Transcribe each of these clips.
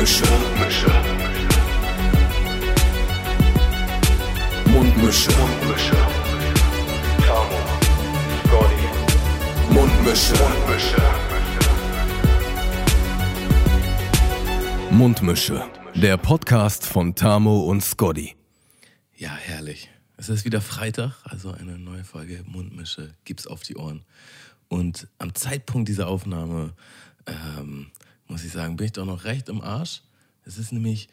Mundmische. Mundmische. Mundmische. Mundmische. Tamo. Scotty. Mundmische. Mundmische. Mundmische. Der Podcast von Tamo und Scotty. Ja, herrlich. Es ist wieder Freitag, also eine neue Folge Mundmische gibt's auf die Ohren. Und am Zeitpunkt dieser Aufnahme, ähm, muss ich sagen, bin ich doch noch recht im Arsch. Es ist nämlich,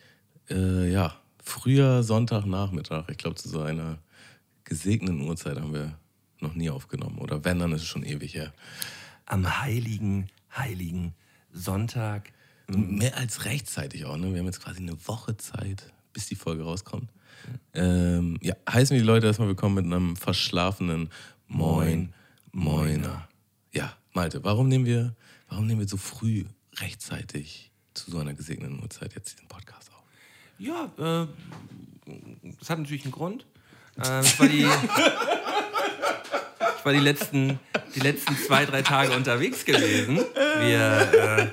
äh, ja, früher Sonntagnachmittag. Ich glaube, zu so einer gesegneten Uhrzeit haben wir noch nie aufgenommen. Oder wenn, dann ist es schon ewig her. Am heiligen, heiligen Sonntag. Mehr als rechtzeitig auch, ne? Wir haben jetzt quasi eine Woche Zeit, bis die Folge rauskommt. Ähm, ja, heißen wir die Leute erstmal willkommen mit einem verschlafenen Moin, Moiner. Ja, Malte, warum nehmen wir, warum nehmen wir so früh rechtzeitig zu so einer gesegneten Uhrzeit jetzt diesen Podcast auf? Ja, äh, das hat natürlich einen Grund. Äh, ich, war die, ich war die letzten, die letzten zwei, drei Tage unterwegs gewesen. Wir, äh,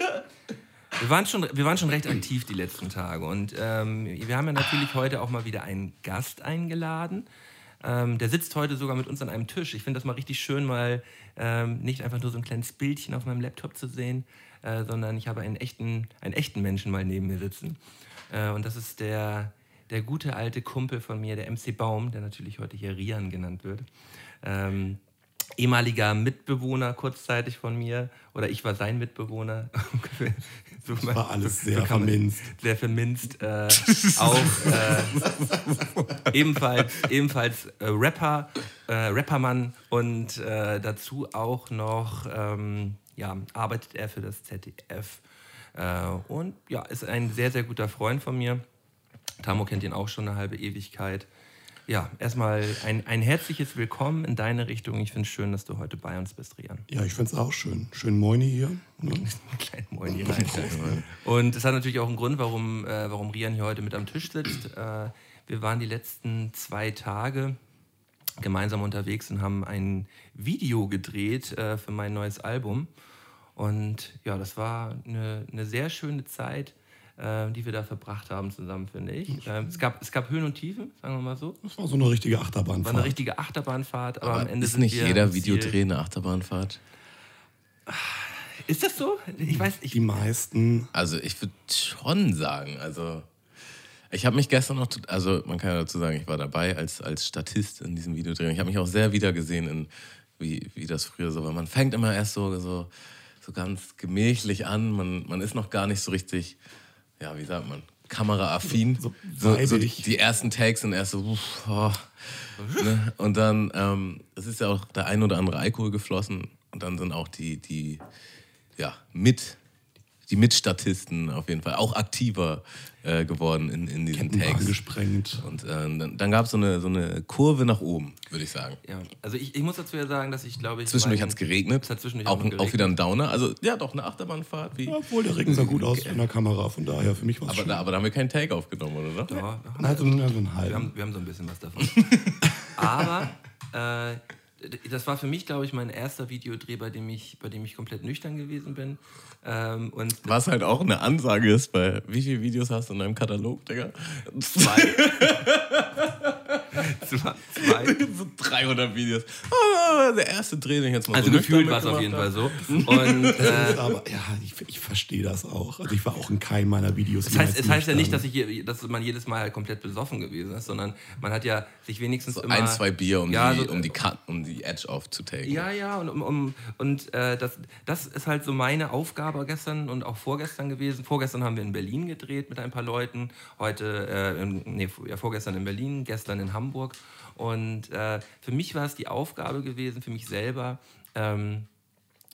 wir, waren schon, wir waren schon recht aktiv die letzten Tage. Und ähm, wir haben ja natürlich heute auch mal wieder einen Gast eingeladen. Ähm, der sitzt heute sogar mit uns an einem Tisch. Ich finde das mal richtig schön, mal ähm, nicht einfach nur so ein kleines Bildchen auf meinem Laptop zu sehen, äh, sondern ich habe einen echten, einen echten Menschen mal neben mir sitzen. Äh, und das ist der, der gute alte Kumpel von mir, der MC Baum, der natürlich heute hier Rian genannt wird. Ähm, ehemaliger Mitbewohner kurzzeitig von mir oder ich war sein Mitbewohner. so das war alles sehr so verminzt. Sehr verminzt. Äh, auch äh, ebenfalls, ebenfalls äh, Rapper, äh, Rappermann und äh, dazu auch noch ähm, ja, arbeitet er für das ZDF. Äh, und ja, ist ein sehr, sehr guter Freund von mir. Tamo kennt ihn auch schon eine halbe Ewigkeit. Ja, erstmal ein, ein herzliches Willkommen in deine Richtung. Ich finde es schön, dass du heute bei uns bist, Rian. Ja, ich finde es auch schön. Schön Moini hier. Ne? Klein Moini rein. Und es hat natürlich auch einen Grund, warum, äh, warum Rian hier heute mit am Tisch sitzt. Äh, wir waren die letzten zwei Tage gemeinsam unterwegs und haben ein Video gedreht äh, für mein neues Album. Und ja, das war eine, eine sehr schöne Zeit äh, die wir da verbracht haben zusammen, finde ich. Ähm, es, gab, es gab Höhen und Tiefen, sagen wir mal so. Das war so eine richtige Achterbahnfahrt. War eine richtige Achterbahnfahrt, aber, aber am Ende ist nicht jeder Videodreh eine Achterbahnfahrt. Ist das so? Ich weiß nicht. Die meisten. Also ich würde schon sagen, also ich habe mich gestern noch, also man kann ja dazu sagen, ich war dabei als, als Statist in diesem Videodreh. Ich habe mich auch sehr wiedergesehen in wie, wie das früher so war. Man fängt immer erst so, so, so ganz gemächlich an, man, man ist noch gar nicht so richtig ja, wie sagt man, kameraaffin. So, so, so die, die, ersten Takes sind erst so, uff, oh, ne? und dann, ähm, es ist ja auch der ein oder andere Alkohol geflossen und dann sind auch die, die, ja, mit die Mitstatisten auf jeden Fall auch aktiver äh, geworden in, in diesen Tags. gesprengt. Und äh, dann, dann gab so es eine, so eine Kurve nach oben, würde ich sagen. Ja, also ich, ich muss dazu ja sagen, dass ich glaube ich. Zwischendurch hat es geregnet. Hat zwischendurch auch, auch, wieder ein Downer. Also ja, doch, eine Achterbahnfahrt. Wie ja, obwohl der Regen sah gut aus in der Kamera, von daher für mich war es aber, da, aber da haben wir keinen Take aufgenommen, oder? Ja, also, also ein wir, haben, wir haben so ein bisschen was davon. aber äh, das war für mich, glaube ich, mein erster Videodreh, bei dem ich, bei dem ich komplett nüchtern gewesen bin. Ähm, und Was halt auch eine Ansage ist, bei wie viele Videos hast du in deinem Katalog, Digga? Zwei. so 300 Videos. Ah, der erste Dreh, den ich jetzt mal Also so gefühlt war es auf jeden Fall so. Und, äh, aber ja, ich, ich verstehe das auch. Also ich war auch in keinem meiner Videos. Das heißt, es heißt ja nicht, dass, ich, dass man jedes Mal komplett besoffen gewesen ist, sondern man hat ja sich wenigstens so immer... ein, zwei Bier, um, ja, die, so, um, die, Cut, um die Edge aufzutaken. Ja, ja, und, um, um und äh, das, das ist halt so meine Aufgabe gestern und auch vorgestern gewesen. Vorgestern haben wir in Berlin gedreht mit ein paar Leuten, heute, äh, nee, ja, vorgestern in Berlin, gestern in Hamburg. Und äh, für mich war es die Aufgabe gewesen, für mich selber, ähm,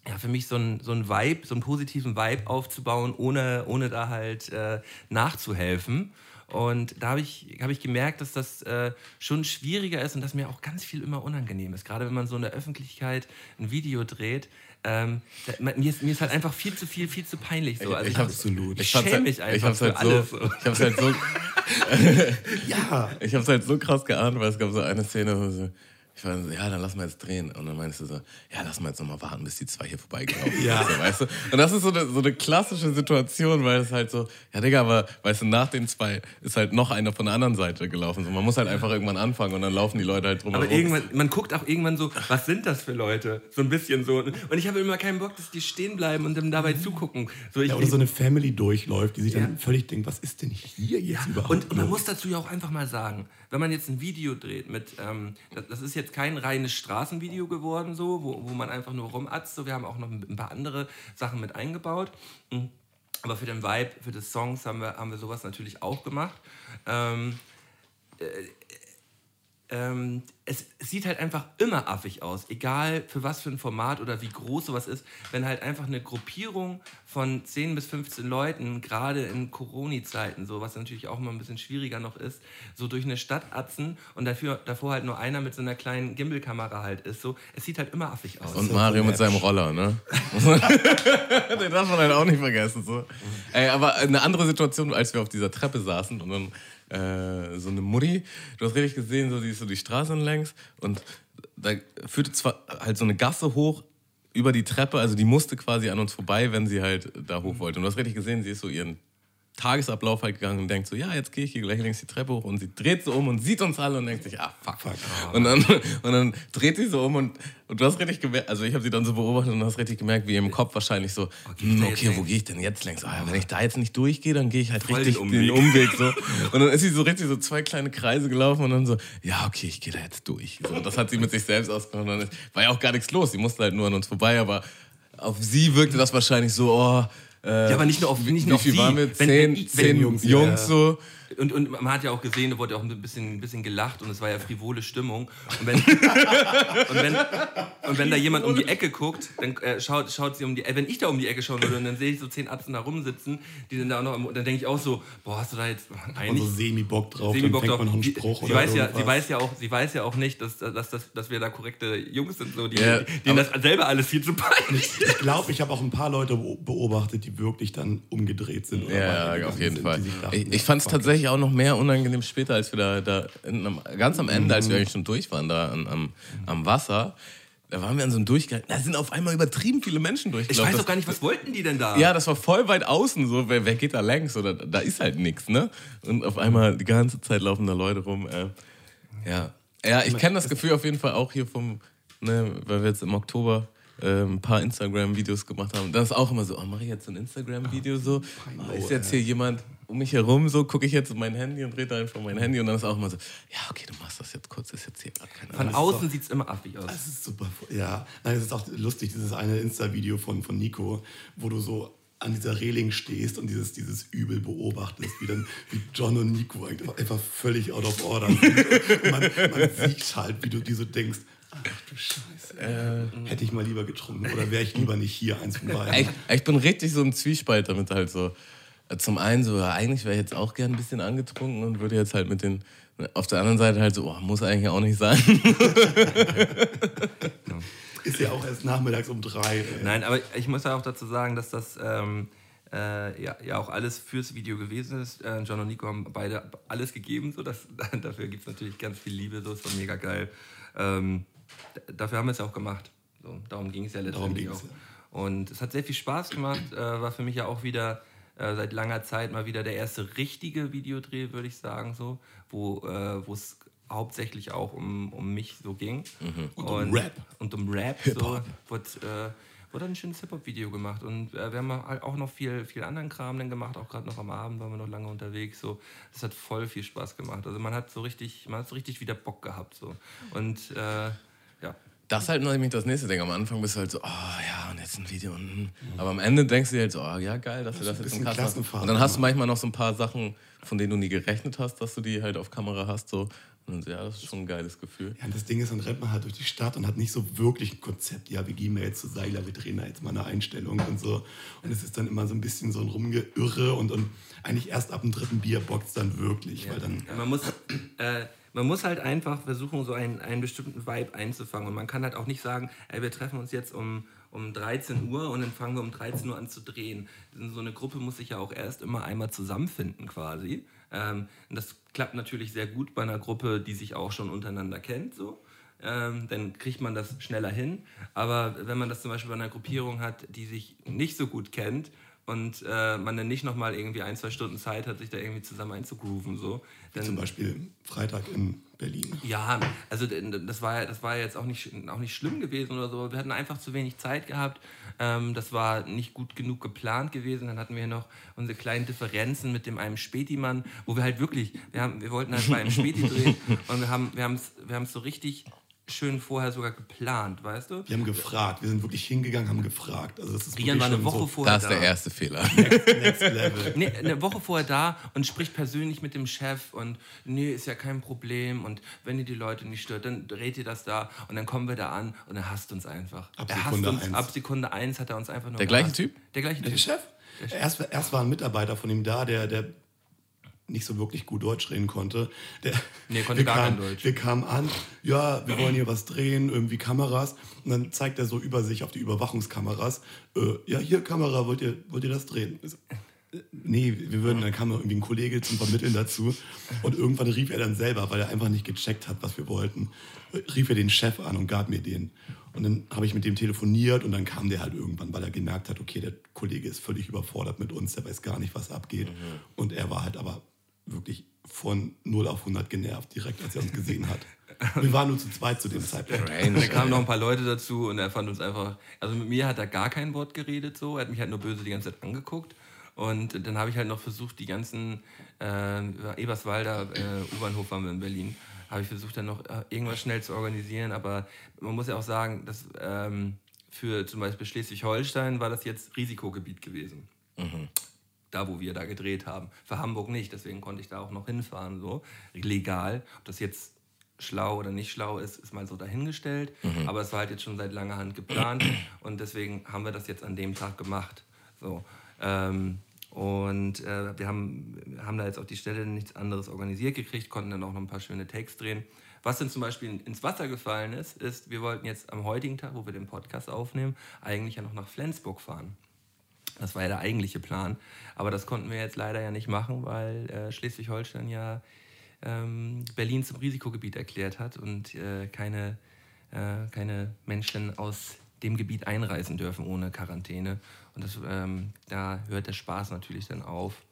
ja, für mich so ein, so Vibe, so einen positiven Vibe aufzubauen, ohne, ohne da halt äh, nachzuhelfen. Und da habe ich, hab ich gemerkt, dass das äh, schon schwieriger ist und dass mir auch ganz viel immer unangenehm ist. Gerade wenn man so in der Öffentlichkeit ein Video dreht. Ähm, da, mir, ist, mir ist halt einfach viel zu viel, viel zu peinlich. So. Also ich, ich, ich absolut. Ich schäme halt- mich einfach ich für halt alles. So, ich habe es halt so. ja. Ich habe es halt so krass geahnt, weil es gab so eine Szene, wo so, ich war so, ja, dann lass mal jetzt drehen. Und dann meinst du so, ja, lass mal jetzt nochmal warten, bis die zwei hier vorbeigelaufen sind. Ja. Weißt du? Und das ist so eine, so eine klassische Situation, weil es halt so, ja, Digga, aber weißt du, nach den zwei ist halt noch einer von der anderen Seite gelaufen. So, man muss halt einfach irgendwann anfangen und dann laufen die Leute halt drum Aber irgendwann, man guckt auch irgendwann so, was sind das für Leute? So ein bisschen so. Und ich habe immer keinen Bock, dass die stehen bleiben und dann dabei zugucken. So, ich, Ja, oder so eine Family durchläuft, die sich dann Ja. völlig denkt, was ist denn hier jetzt überhaupt? Und, und man muss dazu ja auch einfach mal sagen, wenn man jetzt ein Video dreht mit, ähm, das, das ist jetzt kein reines Straßenvideo geworden, so, wo, wo man einfach nur rumatzt. So, wir haben auch noch ein paar andere Sachen mit eingebaut. Mhm. Aber für den Vibe, für die Songs haben wir, haben wir sowas natürlich auch gemacht. Ähm, ähm, es, es sieht halt einfach immer affig aus, egal für was für ein Format oder wie groß sowas ist, wenn halt einfach eine Gruppierung von 10 bis 15 Leuten, gerade in Corona-Zeiten, so was natürlich auch immer ein bisschen schwieriger noch ist, so durch eine Stadt atzen und dafür, davor halt nur einer mit so einer kleinen Gimbal-Kamera halt ist, so, es sieht halt immer affig aus. Und Mario mit seinem Roller, ne? Den darf man halt auch nicht vergessen. So. Ey, aber eine andere Situation, als wir auf dieser Treppe saßen und dann äh, so eine Mutti, du hast richtig gesehen, so, die ist so die Straße längs und da führte zwar halt so eine Gasse hoch über die Treppe, also die musste quasi an uns vorbei, wenn sie halt da hoch wollte. Und du hast richtig gesehen, sie ist so ihren Tagesablauf halt gegangen und denkt so, ja, jetzt gehe ich hier gleich links die Treppe hoch und sie dreht so um und sieht uns alle und denkt sich, ah, fuck. Und, dann, und dann dreht sie so um und, und du hast richtig gemerkt, also ich habe sie dann so beobachtet und du hast richtig gemerkt, wie im Kopf wahrscheinlich so, geh ich hm, okay, wo längs? gehe ich denn jetzt längs? Ah, ja, wenn ich da jetzt nicht durchgehe, dann gehe ich halt Voll richtig den den Umweg. Umweg. so. Und dann ist sie so richtig so zwei kleine Kreise gelaufen und dann so, ja, okay, ich gehe da jetzt durch. So, das hat sie mit sich selbst ausgemacht. Und dann war ja auch gar nichts los, sie musste halt nur an uns vorbei, aber auf sie wirkte das wahrscheinlich so, oh, äh, Ja, aber nicht nur auf, nicht nur auf viel sie. waren wir? Wenn- Zehn, wenn ich- zehn wenn- Jungs, ja. so. Und, und man hat ja auch gesehen, da wurde auch ein bisschen, ein bisschen gelacht und es war ja frivole Stimmung. Und wenn, und wenn, und wenn da jemand um die Ecke guckt, dann äh, schaut, schaut sie um die Ecke. Wenn ich da um die Ecke schauen würde und dann sehe ich so zehn Atzen da rumsitzen, die sind da auch noch, am- dann denke ich auch so, boah, hast du da jetzt Und eigentlich so semi-Bock drauf, Semi-Bock dann fängt drauf. einen Sie- Spruch sie, oder weiß ja, sie, weiß ja auch, sie weiß ja auch nicht, dass, dass, dass, dass wir da korrekte Jungs sind, so, die, die, denen das selber alles viel zu peinlich ist. Ich glaube, ich habe auch ein paar Leute beo- beobachtet, die wirklich dann umgedreht sind. oder Ja, auf jeden sind, Fall. Ich, ich fand es tatsächlich auch noch mehr unangenehm später, als wir da, da in einem, ganz am Ende, als wir eigentlich schon durch waren, da an, am, am Wasser. Da waren wir an so einem Durchgang. Da sind auf einmal übertrieben viele Menschen Ich durchgelaufen. weiß Das- auch gar nicht, was wollten die denn da? Ja, das war voll weit außen, so, wer, wer geht da längs? Oder da ist halt nichts, ne? Und auf einmal die ganze Zeit laufen da Leute rum. Äh, ja. ja, ich kenne das Gefühl auf jeden Fall auch hier vom, ne, weil wir jetzt im Oktober äh, ein paar Instagram-Videos gemacht haben. Dann ist auch immer so, oh, mache ich jetzt so ein Instagram-Video so? Oh, ist jetzt hier jemand um mich herum so? Gucke ich jetzt in mein Handy und drehe da einfach mein Handy und dann ist auch immer so, ja, okay, du machst das jetzt kurz, ist jetzt hier gerade keine Von außen sieht es immer affig aus. Das ist super. Ja, nein, es ist auch lustig, dieses eine Insta-Video von, von Nico, wo du so an dieser Reling stehst und dieses, dieses Übel beobachtest, wie dann wie John und Nico einfach, einfach völlig out of order sind. Man, man sieht halt, wie du dir so denkst, ach du Scheiße, hätte ich mal lieber getrunken oder wäre ich lieber nicht hier eins von beiden. Ich, ich bin richtig so im Zwiespalt damit halt so. Zum einen so, ja, eigentlich wäre ich jetzt auch gern ein bisschen angetrunken und würde jetzt halt mit den. Auf der anderen Seite halt so, oh, muss eigentlich auch nicht sein. Ist ja auch erst nachmittags um drei. ey. Nein, aber ich muss ja auch dazu sagen, dass das ähm, äh, ja, ja auch alles fürs Video gewesen ist. Äh, John und Nico haben beide alles gegeben. So, das, dafür gibt es natürlich ganz viel Liebe. So ist war mega geil. Ähm, dafür haben wir es ja auch gemacht. So, darum ging es ja letztendlich auch. Und es hat sehr viel Spaß gemacht. Äh, war für mich ja auch wieder äh, seit langer Zeit mal wieder der erste richtige Videodreh, würde ich sagen, so, wo äh, es hauptsächlich auch um, um mich so ging. Und um Rap. Und um Rap. So, wurde, äh, wurde ein schönes Hip-Hop-Video gemacht. Und äh, wir haben halt auch noch viel, viel anderen Kram dann gemacht, auch gerade noch am Abend waren wir noch lange unterwegs. So. Das hat voll viel Spaß gemacht. Also man hat so richtig, man hat so richtig wieder Bock gehabt. So. Und äh. Das ist halt nämlich das nächste Ding. Am Anfang bist du halt so, oh ja, und jetzt ein Video. Und, hm. aber am Ende denkst du dir halt so, oh ja, geil, dass wir das ein jetzt im Kasten. Klassenfahrt, Und dann hast du ja. manchmal noch so ein paar Sachen, von denen du nie gerechnet hast, dass du die halt auf Kamera hast. So. Und ja, das ist schon ein geiles Gefühl. Ja, und das Ding ist, dann rennt man halt durch die Stadt und hat nicht so wirklich ein Konzept. Ja, wir gehen mal jetzt zu Seiler, wir drehen da jetzt mal eine Einstellung und so. Und es ist dann immer so ein bisschen so ein Rumgeirre und, und eigentlich erst ab dem dritten Bier bockt dann wirklich, weil dann Ja, man, muss, äh, man muss halt einfach versuchen, so einen, einen bestimmten Vibe einzufangen. Und man kann halt auch nicht sagen, ey, wir treffen uns jetzt um, um 13 Uhr und dann fangen wir um 13 Uhr an zu drehen. So eine Gruppe muss sich ja auch erst immer einmal zusammenfinden quasi. Ähm, das klappt natürlich sehr gut bei einer Gruppe, die sich auch schon untereinander kennt. So. ähm, dann kriegt man das schneller hin. Aber wenn man das zum Beispiel bei einer Gruppierung hat, die sich nicht so gut kennt und äh, man dann nicht nochmal irgendwie ein, zwei Stunden Zeit hat, sich da irgendwie zusammen einzugrooven, so, dann, Zum Beispiel Freitag in Berlin. ja, also das war, das war jetzt auch nicht, auch nicht schlimm gewesen oder so. Wir hatten einfach zu wenig Zeit gehabt. Ähm, das war nicht gut genug geplant gewesen. Dann hatten wir noch unsere kleinen Differenzen mit dem einem Spätimann, wo wir halt wirklich, wir, haben, wir wollten halt bei einem Späti drehen und wir haben wir es wir haben's so richtig schön vorher sogar geplant, weißt du? Wir haben gefragt, wir sind wirklich hingegangen, haben gefragt. Also das ist Rian war eine Woche so vorher Das ist da. der erste Fehler. Next Level. Nee, eine Woche vorher da und spricht persönlich mit dem Chef und nee, ist ja kein Problem und wenn ihr die Leute nicht stört, dann dreht ihr das da und dann kommen wir da an und er hasst uns einfach. Ab er hasst Sekunde uns, eins. ab Sekunde eins hat er uns einfach nur Der gleiche gehasst. Typ? Der gleiche Der Typ. Chef? Erst, erst war ein Mitarbeiter von ihm da, der, der nicht so wirklich gut Deutsch reden konnte. Der, Nee, konnte wir gar kein kamen- Deutsch. Wir kamen an, ja, wir wollen hier was drehen, irgendwie Kameras. Und dann zeigt er so über sich auf die Überwachungskameras. Äh, ja, hier Kamera, wollt ihr, wollt ihr das drehen? So, äh, Nee, wir würden, dann kam irgendwie ein Kollege zum Vermitteln dazu. Und irgendwann rief er dann selber, weil er einfach nicht gecheckt hat, was wir wollten, äh, rief er den Chef an und gab mir den. Und dann habe ich mit dem telefoniert und dann kam der halt irgendwann, weil er gemerkt hat, okay, der Kollege ist völlig überfordert mit uns, der weiß gar nicht, was abgeht. Und er war halt aber wirklich von 0 auf 100 genervt, direkt als er uns gesehen hat. Wir waren nur zu zweit zu dem Zeitpunkt. Und dann kamen noch ein paar Leute dazu und er fand uns einfach, also mit mir hat er gar kein Wort geredet so, er hat mich halt nur böse die ganze Zeit angeguckt. Und dann habe ich halt noch versucht, die ganzen äh, Eberswalder äh, U-Bahnhof waren wir in Berlin, habe ich versucht dann noch äh, irgendwas schnell zu organisieren. Aber man muss ja auch sagen, dass ähm, für zum Beispiel Schleswig-Holstein war das jetzt Risikogebiet gewesen. Da, wo wir da gedreht haben. Für Hamburg nicht, deswegen konnte ich da auch noch hinfahren, so legal. Ob das jetzt schlau oder nicht schlau ist, ist mal so dahingestellt. Aber es war halt jetzt schon seit langer Hand geplant und deswegen haben wir das jetzt an dem Tag gemacht. So. Ähm, und äh, wir haben, haben da jetzt auf die Stelle nichts anderes organisiert gekriegt, konnten dann auch noch ein paar schöne Takes drehen. Was dann zum Beispiel ins Wasser gefallen ist, ist, wir wollten jetzt am heutigen Tag, wo wir den Podcast aufnehmen, eigentlich ja noch nach Flensburg fahren. Das war ja der eigentliche Plan. Aber das konnten wir jetzt leider ja nicht machen, weil äh, Schleswig-Holstein ja ähm, Berlin zum Risikogebiet erklärt hat und äh, keine, äh, keine Menschen aus dem Gebiet einreisen dürfen ohne Quarantäne. Und das, ähm, da hört der Spaß natürlich dann auf.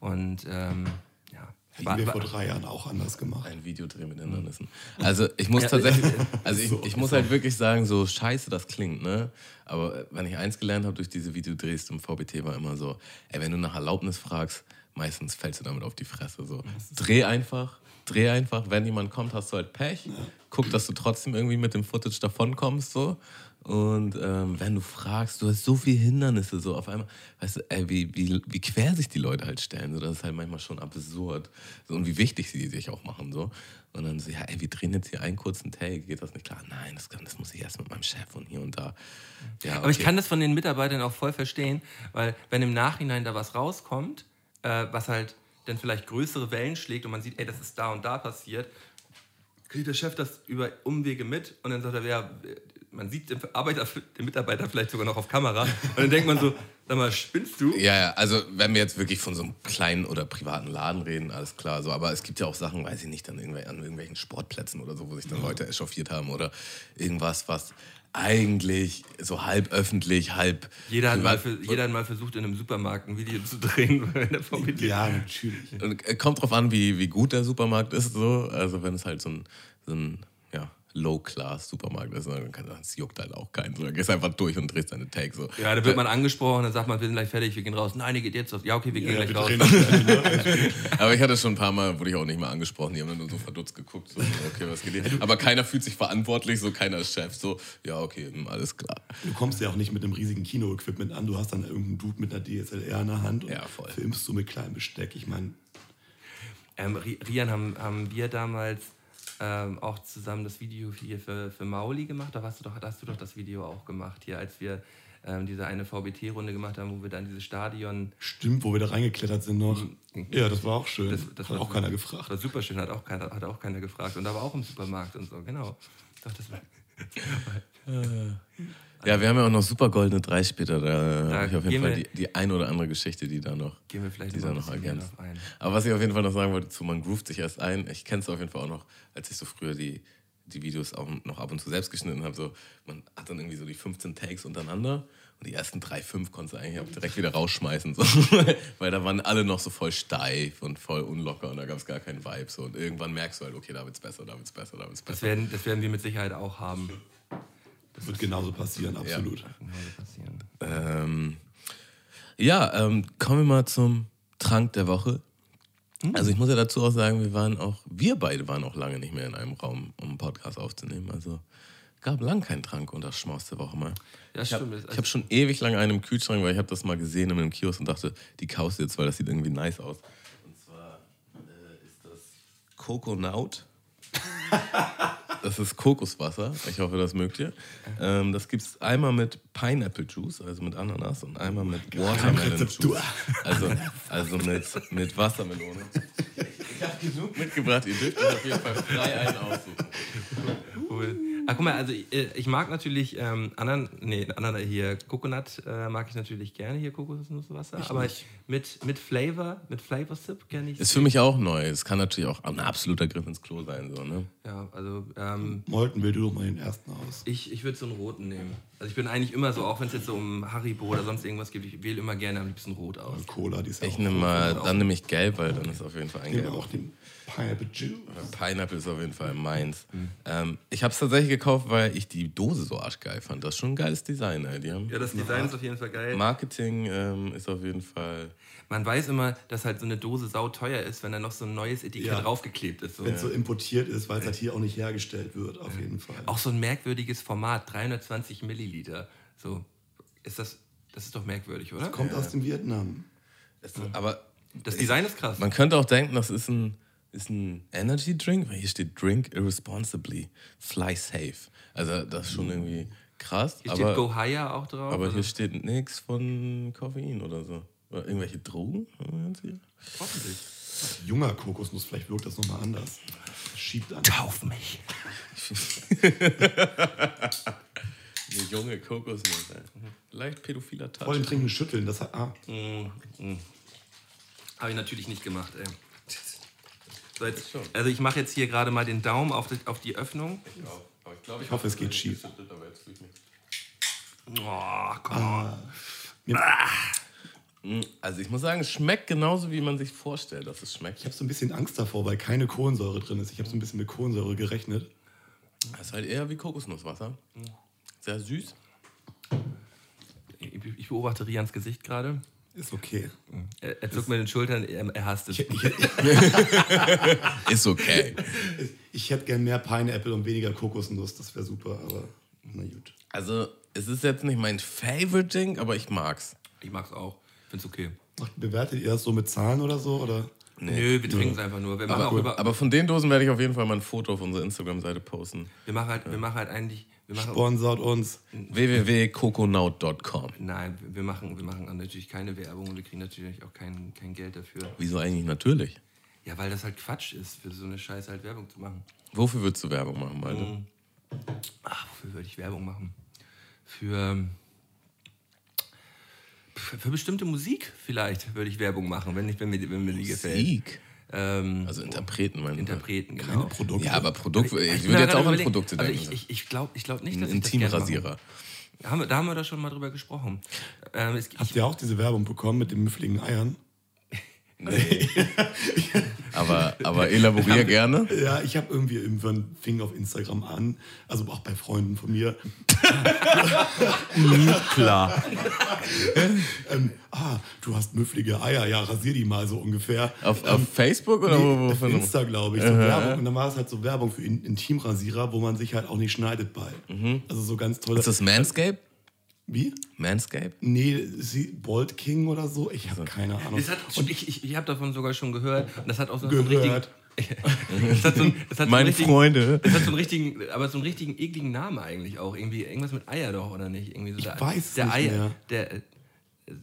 Und ähm, ja. Hätten wir vor drei Jahren auch anders gemacht. Ein Videodreh mit Hindernissen. Also ich muss tatsächlich, also ich, ich muss halt wirklich sagen, so scheiße das klingt, ne? Aber äh, wenn ich eins gelernt habe durch diese Videodrehs im VBT war immer so, ey, wenn du nach Erlaubnis fragst, meistens fällst du damit auf die Fresse. So. Dreh einfach, dreh einfach, wenn jemand kommt, hast du halt Pech. Guck, dass du trotzdem irgendwie mit dem Footage davonkommst, so. Und ähm, wenn du fragst, du hast so viele Hindernisse, so auf einmal, weißt du, ey, wie, wie, wie quer sich die Leute halt stellen, so, das ist halt manchmal schon absurd. So, und wie wichtig sie sich auch machen, so. Und dann so, ja, ey, wir drehen jetzt hier einen kurzen Take, geht das nicht klar? Nein, das, kann, das muss ich erst mit meinem Chef und hier und da. Ja, Aber ich okay. kann das von den Mitarbeitern auch voll verstehen, weil wenn im Nachhinein da was rauskommt, äh, was halt dann vielleicht größere Wellen schlägt und man sieht, ey, das ist da und da passiert, kriegt der Chef das über Umwege mit und dann sagt er, ja, man sieht den, Arbeiter, den Mitarbeiter vielleicht sogar noch auf Kamera und dann denkt man so, sag mal, spinnst du? Ja, ja, also wenn wir jetzt wirklich von so einem kleinen oder privaten Laden reden, alles klar. So, aber es gibt ja auch Sachen, weiß ich nicht, dann irgendwel- an irgendwelchen Sportplätzen oder so, wo sich dann Leute echauffiert haben oder irgendwas, was eigentlich so halb öffentlich, halb. Jeder hat, mal privat- für, jeder hat mal versucht, in einem Supermarkt ein Video zu drehen. wenn er vom Video- Ja, natürlich. Und äh, kommt drauf an, wie, wie gut der Supermarkt ist. So. Also wenn es halt so ein, so ein Low-Class-Supermarkt ist, das juckt halt auch keinen. So, dann gehst einfach durch und drehst deine Take. So. Ja, da wird man angesprochen, dann sagt man, wir sind gleich fertig, wir gehen raus. Nein, ihr geht jetzt raus. Ja, okay, wir gehen Ja, gleich wir raus. Aber ich hatte schon ein paar Mal, wurde ich auch nicht mehr angesprochen, die haben dann nur so verdutzt geguckt. So, okay, was geht hier? Aber keiner fühlt sich verantwortlich, so keiner ist Chef. So, ja, okay, hm, alles klar. Du kommst ja auch nicht mit einem riesigen Kino-Equipment an. Du hast dann irgendeinen Dude mit einer DSLR in der Hand und Ja, voll. filmst so mit kleinem Besteck. Ich meine, Ähm, Ri- Rian, haben, haben wir damals ähm, auch zusammen das Video hier für, für Mauli gemacht? Da hast du, doch, hast du doch das Video auch gemacht hier, als wir ähm, diese eine VBT-Runde gemacht haben, wo wir dann dieses Stadion. stimmt, wo wir da reingeklettert sind noch. Ja, das war auch schön. Das, das hat war auch keiner gefragt. Das war super schön, hat auch keiner, hat auch keiner gefragt. Und da war auch im Supermarkt und so, genau. Doch, das war, Ja, wir haben ja auch noch super goldene drei später. Da, Da habe ich auf jeden Fall die, die ein oder andere Geschichte, die da noch, Gehen wir vielleicht die da noch ergänzt. Aber was ich auf jeden Fall noch sagen wollte, zu man groovt sich erst ein. Ich kenne es auf jeden Fall auch noch, als ich so früher die die Videos auch noch ab und zu selbst geschnitten habe. So, man hat dann irgendwie so die 15 Takes untereinander und die ersten drei, fünf konntest du eigentlich auch direkt wieder rausschmeißen. So. Weil da waren alle noch so voll steif und voll unlocker und da gab es gar keinen Vibe. So. Und irgendwann merkst du halt, okay, da wird's besser, da wird's besser, da wird's Das besser. werden, das werden wir mit Sicherheit auch haben. Das wird genauso passieren, absolut. Genauso passieren. Ähm, ja, ähm, kommen wir mal zum Trank der Woche. Also ich muss ja dazu auch sagen, wir waren auch, wir beide waren auch lange nicht mehr in einem Raum, um einen Podcast aufzunehmen. Also gab lang keinen Trank und das Schmaus der Woche mal. Ja, ich habe stimmt. ich hab schon ewig lange einen im Kühlschrank, weil ich habe das mal gesehen in einem Kiosk und dachte, die kaufst du jetzt, weil das sieht irgendwie nice aus. Und zwar äh, ist das Coconaut. Das ist Kokoswasser. Ich hoffe, das mögt ihr. Ähm, das gibt es einmal mit Pineapple Juice, also mit Ananas, und einmal mit Watermelon. Juice. Also, also mit, mit Wassermelone. Ich habe genug mitgebracht, ihr dürft euch auf jeden Fall frei einen aussuchen. Cool. Ah, guck mal, also ich, ich mag natürlich ähm, Anan, nee, Anan hier, Coconut äh, mag ich natürlich gerne, hier Kokosnusswasser, aber nicht. mit, mit Flavor, mit Flavor Sip kenne ich Ist für mich auch neu. Es kann natürlich auch ein absoluter Griff ins Klo sein. So, ne? Ja, also ähm, Molten, wähl du doch mal den ersten aus. ich, ich würde so einen roten nehmen. Also ich bin eigentlich immer so, auch wenn es jetzt so um Haribo oder sonst irgendwas gibt, ich wähle immer gerne am liebsten rot aus. Cola, die ist ja Ich auch nehme so- mal, dann nehme ich gelb, weil dann ist auf jeden Fall ein Ich nehme gelb. auch den Pineapple Juice. Pineapple ist auf jeden Fall meins. Ähm, ich habe es tatsächlich gekauft, weil ich die Dose so arschgeil fand. Das ist schon ein geiles Design. Ey. Die haben Ja, das Design ist auf jeden Fall geil. Marketing ähm, ist auf jeden Fall. Man weiß immer, dass halt so eine Dose sauteuer ist, wenn da noch so ein neues Etikett Ja. draufgeklebt ist. So. Wenn es so importiert ist, weil es halt hier auch nicht hergestellt wird, auf jeden Fall. Auch so ein merkwürdiges Format, 320 Milliliter. So, ist das, das ist doch merkwürdig, oder? Kommt aus dem Vietnam. Es, aber Das Design ist krass. man könnte auch denken, das ist ein, ist ein Energy Drink, weil hier steht Drink irresponsibly, fly safe. Also das ist schon irgendwie krass. Hier steht aber, Go Higher auch drauf. aber also, hier steht nichts von Koffein oder so. Oder irgendwelche Drogen? Haben wir jetzt hier? hoffentlich. Junger Kokosnuss, vielleicht wirkt das nochmal anders. Schiebt an. Kauf mich. Eine junge Kokosnuss. ey. Leicht pädophiler Touch. Dem Trinken schütteln, das hat. Ah, Habe ich natürlich nicht gemacht, ey. So, jetzt, schon. also ich mache jetzt hier gerade mal den Daumen auf die, auf die Öffnung. Aber ich, glaub, ich hoffe, es geht schief. Ich Oh, komm on. Mir, Also ich muss sagen, es schmeckt genauso, wie man sich vorstellt, dass es schmeckt. ich habe so ein bisschen Angst davor, weil keine Kohlensäure drin ist. Ich habe so ein bisschen mit Kohlensäure gerechnet. Es ist halt eher wie Kokosnusswasser. Sehr süß. Ich, ich beobachte Rians Gesicht gerade. Ist okay. Er, er zuckt mit den Schultern, er, er hasst es. Ich, ich, Ist okay. ich hätte gern mehr Pineapple und weniger Kokosnuss, das wäre super, aber na gut. Also es ist jetzt nicht mein Favorite Ding, aber ich mag's. Ich mag's auch. Find's okay. Macht- Bewertet ihr das so mit Zahlen oder so? Oder? Nö, wir trinken es einfach nur. Wir machen, auch Aber, über, aber von den Dosen werde ich auf jeden Fall mal ein Foto auf unserer Instagram-Seite posten. wir, machen halt, wir machen halt eigentlich. Wir machen, Sponsort uns. www.coconaut.com. nein, wir machen, wir machen natürlich keine Werbung und wir kriegen natürlich auch kein, kein Geld dafür. Wieso eigentlich natürlich? Ja, weil das halt Quatsch ist, für so eine Scheiße halt Werbung zu machen. Wofür würdest du Werbung machen, Malte? Ach, wofür würde ich Werbung machen? Für, für bestimmte Musik vielleicht würde ich Werbung machen, wenn, ich, wenn, mir, wenn mir die gefällt. Musik. Ähm, Also Interpreten, meine ich. Interpreten, genau. Keine Produkte. Ja, aber Produkte, ich, bin würde da jetzt auch an. Produkte also denken. Ich, ich, ich glaube ich glaub nicht, Ein dass ich das gerne Intimrasierer. Da haben wir, da haben wir da schon mal drüber gesprochen. Ähm, es, Habt ihr auch diese Werbung bekommen mit den müffligen Eiern? Nee. aber, aber elaborier gerne. Ja, ich habe irgendwie irgendwann fing auf Instagram an, also auch bei Freunden von mir. klar. Ähm, ah, du hast müfflige Eier, ja, rasier die mal so ungefähr. Auf, auf Facebook oder Nee, wo, auf Insta, glaube ich, so Werbung. Und dann war es halt so Werbung für In Intimrasierer, wo man sich halt auch nicht schneidet bei. Also so ganz toll. Ist das Manscape? Wie? Manscape? Nee, sie, Bolt King oder so? Ich habe keine Ahnung. Das hat, ich ich, ich habe davon sogar schon gehört. Und das hat auch so so einen richtigen. Das hat so, einen- das hat so Meine einen richtigen, Freunde. Das hat so einen richtigen, aber so einen richtigen ekligen Namen eigentlich auch. Irgendwie irgendwas mit Eier doch, oder nicht? Irgendwie so Ich der, weiß es der nicht Eier, mehr. Der,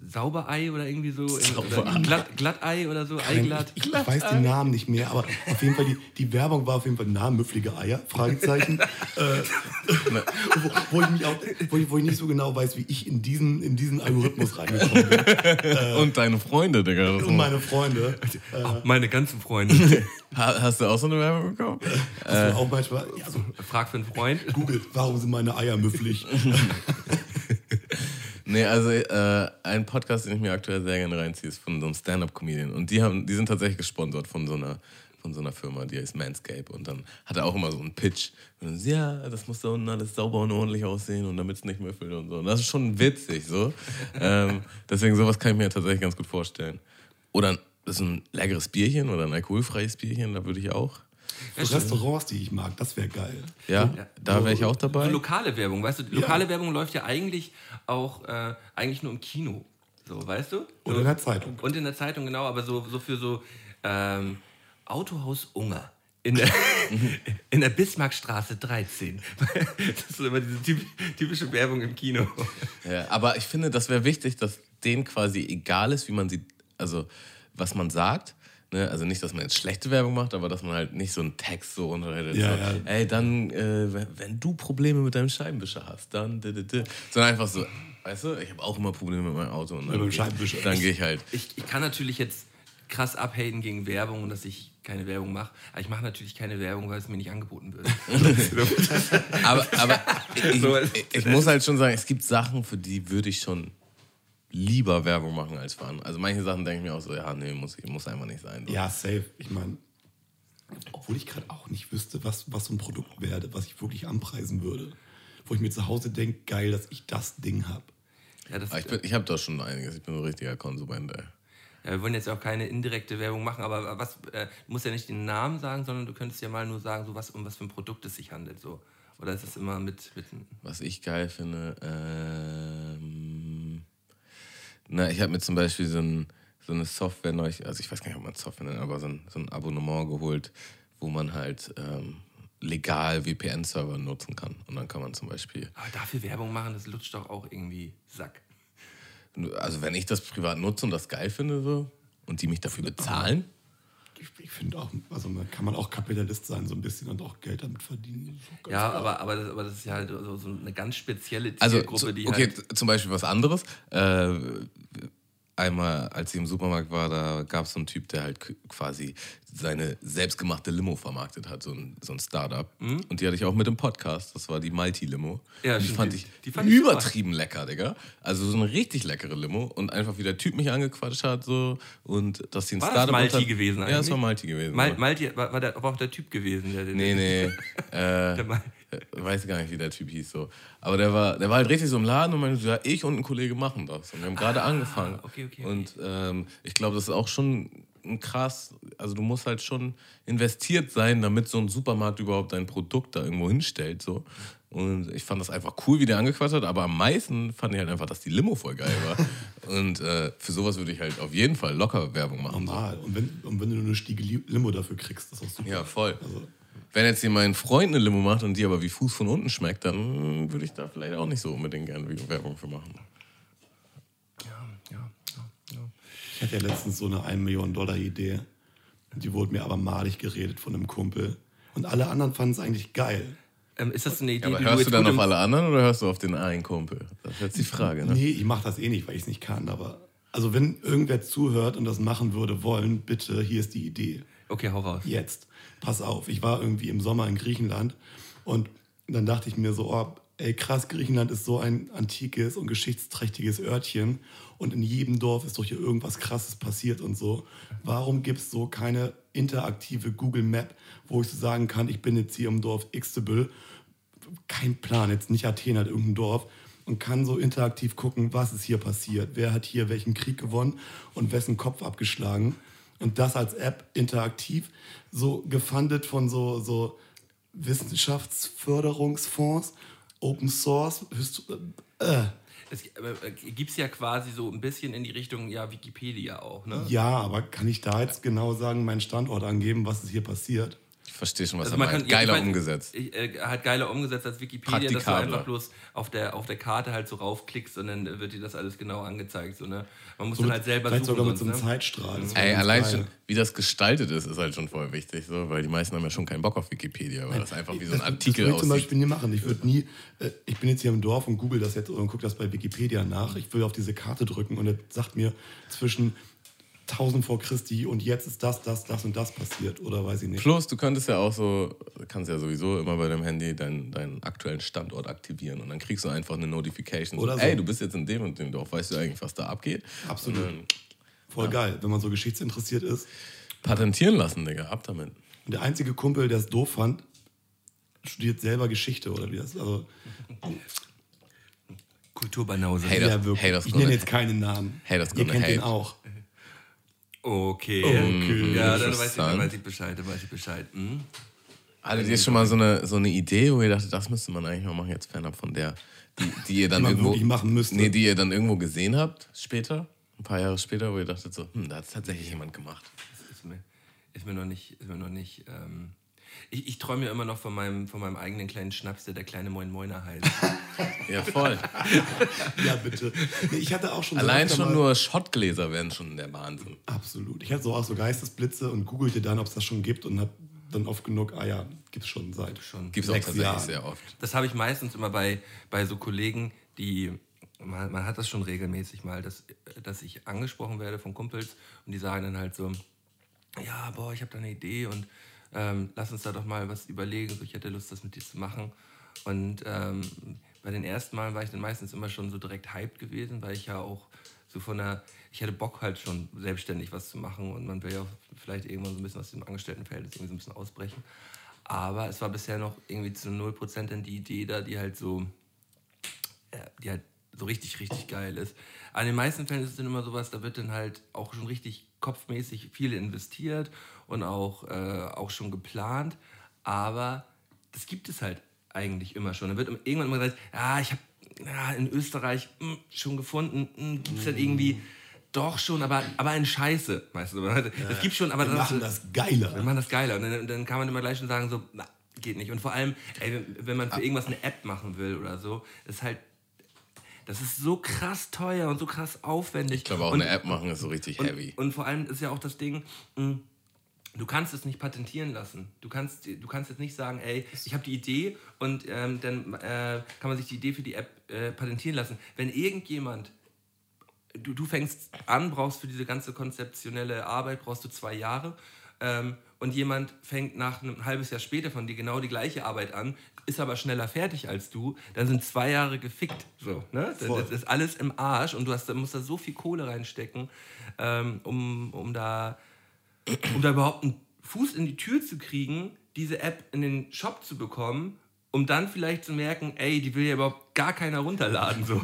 Sauberei oder irgendwie so. Oder Glatt, Glattei oder so, Eiglatt. Ich, ich weiß den Namen nicht mehr, aber auf jeden Fall, die, die Werbung war auf jeden Fall Namen, müfflige Eier, Fragezeichen. äh, wo, wo, ich mich auch, wo, ich, wo ich nicht so genau weiß, wie ich in diesen, in diesen Algorithmus reingekommen bin. Und deine Freunde, Digga. Und meine Freunde. Äh, Meine ganzen Freunde. Ha- Hast du auch so eine Werbung bekommen? das war auch manchmal, ja, so, Frag für einen Freund. googelt, warum sind meine Eier müfflig? Nee, also äh, ein Podcast, den ich mir aktuell sehr gerne reinziehe, ist von so einem Stand-Up-Comedian. Und die, haben, die sind tatsächlich gesponsert von so einer von so einer Firma, die heißt Manscape. Und dann hat er auch immer so einen Pitch. Und dann, so, ja, das muss da unten alles sauber und ordentlich aussehen und damit es nicht müffelt und so. Und das ist schon witzig so. ähm, deswegen sowas kann ich mir tatsächlich ganz gut vorstellen. Oder das ist ein leckeres Bierchen oder ein alkoholfreies Bierchen, da würde ich auch. So Restaurants, die ich mag, das wäre geil. Ja, da wäre ich auch So dabei. lokale Werbung, weißt du, lokale Werbung läuft ja eigentlich auch äh, eigentlich nur im Kino. So, weißt du? So, in der Zeitung. Und in der Zeitung, genau, aber so, so für so ähm, Autohaus Unger. In der, in der Bismarckstraße 13. Das ist immer diese typ- typische Werbung im Kino. Ja, aber ich finde, das wäre wichtig, dass denen quasi egal ist, wie man sie, also was man sagt. Ne? Also nicht, dass man jetzt schlechte Werbung macht, aber dass man halt nicht so einen Text so unterhält. Ja, so, ja. Ey, dann, äh, wenn, wenn du Probleme mit deinem Scheibenwischer hast, dann. d- d- d. Sondern einfach so, weißt du, ich habe auch immer Probleme mit meinem Auto. Und dann Mit dem Scheibenwischer. Dann gehe ich halt. Ich, ich kann natürlich jetzt krass abhaten gegen Werbung und dass ich keine Werbung mache. Aber ich mache natürlich keine Werbung, weil es mir nicht angeboten wird. Aber, aber ich, ich, ich muss halt schon sagen, es gibt Sachen, für die würde ich schon lieber Werbung machen als für andere. Also manche Sachen denke ich mir auch so, ja, nee, muss, muss einfach nicht sein. So. Ja, safe. Ich meine, obwohl ich gerade auch nicht wüsste, was, was so ein Produkt wäre, was ich wirklich anpreisen würde. Wo ich mir zu Hause denke, geil, dass ich das Ding habe. Ja, das, Aber ich, bin- ich habe da schon einiges. Ich bin so ein richtiger Konsument, ey. Ja, wir wollen jetzt auch keine indirekte Werbung machen, aber was, äh, du musst ja nicht den Namen sagen, sondern du könntest ja mal nur sagen, so was, um was für ein Produkt es sich handelt. So. Oder ist das immer mit, mit Was ich geil finde, ähm, na, ich habe mir zum Beispiel so, ein, so eine Software neu, also ich weiß gar nicht, ob man Software nennt, aber so ein, so ein Abonnement geholt, wo man halt ähm, legal VPN-Server nutzen kann. Und dann kann man zum Beispiel, Aber dafür Werbung machen, das lutscht doch auch irgendwie Sack. also wenn ich das privat nutze und das geil finde so, und die mich dafür bezahlen, Ich, ich finde auch, also man kann man auch Kapitalist sein, so ein bisschen und auch Geld damit verdienen. Ja, klar. aber, aber, das, aber das ist ja halt so, so eine ganz spezielle Also, Zielgruppe, zu, die okay, halt. zum Beispiel was anderes. Äh, einmal, als ich im Supermarkt war, da gab es so einen Typ, der halt quasi seine selbstgemachte Limo vermarktet hat, so ein, so ein Startup. Und die hatte ich auch mit im Podcast. Das war die Malti-Limo. Mhm. Ja, die fand ich die fand ich übertrieben lecker, Digga. Also so eine richtig leckere Limo. Und einfach wie der Typ mich angequatscht hat so und dass die ein War das Startup Malti unter- gewesen Ja, das eigentlich? war Malti gewesen. Mal. Malti war, war, der, war auch der Typ gewesen, der den. Nee, nee. äh, Der Mal, äh, weiß gar nicht, wie der Typ hieß so. Aber der war, der war halt richtig so im Laden und meinte, so, ja, ich und ein Kollege machen das. Und wir haben gerade angefangen. Ah, okay, okay, okay. Und ähm, ich glaube, das ist auch schon ein krass, also du musst halt schon investiert sein, damit so ein Supermarkt überhaupt dein Produkt da irgendwo hinstellt. So. Und ich fand das einfach cool, wie der angequatscht hat, aber am meisten fand ich halt einfach, dass die Limo voll geil war. und äh, für sowas würde ich halt auf jeden Fall locker Werbung machen. So. normal. Und wenn, und wenn du nur eine Stiege Li- Limo dafür kriegst, das ist auch super. Ja, voll. Also, Wenn jetzt hier mein Freund eine Limo macht und die aber wie Fuß von unten schmeckt, dann würde ich da vielleicht auch nicht so unbedingt gerne Werbung für machen. ja, ja, ja, ja. ich hatte ja letztens so eine 1 Million Dollar Idee. Die wurde mir aber malig geredet von einem Kumpel. Und alle anderen fanden es eigentlich geil. Ähm, ist das eine Idee, aber die hörst du jetzt dann auf alle anderen oder hörst du auf den einen Kumpel? Das ist jetzt die Frage, ne? Nee, ich mache das eh nicht, weil ich es nicht kann. Aber also wenn irgendwer zuhört und das machen würde wollen, bitte, hier ist die Idee. Okay, hau raus. Jetzt, pass auf, ich war irgendwie im Sommer in Griechenland und dann dachte ich mir so, oh, ey krass, Griechenland ist so ein antikes und geschichtsträchtiges Örtchen und in jedem Dorf ist doch hier irgendwas Krasses passiert und so. Warum gibt es so keine interaktive Google Map, wo ich so sagen kann, ich bin jetzt hier im Dorf Xtable, kein Plan, jetzt nicht Athen, halt irgendein Dorf und kann so interaktiv gucken, was ist hier passiert, wer hat hier welchen Krieg gewonnen und wessen Kopf abgeschlagen. Und das als App interaktiv, so gefundet von so, so Wissenschaftsförderungsfonds, Open Source, Hist- äh, Es äh, gibt es ja quasi so ein bisschen in die Richtung, ja, Wikipedia auch, ne? ja, aber kann ich da jetzt genau sagen, meinen Standort angeben, was ist hier passiert? Verstehe schon, was Also er man meint. kann, ja, ich Geiler weiß, umgesetzt. Ich, äh, hat geiler umgesetzt als Wikipedia, dass du einfach bloß auf der, auf der Karte halt so raufklickst und dann wird dir das alles genau angezeigt. So, ne? Man muss So dann halt selber vielleicht suchen. sogar mit so einem ne? Zeitstrahl. Wäre Ey, allein geil. schon, wie das gestaltet ist, ist halt schon voll wichtig, so, weil die meisten haben ja schon keinen Bock auf Wikipedia, weil das einfach wie so ein Das- Artikel das würde ich zum aussieht. Beispiel nie machen. Ich würde nie, äh, ich bin jetzt hier im Dorf und google das jetzt und gucke das bei Wikipedia nach. Ich will auf diese Karte drücken und es sagt mir zwischen 1000 vor Christi und jetzt ist das, das, das und das passiert oder weiß ich nicht. Plus, du könntest ja auch so, kannst ja sowieso immer bei deinem Handy deinen, deinen aktuellen Standort aktivieren und dann kriegst du einfach eine Notification. Oder so, so. Ey, du bist jetzt in dem und dem Dorf, weißt du eigentlich, was da abgeht? Absolut. Dann Voll geil, wenn man so geschichtsinteressiert ist. patentieren lassen, Digga, ab damit. Und der einzige Kumpel, der es doof fand, studiert selber Geschichte oder wie das. Also, Kulturbanause. Hey, das- ja, wirklich. hey, das ich nenne jetzt keinen Namen. Hey, das Ihr kennt den hate. auch. Okay. Okay. Ja, dann weiß, ich, dann weiß ich Bescheid. Dann weiß ich Bescheid. Hm? Hattet ihr schon mal so eine, so eine Idee, wo ihr dachtet, das müsste man eigentlich mal machen, jetzt fernab von der, die, die ihr dann Die irgendwo. machen müsste. Nee, die ihr dann irgendwo gesehen habt, später, ein paar Jahre später, wo ihr dachtet so, hm, da hat es tatsächlich jemand gemacht. Das ist mir, ist mir noch nicht. Ist mir noch nicht ähm, ich ich träume ja immer noch von meinem, von meinem eigenen kleinen Schnaps, der der kleine Moin Moiner heißt. Ja, voll. Ja, bitte. Nee, ich hatte auch schon so Allein öfter schon mal- nur Schottgläser wären schon der Wahnsinn. Absolut. Ich hatte so auch so Geistesblitze und googelte dann, ob es das schon gibt und habe dann oft genug, ah ja, gibt es schon seit Schon. Gibt es auch tatsächlich Jahre. sehr oft. Das habe ich meistens immer bei, bei so Kollegen, die. Man, man hat das schon regelmäßig mal, dass, dass ich angesprochen werde von Kumpels und die sagen dann halt so: Ja, boah, ich habe da eine Idee und ähm, lass uns da doch mal was überlegen. So, ich hätte Lust, das mit dir zu machen. Und ähm, bei den ersten Malen war ich dann meistens immer schon so direkt hyped gewesen, weil ich ja auch so von der. Ich hatte Bock halt schon selbstständig was zu machen und man will ja vielleicht irgendwann so ein bisschen aus dem Angestelltenverhältnis irgendwie so ein bisschen ausbrechen. Aber es war bisher noch irgendwie zu 0% dann die Idee da, die halt so, äh, die halt so richtig, richtig geil ist. An den meisten Fällen ist es dann immer sowas, da wird dann halt auch schon richtig kopfmäßig viel investiert und auch, äh, auch schon geplant. Aber das gibt es halt eigentlich immer schon. Da wird irgendwann immer gesagt, ja, ich habe ja, in Österreich hm, schon gefunden, hm, gibt es dann irgendwie doch schon, aber, aber in Scheiße, weißt du. Das gibt schon, aber Wir machen das geiler. wir machen das geiler. Und dann, dann kann man immer gleich schon sagen, so, na, geht nicht. Und vor allem, ey, wenn- man für irgendwas eine App machen will oder so, das ist halt, das ist so krass teuer und so krass aufwendig. Ich glaube, auch und, eine App machen ist so richtig und, heavy. Und vor allem ist ja auch das Ding, mh, du kannst es nicht patentieren lassen. Du kannst, du kannst jetzt nicht sagen, ey, ich habe die Idee und ähm, dann äh, kann man sich die Idee für die App äh, patentieren lassen. Wenn irgendjemand du, du fängst an, brauchst für diese ganze konzeptionelle Arbeit, brauchst du zwei Jahre. Ähm, und jemand fängt nach einem halbes Jahr später von dir genau die gleiche Arbeit an, ist aber schneller fertig als du, dann sind zwei Jahre gefickt. So, ne? das, das ist alles im Arsch und du hast, musst da so viel Kohle reinstecken, ähm, um, um, da, um da überhaupt einen Fuß in die Tür zu kriegen, diese App in den Shop zu bekommen, um dann vielleicht zu merken, ey, die will ja überhaupt gar keiner runterladen. So.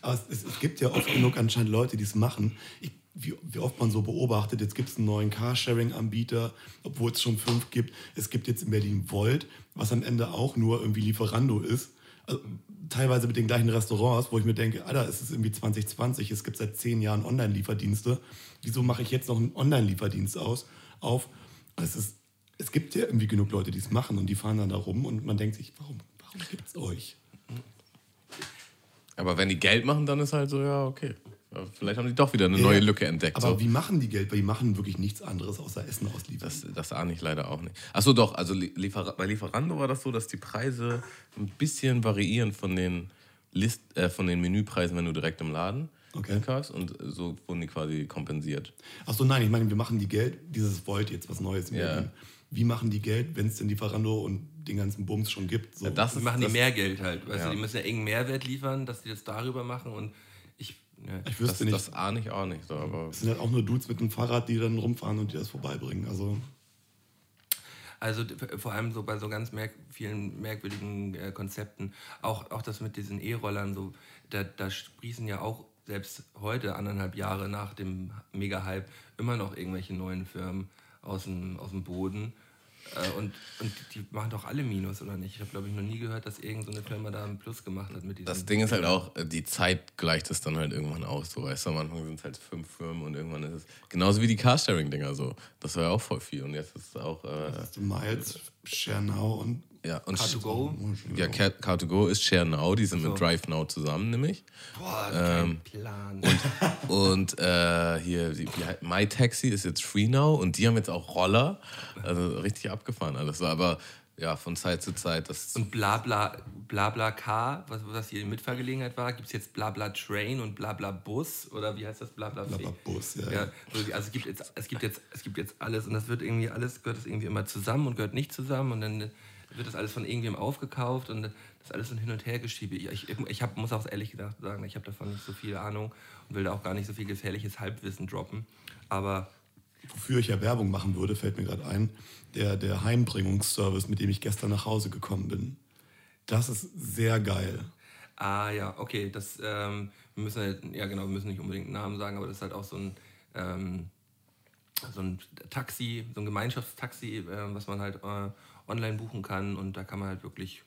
Aber es, es, es gibt ja oft genug anscheinend Leute, die es machen. Ich, wie, wie oft man so beobachtet, jetzt gibt es einen neuen Carsharing-Anbieter, obwohl es schon fünf gibt. Es gibt jetzt in Berlin Volt, was am Ende auch nur irgendwie Lieferando ist. Also, teilweise mit den gleichen Restaurants, wo ich mir denke, Alter, es ist irgendwie 2020, es gibt seit zehn Jahren Online-Lieferdienste. Wieso mache ich jetzt noch einen Online-Lieferdienst auf? Es, ist, es gibt ja irgendwie genug Leute, die es machen und die fahren dann da rum und man denkt sich, warum, warum gibt es euch? Aber wenn die Geld machen, dann ist halt so, ja, okay. Ja, Vielleicht haben die doch wieder eine neue Lücke entdeckt. Aber so. wie machen die Geld? Weil die machen wirklich nichts anderes außer Essen ausliefern. Das, das ahne ich leider auch nicht. Achso, doch, also Liefer bei Lieferando war das so, dass die Preise ein bisschen variieren von den, List, äh, von den Menüpreisen, wenn du direkt im Laden Okay. einkaufst und so wurden die quasi kompensiert. Achso, nein, ich meine, wir machen die Geld, dieses Volt jetzt, was Neues. Ja. Wie machen die Geld, wenn es denn Lieferando und den ganzen Bums schon gibt? So. Ja, das ist, machen die das, mehr Geld halt. Weißt Ja. du, die müssen ja irgendeinen Mehrwert liefern, dass die das darüber machen und. Ja. ich das, wüsste nicht. das ahne ich auch nicht. So, aber Es sind halt auch nur Dudes mit einem Fahrrad, die dann rumfahren und dir das vorbeibringen. Also, Also vor allem so bei so ganz merk vielen merkwürdigen äh, Konzepten, auch, auch das mit diesen E-Rollern, so, da, da sprießen ja auch selbst heute, anderthalb Jahre nach dem Mega-Hype, immer noch irgendwelche neuen Firmen aus dem, aus dem Boden. Äh, und, und die machen doch alle Minus, oder nicht? Ich habe, glaube ich, noch nie gehört, dass irgendeine so Firma da ein Plus gemacht hat mit diesem. Das Ding ist halt auch, äh, die Zeit gleicht es dann halt irgendwann aus. So, weißt du, am Anfang sind es halt fünf Firmen und irgendwann ist es. Genauso wie die Carsharing-Dinger so. Das war ja auch voll viel. Und jetzt ist es auch. Äh, Also Miles, ShareNow und ja, und Car2Go? Ja, Car- Car2Go ist Share Now, die sind so. mit Drive Now zusammen, nämlich. Boah, Ähm, kein Plan. Und äh, hier, wie, heißt- My Taxi ist jetzt Free Now und die haben jetzt auch Roller. Also richtig abgefahren alles. Aber ja, von Zeit zu Zeit, das. Und Blabla, Blabla Car, was, was hier in Mitfahrgelegenheit war, gibt es jetzt Blabla Train und Blabla Bus oder wie heißt das? Blabla Blabla Bus, ja. ja. so, Also es gibt, jetzt, es, gibt jetzt, es gibt jetzt alles und das wird irgendwie alles, gehört das irgendwie immer zusammen und gehört nicht zusammen und dann wird das alles von irgendwem aufgekauft und das alles so ein Hin- und Hergeschiebe. Ich, ich hab, muss auch ehrlich gesagt sagen, ich habe davon nicht so viel Ahnung und will da auch gar nicht so viel gefährliches Halbwissen droppen. Aber Wofür ich ja Werbung machen würde, fällt mir gerade ein, der, der Heimbringungsservice, mit dem ich gestern nach Hause gekommen bin. Das ist sehr geil. Ah ja, okay, das ähm, wir müssen halt, ja genau, wir müssen nicht unbedingt einen Namen sagen, aber das ist halt auch so ein ähm, so ein Taxi, so ein Gemeinschaftstaxi, äh, was man halt äh, online buchen kann und da kann man halt wirklich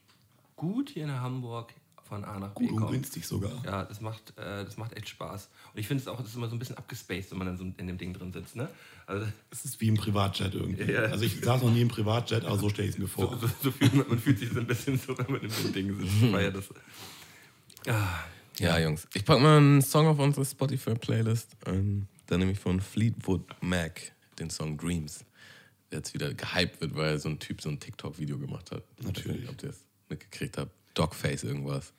gut hier in Hamburg von A nach B Gut und kommen. günstig sogar. Ja, das macht, äh, das macht echt Spaß. Und ich finde es auch, das ist immer so ein bisschen abgespaced, wenn man dann so in dem Ding drin sitzt. Ne? Also, Es ist wie im Privatjet irgendwie. Ja. Also ich saß noch nie im Privatjet, aber so stelle ich es mir vor. so, so fühlt man, man fühlt sich so ein bisschen so, wenn man in dem Ding sitzt. Das. Ah, Ja, Jungs. Ich packe mal einen Song auf unsere Spotify-Playlist. Ähm, dann nehme ich von Fleetwood Mac den Song Dreams. Jetzt wieder gehypt wird, weil so ein Typ so ein TikTok-Video gemacht hat. Ich weiß Natürlich. nicht, ob ihr es mitgekriegt habt. Dogface irgendwas.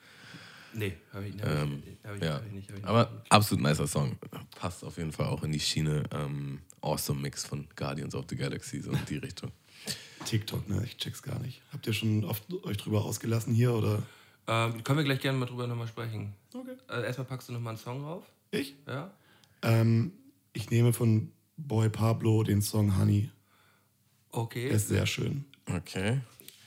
nee, habe ich, hab Ähm, ich, hab ich, ja. hab ich nicht. Hab ich Aber nicht. absolut nicer Song. Passt auf jeden Fall auch in die Schiene ähm, Awesome Mix von Guardians of the Galaxy, so in die Richtung. TikTok, ne? Ich check's gar nicht. Habt ihr schon oft euch drüber ausgelassen hier oder? Ähm, können wir gleich gerne mal drüber nochmal sprechen. Okay. Äh, erstmal packst du nochmal einen Song drauf. Ich? Ja? Ähm, ich nehme von Boy Pablo den Song Honey. Okay. Der ist sehr schön. Okay.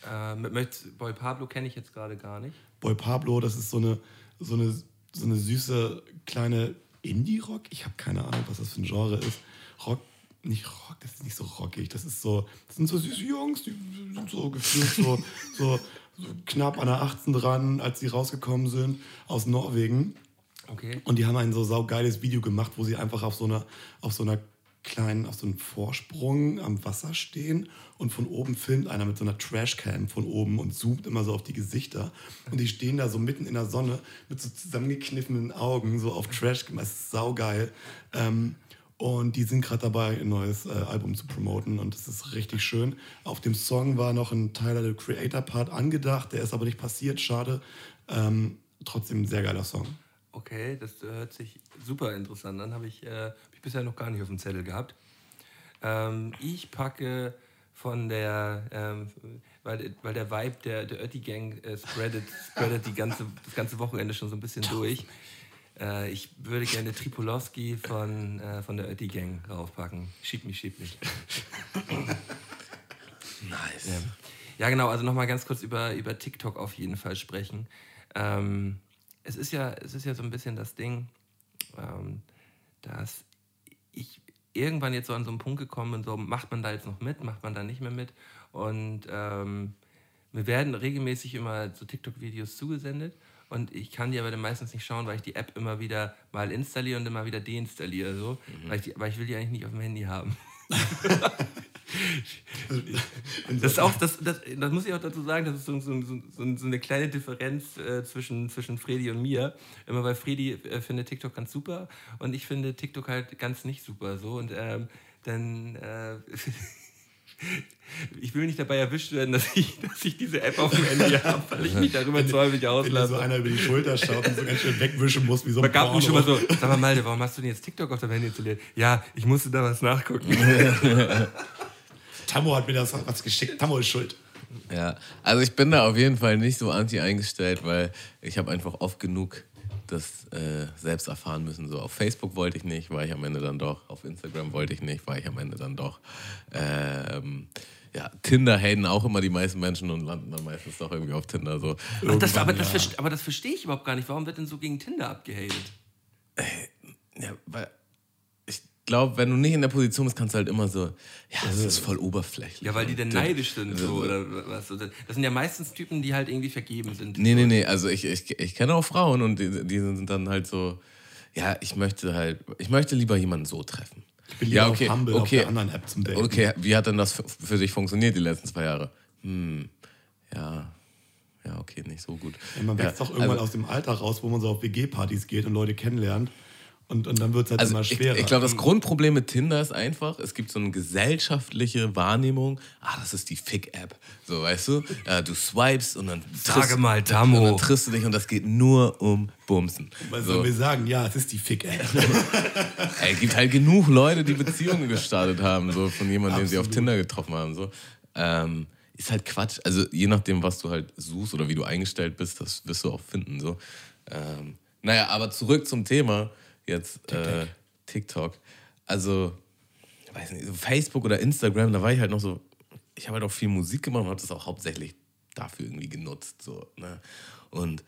Äh, mit, mit Boy Pablo kenne ich jetzt gerade gar nicht. Boy Pablo, das ist so eine, so eine, so eine süße kleine Indie-Rock. Ich habe keine Ahnung, was das für ein Genre ist. Rock, nicht Rock, das ist nicht so rockig. Das ist so, das sind so süße Jungs, die sind so gefühlt so, so, so knapp an der 18 dran, als sie rausgekommen sind aus Norwegen. Okay. Und die haben ein so saugeiles Video gemacht, wo sie einfach auf so einer, auf so einer kleinen, auf so einem Vorsprung am Wasser stehen und von oben filmt einer mit so einer Trashcam von oben und zoomt immer so auf die Gesichter. Und die stehen da so mitten in der Sonne mit so zusammengekniffenen Augen, so auf Trashcam. Das ist saugeil. Ähm, und die sind gerade dabei, ein neues äh, Album zu promoten und das ist richtig schön. Auf dem Song war noch ein Tyler the Creator Part angedacht, der ist aber nicht passiert, schade. Ähm, trotzdem ein sehr geiler Song. Okay, das äh, hört sich super interessant an. Habe ich, äh, bisher noch gar nicht auf dem Zettel gehabt. Ähm, ich packe von der, ähm, weil, weil der Vibe der, der Ötti Gang äh, spreadet, spreadet die ganze, das ganze Wochenende schon so ein bisschen durch. Äh, ich würde gerne Tripolowski von, äh, von der Ötti Gang raufpacken. Schieb mich, schieb mich. Nice. Ja. Ja, genau, also nochmal ganz kurz über, über TikTok auf jeden Fall sprechen. Ähm, es, ist ja, es ist ja so ein bisschen das Ding, ähm, dass ich irgendwann jetzt so an so einen Punkt gekommen bin, so macht man da jetzt noch mit, macht man da nicht mehr mit. Und ähm, mir werden regelmäßig immer so TikTok-Videos zugesendet und ich kann die aber dann meistens nicht schauen, weil ich die App immer wieder mal installiere und immer wieder deinstalliere, so, weil, ich die, weil ich will die eigentlich nicht auf dem Handy haben. Das ist auch, das, das, das muss ich auch dazu sagen, das ist so, so, so, so eine kleine Differenz äh, zwischen, zwischen Fredi und mir. Immer weil Fredi äh, findet TikTok ganz super und ich finde TikTok halt ganz nicht super. So. Und ähm, dann äh, ich will nicht dabei erwischt werden, dass ich, dass ich diese App auf dem Handy habe, weil ich mich darüber zu häufig Wenn dir so auslasse. einer über die Schulter schaut und so ganz schön wegwischen muss, wie so ein Man gab mich schon mal Porno. so, sag mal Malte, warum hast du denn jetzt TikTok auf deinem Handy installiert? Ja, ich musste da was nachgucken. Tammo hat mir das was geschickt. Tammo ist schuld. Ja, also ich bin da auf jeden Fall nicht so anti eingestellt, weil ich habe einfach oft genug das äh, selbst erfahren müssen. So auf Facebook wollte ich nicht, war ich am Ende dann doch. Auf Instagram wollte ich nicht, war ich am Ende dann doch. Ähm, ja, Tinder haten auch immer die meisten Menschen und landen dann meistens doch irgendwie auf Tinder. So. Ach, das, aber, das ja. aber das verstehe ich überhaupt gar nicht. Warum wird denn so gegen Tinder abgehatet? Ja, weil glaube, wenn du nicht in der Position bist, kannst du halt immer so, ja, das ist voll oberflächlich. Ja, weil die dann neidisch sind. So, oder was. Das sind ja meistens Typen, die halt irgendwie vergeben sind. Nee, nee, nee. Also ich, ich, ich kenne auch Frauen und die, die sind dann halt so, ja, ich möchte halt, ich möchte lieber jemanden so treffen. Ich bin lieber ja, okay, auf Humble, auf okay, der anderen App zum Daten. okay. Wie hat denn das für, für dich funktioniert die letzten zwei Jahre? Hm, ja, ja, okay, nicht so gut. Ja, man wächst ja, doch irgendwann also- aus dem Alter raus, wo man so auf WG-Partys geht und Leute kennenlernt. Und, und dann wird es halt Also immer ich, schwerer. ich glaube, das Grundproblem mit Tinder ist einfach, es gibt so eine gesellschaftliche Wahrnehmung, ah, das ist die Fick-App. So, weißt du? Ja, du swipest und dann Sage triffst- mal, Tamo. Und dann triffst du dich und das geht nur um Bumsen. Was So. sollen wir sagen? Ja, es ist die Fick-App. Es gibt halt genug Leute, die Beziehungen gestartet haben, so von jemandem, den sie auf. Tinder getroffen haben. So. Ähm, ist halt Quatsch. Also je nachdem, was du halt suchst oder wie du eingestellt bist, das wirst du auch finden. So. Ähm, naja, aber zurück zum Thema jetzt TikTok. Äh, TikTok. Also, weiß nicht, Facebook oder Instagram, da war ich halt noch so, ich habe halt auch viel Musik gemacht und habe das auch hauptsächlich dafür irgendwie genutzt. So, ne? Und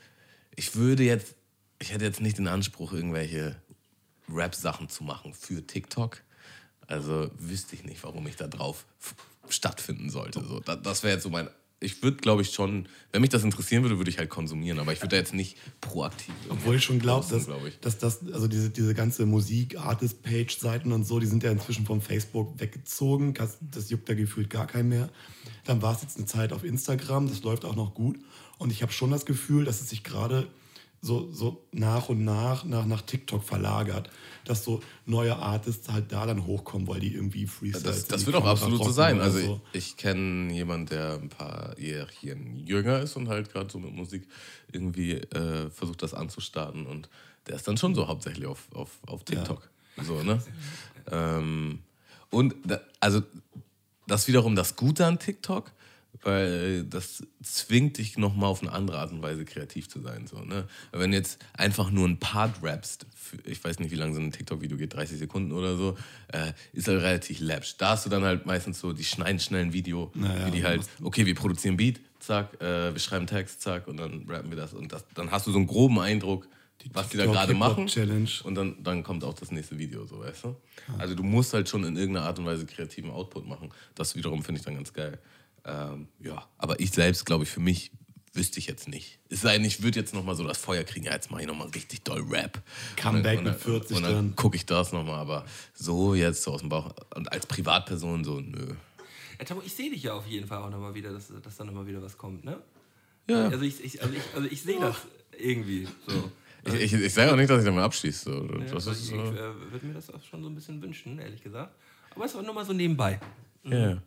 ich würde jetzt, ich hätte jetzt nicht den Anspruch, irgendwelche Rap-Sachen zu machen für TikTok. Also wüsste ich nicht, warum ich da drauf stattfinden sollte. So, das wäre jetzt so mein. Ich würde, glaube ich, schon, wenn mich das interessieren würde, würde ich halt konsumieren, aber ich würde da jetzt nicht proaktiv. Obwohl ich schon glaube, dass, glaub ich. dass das, also diese, diese ganze Musik, Artist-Page-Seiten und so, die sind ja inzwischen vom Facebook weggezogen. Das, das juckt da gefühlt gar keinen mehr. Dann war es jetzt eine Zeit auf Instagram, das läuft auch noch gut. Und ich habe schon das Gefühl, dass es sich gerade so, so nach und nach, nach nach TikTok verlagert, dass so neue Artists halt da dann hochkommen, weil die irgendwie Freestyles Das, das wird auch absolut so sein. Also so. ich, ich kenne jemanden, der ein paar Jährchen jünger ist und halt gerade so mit Musik irgendwie äh, versucht, das anzustarten. Und der ist dann schon so hauptsächlich auf, auf, auf TikTok. So, ne? Ähm, und da, also das wiederum das Gute an TikTok, weil das zwingt dich nochmal auf eine andere Art und Weise kreativ zu sein. So, ne? Wenn du jetzt einfach nur ein Part rappst, ich weiß nicht, wie lange so ein TikTok-Video geht, 30 Sekunden oder so, äh, ist halt relativ läppsch. Da hast du dann halt meistens so, die schneiden schnell ein Video, Naja, wie die halt, okay, wir produzieren Beat, zack, äh, wir schreiben Text, zack, und dann rappen wir das. Und das, dann hast du so einen groben Eindruck, was die da gerade machen. Challenge. Und dann, dann kommt auch das nächste Video, so weißt du? Also du musst halt schon in irgendeiner Art und Weise kreativen Output machen. Das wiederum finde ich dann ganz geil. Ähm, ja, aber ich selbst, glaube ich, für mich wüsste ich jetzt nicht. Es sei denn, ich würde jetzt nochmal so das Feuer kriegen, ja, jetzt mache ich nochmal richtig doll Rap. Comeback mit 40 Und dann, dann. gucke ich das nochmal, aber so jetzt so aus dem Bauch und als Privatperson so, nö. Ja, Tamo, ich sehe dich ja auf jeden Fall auch nochmal wieder, dass, dass da nochmal wieder was kommt, ne? Ja. Also ich, ich, also ich, also ich sehe das irgendwie so. Ich, ich, ich sage auch nicht, dass ich damit abschließe. So. Ja, Das ist ich so. ich äh, würde mir das auch schon so ein bisschen wünschen, ehrlich gesagt. Aber es war nur mal so nebenbei. Ja.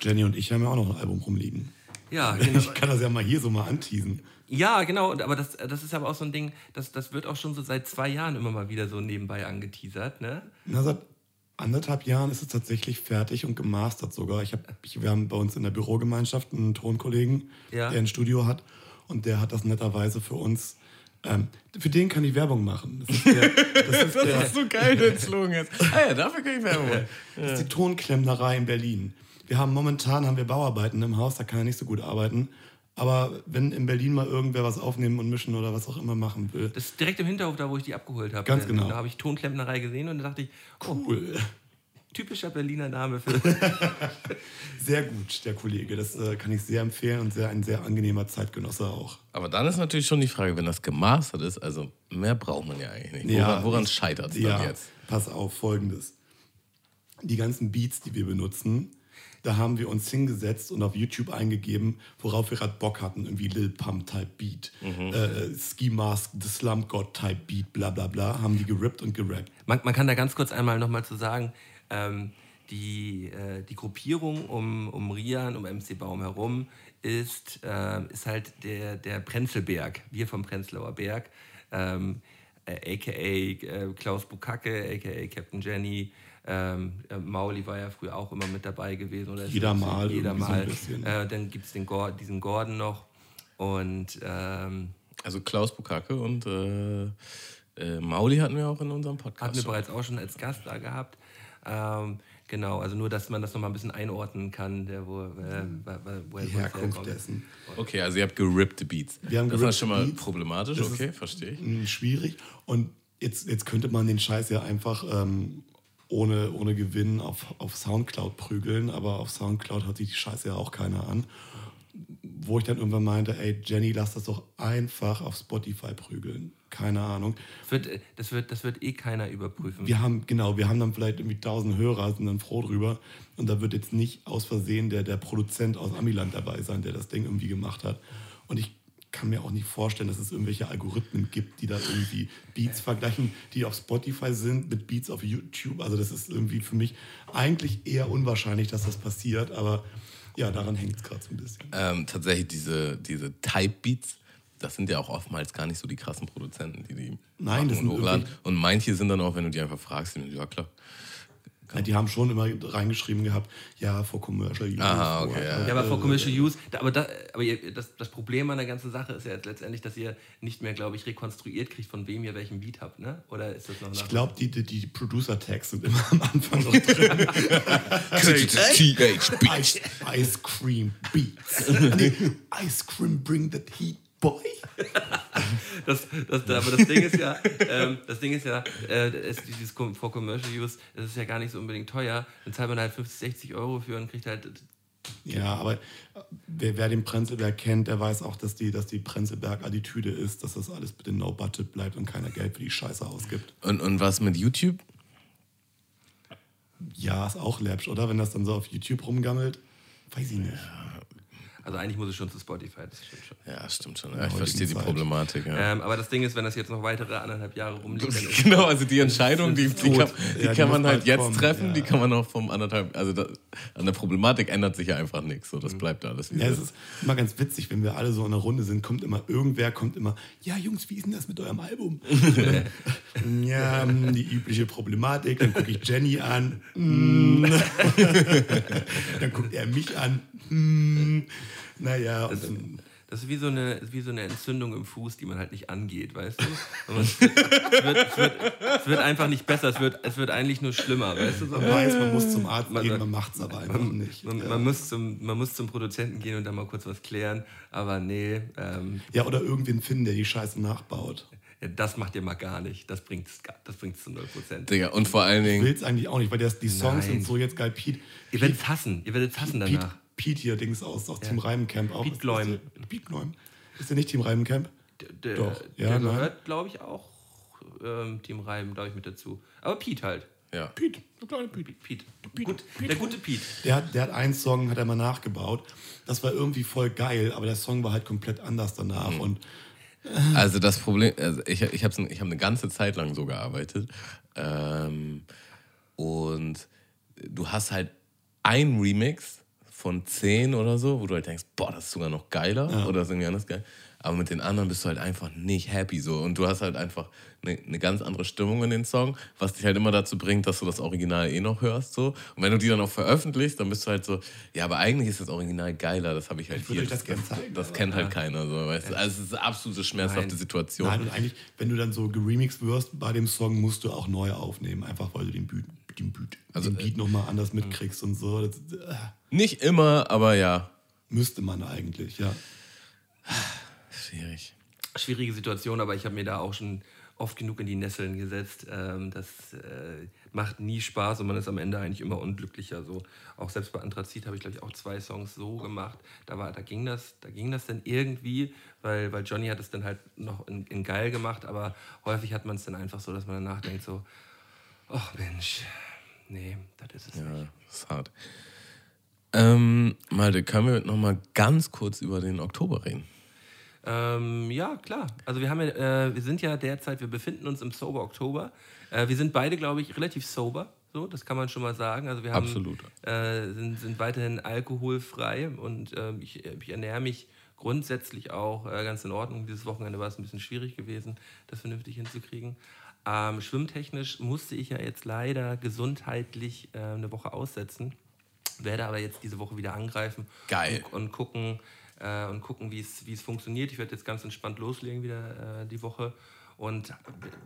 Jenny und ich haben ja auch noch ein Album rumliegen. Ja, genau. Ich kann das ja mal hier so mal anteasen. Ja, genau, und- aber das, das ist aber auch so ein Ding, das, das wird auch schon so seit zwei Jahren immer mal wieder so nebenbei angeteasert, ne? Na, seit anderthalb Jahren ist es tatsächlich fertig und gemastert sogar. Ich hab, ich, wir haben bei uns in der Bürogemeinschaft einen Tonkollegen, Ja. der ein Studio hat und der hat das netterweise für uns. Ähm, für den kann ich Werbung machen. Das ist, der, das ist, der, so geil, den Slogan jetzt. Ah ja, dafür kann ich Werbung machen. das ist die Tonklemmnerei in Berlin. Wir haben momentan haben wir Bauarbeiten im Haus, da kann er nicht so gut arbeiten. Aber wenn in Berlin mal irgendwer was aufnehmen und mischen oder was auch immer machen will, Das ist direkt im Hinterhof, da wo ich die abgeholt habe. Ganz Da- genau. Da habe ich Tonklempnerei gesehen und da dachte ich, oh, cool. typischer Berliner Name für. Sehr gut, der Kollege. Das äh, kann ich sehr empfehlen und sehr, ein sehr angenehmer Zeitgenosse auch. Aber dann ist natürlich schon die Frage, wenn das gemastert ist, also mehr braucht man ja eigentlich nicht. Woran, woran scheitert es ja, dann jetzt? Pass auf, folgendes. Die ganzen Beats, die wir benutzen, da haben wir uns hingesetzt und auf YouTube eingegeben, worauf wir gerade Bock hatten. Irgendwie Lil Pump Type Beat, Mhm. äh, Ski Mask, The Slump God Type Beat, bla bla bla. Haben die gerippt und gerappt. Man, man kann da ganz kurz einmal nochmal zu sagen, ähm, die, äh, die Gruppierung um, um Rian, um MC Baum herum, ist, ähm, ist halt der, der Prenzelberg, wir vom Prenzlauer Berg, ähm, äh, aka äh, Klaus Bukacke, aka Captain Jenny. Ähm, äh, Mauli war ja früher auch immer mit dabei gewesen. Oder ist Jeder so- mal, Jeder so mal. bisschen. äh, dann gibt es diesen Gordon noch. Und ähm, Also Klaus Bukake und äh, äh, Mauli hatten wir auch in unserem Podcast. Hatten wir schon. bereits auch schon als Gast da gehabt. Ähm, genau, also nur, dass man das nochmal ein bisschen einordnen kann, der, wo, äh, wo, Die Herkunft herkommt. dessen. Okay, also ihr habt gerippte Beats. Wir haben das ist schon mal Beats. problematisch, Das okay, verstehe ich. Mm, Schwierig. Und jetzt, jetzt könnte man den Scheiß ja einfach ähm, ohne, ohne Gewinn auf, auf Soundcloud prügeln, aber auf Soundcloud hört sich die Scheiße ja auch keiner an. Wo ich dann irgendwann meinte, ey Jenny, lass das doch einfach auf Spotify prügeln. Keine Ahnung. Das wird, das, wird, das wird eh keiner überprüfen. Wir haben, genau, wir haben dann vielleicht irgendwie 1000 Hörer, sind dann froh drüber. Und da wird jetzt nicht aus Versehen der, der Produzent aus Amiland dabei sein, der das Ding irgendwie gemacht hat. Und ich kann mir auch nicht vorstellen, dass es irgendwelche Algorithmen gibt, die da irgendwie Beats vergleichen, die auf Spotify sind mit Beats auf YouTube. Also das ist irgendwie für mich eigentlich eher unwahrscheinlich, dass das passiert, aber ja, daran hängt es gerade so ein bisschen. Ähm, tatsächlich diese, diese Type-Beats, das sind ja auch oftmals gar nicht so die krassen Produzenten, die die Nein, das und sind hochladen. wirklich- Und manche sind dann auch, wenn du die einfach fragst, sind, ja klar. Ja, die haben schon immer reingeschrieben gehabt, ja, for commercial use. Aha, okay, ja. Ja, aber for commercial use, da, aber, da, aber ihr, das, das Problem an der ganzen Sache ist ja jetzt letztendlich, dass ihr nicht mehr, glaube ich, rekonstruiert kriegt, von wem ihr welchen Beat habt, ne? Oder ist das noch Ich glaube, die, die, die Producer-Tags sind immer am Anfang noch drin. TH Ice, Ice Cream Beats. nee, Ice Cream Bring That Heat Boy. Das, das, aber das Ding ist ja, ähm, das Ding ist ja, äh, es, dieses for commercial use, das ist ja gar nicht so unbedingt teuer. Dann zahlt man halt 50, 60 Euro für und kriegt halt. Ja, aber äh, wer, wer den Prenzlberg kennt, der weiß auch, dass die, dass die Prenzlberg-Attitüde ist, dass das alles bitte no budget bleibt und keiner Geld für die Scheiße ausgibt. Und, und was mit YouTube? Ja, ist auch läppsch, oder? Wenn das dann so auf YouTube rumgammelt. Weiß ich nicht. Also eigentlich muss es schon zu Spotify, das stimmt schon. Ja, stimmt schon. Ja, ich verstehe die Zeit. Problematik. Ja. Ähm, aber das Ding ist, wenn das jetzt noch weitere anderthalb Jahre rumliegt, dann ist Genau, also die Entscheidung, die, die, kann, die Ja, kann man halt jetzt kommen, treffen, ja. die kann man auch vom anderthalb, also da, an der Problematik ändert sich ja einfach nichts, so das bleibt alles wie Ja, es ist. immer ganz witzig, wenn wir alle so in einer Runde sind, kommt immer irgendwer, kommt immer, ja Jungs, wie ist denn das mit eurem Album? ja, mm, die übliche Problematik. Dann gucke ich Jenny an. mm. dann guckt er mich an. Naja, und dann, Das ist wie so, eine, wie so eine Entzündung im Fuß, die man halt nicht angeht, weißt du? Und man, es, wird, es, wird, es wird einfach nicht besser, es wird, es wird eigentlich nur schlimmer, weißt du? So, man weiß, man muss zum Arzt Man- gehen, man macht es aber einfach nicht. man, ja. man, muss zum, man muss zum Produzenten gehen und dann mal kurz was klären, aber nee, ähm, ja, oder irgendwen finden, der die Scheiße nachbaut. ja, das macht ihr mal gar nicht. Das bringt es das bringt's zu 0%. Digga, und vor allen Dingen, Will es eigentlich auch nicht, weil das, die Songs Nein. sind so jetzt geil. Pete, Ihr werdet es hassen, ihr werdet es hassen Pete, danach. Pete hier, Dings aus, aus Team Reimencamp auch. Pete der, Pete Gloim. Ist der nicht Team Reimencamp? Der, der, Doch, der ja, nein. gehört, glaube ich, auch ähm, Team Reim, glaube ich, mit dazu. Aber Pete halt. ja. Pete, der kleine Pete. Pete. Gut, der gute Pete. Der hat, der hat einen Song, hat er mal nachgebaut. Das war irgendwie voll geil, aber der Song war halt komplett anders danach. Mhm. Und Also das Problem, also ich, ich habe ich hab eine ganze Zeit lang so gearbeitet ähm, und du hast halt ein Remix von zehn oder so, wo du halt denkst, boah, das ist sogar noch geiler oder ist irgendwie anders geil. Aber mit den anderen bist du halt einfach nicht happy so. Und du hast halt einfach eine, eine ganz andere Stimmung in den Song, was dich halt immer dazu bringt, dass du das Original eh noch hörst. So. Und wenn du die dann auch veröffentlichst, dann bist du halt so, ja, aber eigentlich ist das Original geiler, das habe ich halt Ich hier. euch das gern zeigen, das kennt halt keiner. So, weißt du? Also es ist eine absolute schmerzhafte Nein. Situation. nein, und eigentlich, wenn du dann so geremixed wirst bei dem Song, musst du auch neu aufnehmen, einfach weil du den Beat, den Beat, Also, den Beat nochmal anders mitkriegst und so. Das, äh, Nicht immer, aber ja. müsste man eigentlich, ja. Schwierig. Schwierige Situation, aber ich habe mir da auch schon oft genug in die Nesseln gesetzt. Ähm, das äh, macht nie Spaß und man ist am Ende eigentlich immer unglücklicher. So. Auch selbst bei Anthrazit habe ich, glaube ich, auch zwei Songs so gemacht. Da, war, da, ging, das, da ging das dann irgendwie, weil, weil Johnny hat es dann halt noch in, in geil gemacht, aber häufig hat man es dann einfach so, dass man danach denkt so, ach Mensch, nee, das ist es nicht. Ja, das ist hart. Ähm, Malte, können wir noch mal ganz kurz über den Oktober reden? Ähm, ja, klar. Also wir haben ja, äh, wir sind ja derzeit, wir befinden uns im Sober Oktober. Äh, wir sind beide, glaube ich, relativ sober. So, das kann man schon mal sagen. Also wir haben, Absolut. Äh, sind, sind weiterhin alkoholfrei und ähm, ich, ich ernähre mich grundsätzlich auch äh, ganz in Ordnung. Dieses Wochenende war es ein bisschen schwierig gewesen, das vernünftig hinzukriegen. Ähm, schwimmtechnisch musste ich ja jetzt leider gesundheitlich äh, eine Woche aussetzen. Werde aber jetzt diese Woche wieder angreifen Geil. und, und gucken, äh, und gucken wie es funktioniert. Ich werde jetzt ganz entspannt loslegen wieder äh, die Woche und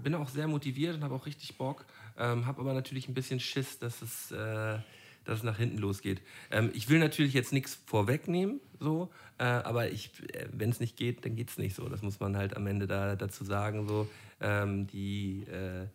bin auch sehr motiviert und habe auch richtig Bock. Ähm, habe aber natürlich ein bisschen Schiss, dass es, äh, dass es nach hinten losgeht. Ähm, ich will natürlich jetzt nichts vorwegnehmen, so, äh, aber ich, äh, wenn es nicht geht, dann geht es nicht so. Das muss man halt am Ende da, dazu sagen. So, ähm, die, äh,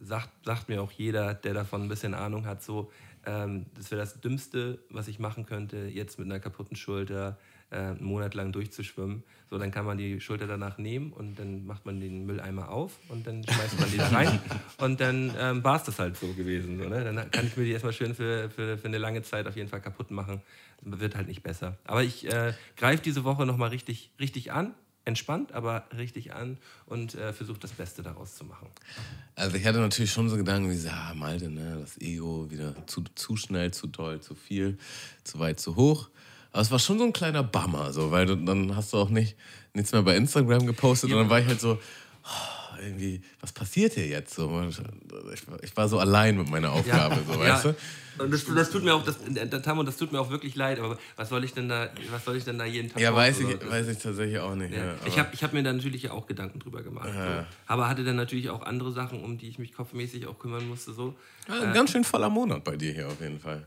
sagt, sagt mir auch jeder, der davon ein bisschen Ahnung hat, so, ähm, das wäre das Dümmste, was ich machen könnte, jetzt mit einer kaputten Schulter äh, einen Monat lang durchzuschwimmen. So, dann kann man die Schulter danach nehmen und dann macht man den Mülleimer auf und dann schmeißt man die da rein und dann ähm, war es das halt so gewesen. So, ne? Dann kann ich mir die erstmal schön für, für, für eine lange Zeit auf jeden Fall kaputt machen. Wird halt nicht besser. Aber ich äh, greife diese Woche nochmal richtig, richtig an entspannt, aber richtig an und äh, versucht das Beste daraus zu machen. Also ich hatte natürlich schon so Gedanken wie, so, ah, Malte, ne, das Ego wieder zu, zu schnell, zu doll, zu viel, zu weit, zu hoch. Aber es war schon so ein kleiner Bummer, so, weil du, dann hast du auch nicht nichts mehr bei Instagram gepostet ja. und dann war ich halt so, oh, irgendwie, was passiert hier jetzt? So, ich, ich war so allein mit meiner Aufgabe, ja. so, weißt ja. du? Und das, das, tut mir auch, das, Tammo, das tut mir auch wirklich leid, aber was soll ich denn da, was soll ich denn da jeden Tag Ja, weiß ich, weiß ich tatsächlich auch nicht. Ja. Ich habe ich hab mir da natürlich auch Gedanken drüber gemacht. So. Aber hatte dann natürlich auch andere Sachen, um die ich mich kopfmäßig auch kümmern musste. So. ein äh, ganz schön voller Monat bei dir hier auf jeden Fall.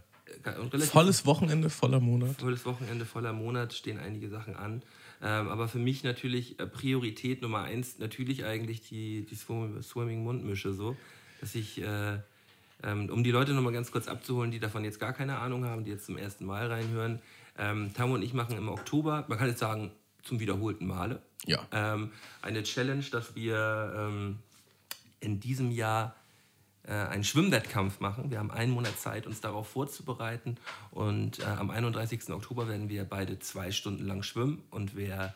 Volles Wochenende, voller Monat. Volles Wochenende, voller Monat stehen einige Sachen an. Ähm, aber für mich natürlich äh, Priorität Nummer eins, natürlich eigentlich die, die Swimming-Mundmische so, dass ich äh, ähm, um die Leute nochmal ganz kurz abzuholen, die davon jetzt gar keine Ahnung haben, die jetzt zum ersten Mal reinhören. Ähm, Tamu und ich machen im Oktober, man kann jetzt sagen, zum wiederholten Male, ja. ähm, eine Challenge, dass wir ähm, in diesem Jahr einen Schwimmwettkampf machen. Wir haben einen Monat Zeit, uns darauf vorzubereiten. Und äh, am 31. Oktober werden wir beide zwei Stunden lang schwimmen. Und wer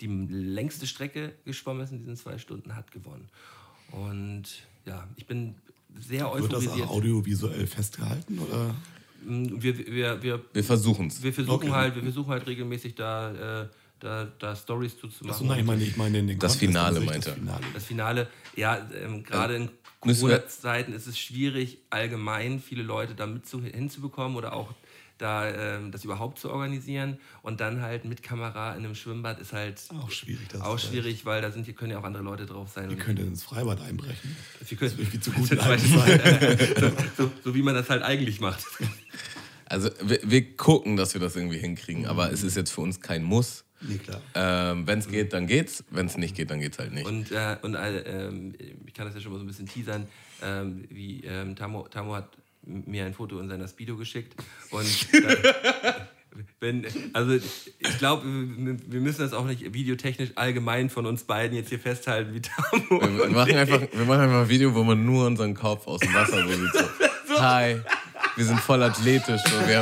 die längste Strecke geschwommen ist in diesen zwei Stunden, hat gewonnen. Und ja, ich bin sehr euphorisiert. Wird das audiovisuell festgehalten oder? Mm, wir, wir, wir, wir versuchen es. Wir versuchen okay. halt, wir versuchen halt regelmäßig da, äh, da, da Stories zu machen. Achso, nein, ich meine, ich meine den das Finale meinte. Das Finale. das Finale, ja, ähm, gerade in Corona-Zeiten ist es schwierig, allgemein viele Leute da mit zu, hinzubekommen oder auch da ähm, das überhaupt zu organisieren und dann halt mit Kamera in einem Schwimmbad ist halt auch schwierig. Das auch schwierig, weil da sind, hier können ja auch andere Leute drauf sein. Wir können ins Freibad einbrechen. Wir können, das zu gut so, so, so wie man das halt eigentlich macht. Also wir, wir, gucken, dass wir das irgendwie hinkriegen, aber es ist jetzt für uns kein Muss. Nee, klar. Ähm, wenn es geht, dann geht's. Wenn es nicht geht, dann geht's halt nicht. Und, äh, und äh, ich kann das ja schon mal so ein bisschen teasern, ähm, wie ähm, Tamo, Tamo hat mir ein Foto in seiner Speedo geschickt. Und wenn, also ich glaube, wir müssen das auch nicht videotechnisch allgemein von uns beiden jetzt hier festhalten, wie Tamo. Wir, wir machen, einfach, wir machen einfach ein Video, wo man nur unseren Kopf aus dem Wasser so sieht. So. Hi. Wir sind voll athletisch. So. Wir,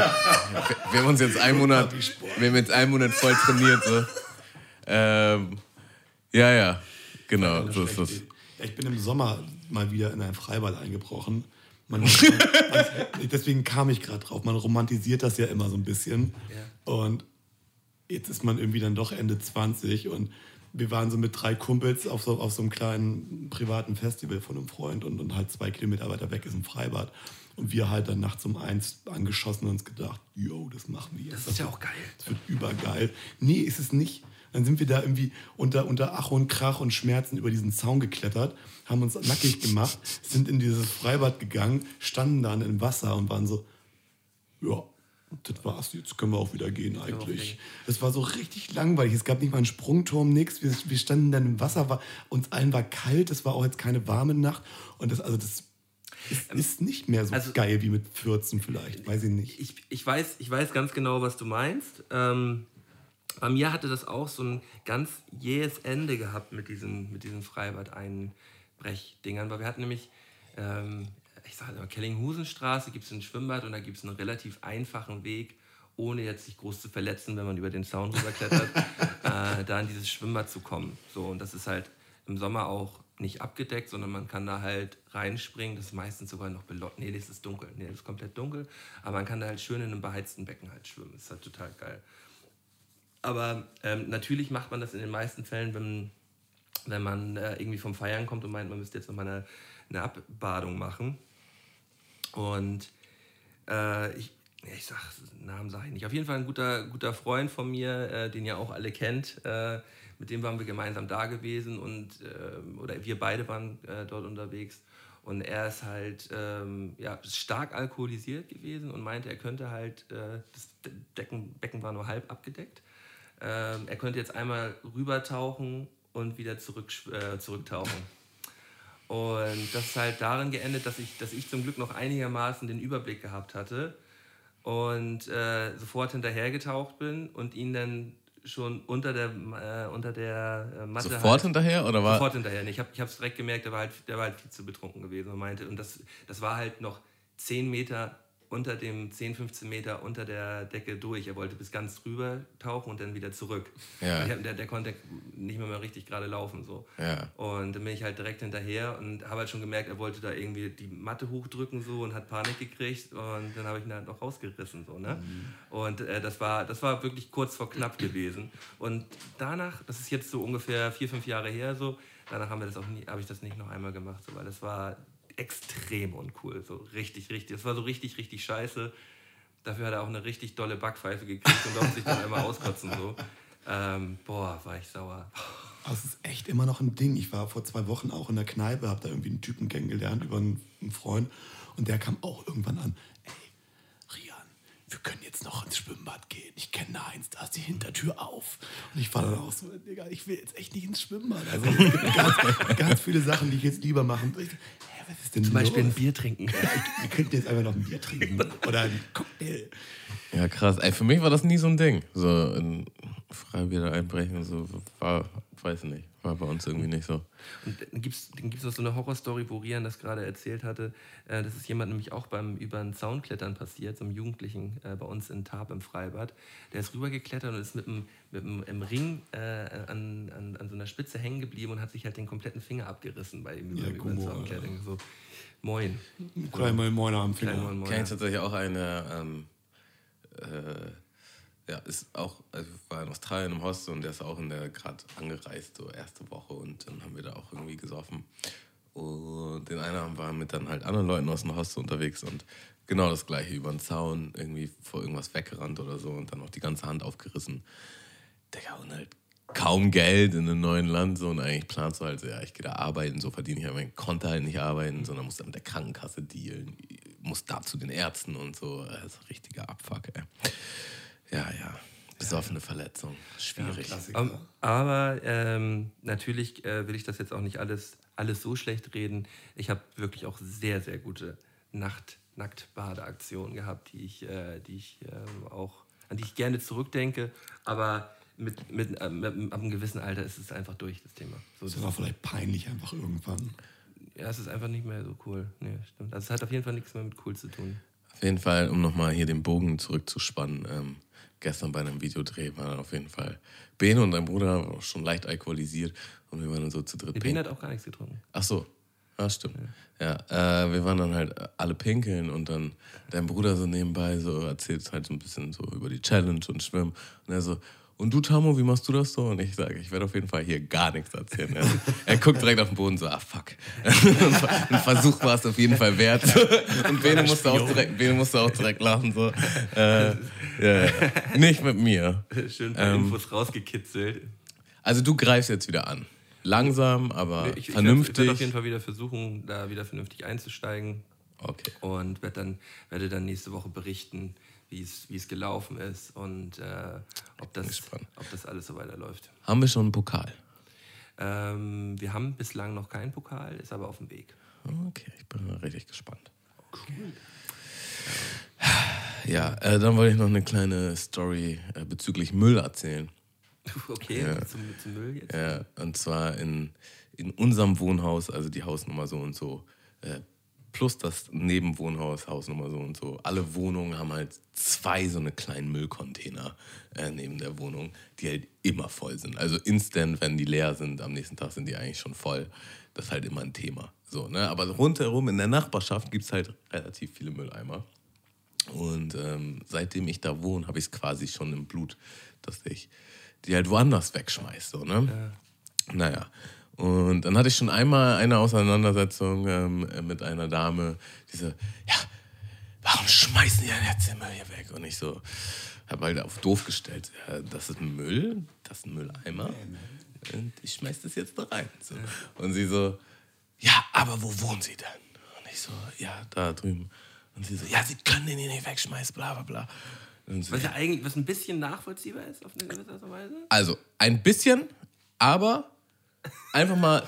wir, haben uns jetzt einen Monat, wir haben jetzt einen Monat voll trainiert. So. Ähm, ja, ja, genau. So ist das. Ich bin im Sommer mal wieder in ein Freibad eingebrochen man, man, deswegen kam ich gerade drauf. Man romantisiert das ja immer so ein bisschen. Ja. Und jetzt ist man irgendwie dann doch Ende 20 und wir waren so mit drei Kumpels auf so, auf so einem kleinen privaten Festival von einem Freund und, und halt zwei Kilometer weiter weg ist ein Freibad. Und wir halt dann nachts um eins angeschossen und uns gedacht, yo, das machen wir jetzt. Das ist ja auch geil. Das wird übergeil. Nee, ist es nicht. Dann sind wir da irgendwie unter, unter Ach und Krach und Schmerzen über diesen Zaun geklettert, haben uns nackig gemacht, sind in dieses Freibad gegangen, standen dann im Wasser und waren so, ja, das war's, jetzt können wir auch wieder gehen eigentlich. Es war so richtig langweilig, es gab nicht mal einen Sprungturm, nichts. Wir, wir, standen dann im Wasser, war, uns allen war kalt, es war auch jetzt keine warme Nacht. Und das, also das ist, ähm, ist nicht mehr so also, geil wie mit 14 vielleicht, weiß ich nicht. Ich, ich, weiß, ich weiß ganz genau, was du meinst. Ähm, bei mir hatte das auch so ein ganz jähes Ende gehabt mit diesen, mit diesen Freibad-Einbrechdingern, weil wir hatten nämlich, ähm, ich sage immer, Kellinghusenstraße gibt es ein Schwimmbad und da gibt es einen relativ einfachen Weg, ohne jetzt sich groß zu verletzen, wenn man über den Zaun rüberklettert, äh, da in dieses Schwimmbad zu kommen. So, und das ist halt im Sommer auch nicht abgedeckt, sondern man kann da halt reinspringen. Das ist meistens sogar noch beleuchtet. Nee, das ist dunkel. Nee, das ist komplett dunkel. Aber man kann da halt schön in einem beheizten Becken halt schwimmen. Das ist halt total geil. Aber ähm, natürlich macht man das in den meisten Fällen, wenn, wenn man äh, irgendwie vom Feiern kommt und meint, man müsste jetzt nochmal eine, eine Abbadung machen. Und äh, ich, ich sag, Namen sage ich nicht. Auf jeden Fall ein guter, guter Freund von mir, äh, den ihr auch alle kennt. Äh, mit dem waren wir gemeinsam da gewesen und ähm, oder wir beide waren äh, dort unterwegs. Und er ist halt ähm, ja, stark alkoholisiert gewesen und meinte, er könnte halt, äh, das Decken, Becken war nur halb abgedeckt ähm, er könnte jetzt einmal rübertauchen und wieder zurück, äh, zurücktauchen. Und das ist halt darin geendet, dass ich, dass ich zum Glück noch einigermaßen den Überblick gehabt hatte und äh, sofort hinterhergetaucht bin und ihn dann schon unter der, äh, unter der äh, Matte. Sofort halt, hinterher oder war? Sofort hinterher. Ich habe es direkt gemerkt, der war, halt, der war halt viel zu betrunken gewesen und meinte, und das, das war halt noch 10 Meter unter dem 10, 15 Meter unter der Decke durch. Er wollte bis ganz drüber tauchen und dann wieder zurück. Ja. Hab- Der, der konnte nicht mehr, mehr richtig gerade laufen. So. Ja. Und dann bin ich halt direkt hinterher und habe halt schon gemerkt, er wollte da irgendwie die Matte hochdrücken so und hat Panik gekriegt und dann habe ich ihn halt noch rausgerissen. So, ne? Und äh, das, war, das war wirklich kurz vor knapp gewesen. Und danach, das ist jetzt so ungefähr vier, fünf Jahre her, so, danach haben wir das auch nie, habe ich das nicht noch einmal gemacht, so, weil das war extrem uncool. So richtig, richtig. Das war so richtig, richtig scheiße. Dafür hat er auch eine richtig dolle Backpfeife gekriegt und durfte sich dann einmal auskotzen. So. Ähm, boah, war ich sauer. Es ist echt immer noch ein Ding. Ich war vor zwei Wochen auch in der Kneipe, habe da irgendwie einen Typen kennengelernt über einen Freund und der kam auch irgendwann an. Wir können jetzt noch ins Schwimmbad gehen. Ich kenne eins, da ist die Hintertür auf. Und ich war dann auch so, Digga, ich will jetzt echt nicht ins Schwimmbad. Also es gibt ganz, ganz viele Sachen, die ich jetzt lieber machen. Hä, was ist denn Zum Beispiel ein los? Bier trinken. Wir könnten jetzt einfach noch ein Bier trinken oder einen Cocktail. Ja, krass. Ey, für mich war das nie so ein Ding. So in Freibier einbrechen, so war, weiß nicht, war bei uns irgendwie nicht so. Und dann gibt es dann gibt's noch so eine Horrorstory, wo Rian das gerade erzählt hatte. Äh, das ist jemand nämlich auch beim über einen Zaun klettern passiert, so einem Jugendlichen äh, bei uns in Tarp im Freibad. Der ist rübergeklettert und ist mit einem mit einem- im Ring äh, an, an, an so einer Spitze hängen geblieben und hat sich halt den kompletten Finger abgerissen bei ihm über, Ja, über den Zaun klettern. So, moin. Klein mal Moiner am Klein, Finger. moin, moin. Kenne ich tatsächlich auch eine, ähm, äh, ja, ist auch, also war in Australien im Hostel und der ist auch in der gerade angereist, so erste Woche und dann haben wir da auch irgendwie gesoffen. Und den einen Abend waren mit dann halt anderen Leuten aus dem Hostel unterwegs und genau das gleiche über den Zaun, irgendwie vor irgendwas weggerannt oder so und dann auch die ganze Hand aufgerissen. Digga, und halt kaum Geld in einem neuen Land so und eigentlich planst du halt so, ja, ich gehe da arbeiten, so verdiene ich aber, ich konnte halt nicht arbeiten, sondern musste mit der Krankenkasse dealen, muss da zu den Ärzten und so, das ist ein richtiger Abfuck, ey. Ja, ja, besoffene Verletzung, schwierig. Klassiker. Ähm, aber ähm, natürlich äh, will ich das jetzt auch nicht alles, alles so schlecht reden. Ich habe wirklich auch sehr, sehr gute Nacht Nacktbadeaktionen gehabt, die ich, äh, die ich ähm, auch, an die ich gerne zurückdenke. Aber mit, mit, äh, mit, ab einem gewissen Alter ist es einfach durch, das Thema. So, Das war vielleicht peinlich einfach irgendwann. ja, es ist einfach nicht mehr so cool. Nee, stimmt. Also es hat auf jeden Fall nichts mehr mit cool zu tun. Auf jeden Fall, um nochmal hier den Bogen zurückzuspannen, ähm, gestern bei einem Videodreh war dann auf jeden Fall Bene und dein Bruder schon leicht alkoholisiert und wir waren dann so zu dritt Bene hat auch gar nichts getrunken. Ach so. Ja, stimmt. Ja, äh, wir waren dann halt alle pinkeln und dann dein Bruder so nebenbei so erzählt halt so ein bisschen so über die Challenge und Schwimmen. Und er so, und du, Tamo, wie machst du das so? Und ich sage, ich werde auf jeden Fall hier gar nichts erzählen. Er, er guckt direkt auf den Boden so, ah fuck. Ein Versuch war es auf jeden Fall wert. Und Bene musste auch direkt, Bene musste auch direkt lachen. So. Äh, ja. Nicht mit mir. Schön Ähm, Infos rausgekitzelt. Also du greifst jetzt wieder an. Langsam, aber ich, ich vernünftig. werde auf jeden Fall wieder versuchen, da wieder vernünftig einzusteigen. okay. und werde dann, werde dann nächste Woche berichten, wie es, gelaufen ist und äh, ob, das, ob das alles so weiterläuft. Haben wir schon einen Pokal? Ähm, wir haben bislang noch keinen Pokal, ist aber auf dem Weg. Okay, ich bin richtig gespannt. Ja, äh, dann wollte ich noch eine kleine Story äh, bezüglich Müll erzählen. Okay, Ja. zum, zum Müll jetzt. Ja, und zwar in, in unserem Wohnhaus, also die Hausnummer so und so, äh, plus das Nebenwohnhaus, Hausnummer so und so. Alle Wohnungen haben halt zwei so eine kleinen Müllcontainer äh, neben der Wohnung, die halt immer voll sind. Also instant, wenn die leer sind, am nächsten Tag sind die eigentlich schon voll. Das ist halt immer ein Thema. So, ne? Aber rundherum in der Nachbarschaft gibt es halt relativ viele Mülleimer. Und ähm, seitdem ich da wohne, habe ich es quasi schon im Blut, dass ich die halt woanders wegschmeiße. So, ne? Naja. Und dann hatte ich schon einmal eine Auseinandersetzung ähm, mit einer Dame, die so, ja, warum schmeißen die denn jetzt den Müll hier weg? Und ich so, habe halt auf doof gestellt, ja, das ist Müll, das ist ein Mülleimer. Und ich schmeiß das jetzt da rein. So. Und sie so, ja, aber wo wohnen sie denn? Und ich so, ja, da drüben. Und sie so, ja, sie können den hier nicht wegschmeißen, bla bla bla. So, Was ja eigentlich, was ein bisschen nachvollziehbar ist auf eine gewisse Art und Weise. also ein bisschen, aber einfach mal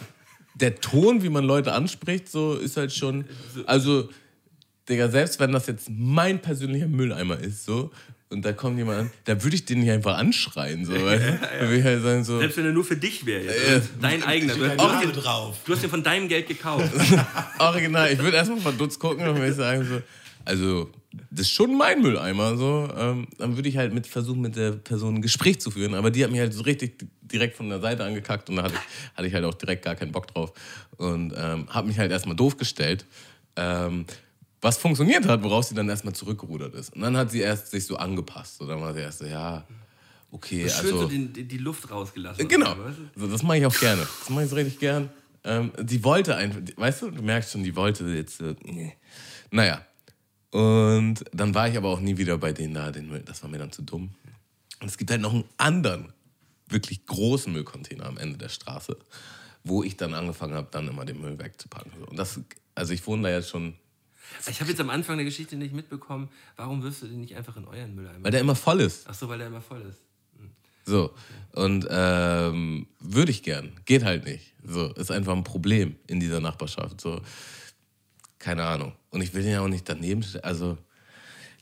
der Ton, wie man Leute anspricht, so ist halt schon. Also, Digga, selbst wenn das jetzt mein persönlicher Mülleimer ist, so, und da kommt jemand an, da würde ich den nicht einfach anschreien, so? Da würde ich halt sagen, so. Selbst wenn er nur für dich wäre. Ja. Dein eigener. Du, den, drauf. du hast den von deinem Geld gekauft. Original, ich würde erstmal verdutzt gucken und würde sagen, so, also, das ist schon mein Mülleimer, so. Ähm, dann würde ich halt mit versuchen, mit der Person ein Gespräch zu führen. Aber die hat mich halt so richtig direkt von der Seite angekackt und da hatte ich, hatte ich halt auch direkt gar keinen Bock drauf. Und ähm, habe mich halt erstmal doof gestellt. Ähm, was funktioniert hat, woraus sie dann erstmal zurückgerudert ist. Und dann hat sie erst sich so angepasst. So, dann war sie erst so, ja, okay, Schön also. so die, die, Luft rausgelassen. Genau. Weißt du? So, das mache ich auch gerne. Das mache ich so richtig gern. Ähm, die wollte einfach, weißt du, du merkst schon, die wollte jetzt. Äh, naja. Und dann war ich aber auch nie wieder bei denen da. Den Müll, das war mir dann zu dumm. Und es gibt halt noch einen anderen, wirklich großen Müllcontainer am Ende der Straße, wo ich dann angefangen habe, dann immer den Müll wegzupacken. Und das, also ich wohne da jetzt schon, Ich habe jetzt am Anfang der Geschichte nicht mitbekommen, warum wirfst du den nicht einfach in euren Mülleimer? weil der immer voll ist. Ach so, weil der immer voll ist. So. Und ähm, würde ich gern. Geht halt nicht. So, ist einfach ein Problem in dieser Nachbarschaft. So, keine Ahnung. Und ich will den ja auch nicht daneben stellen. Also,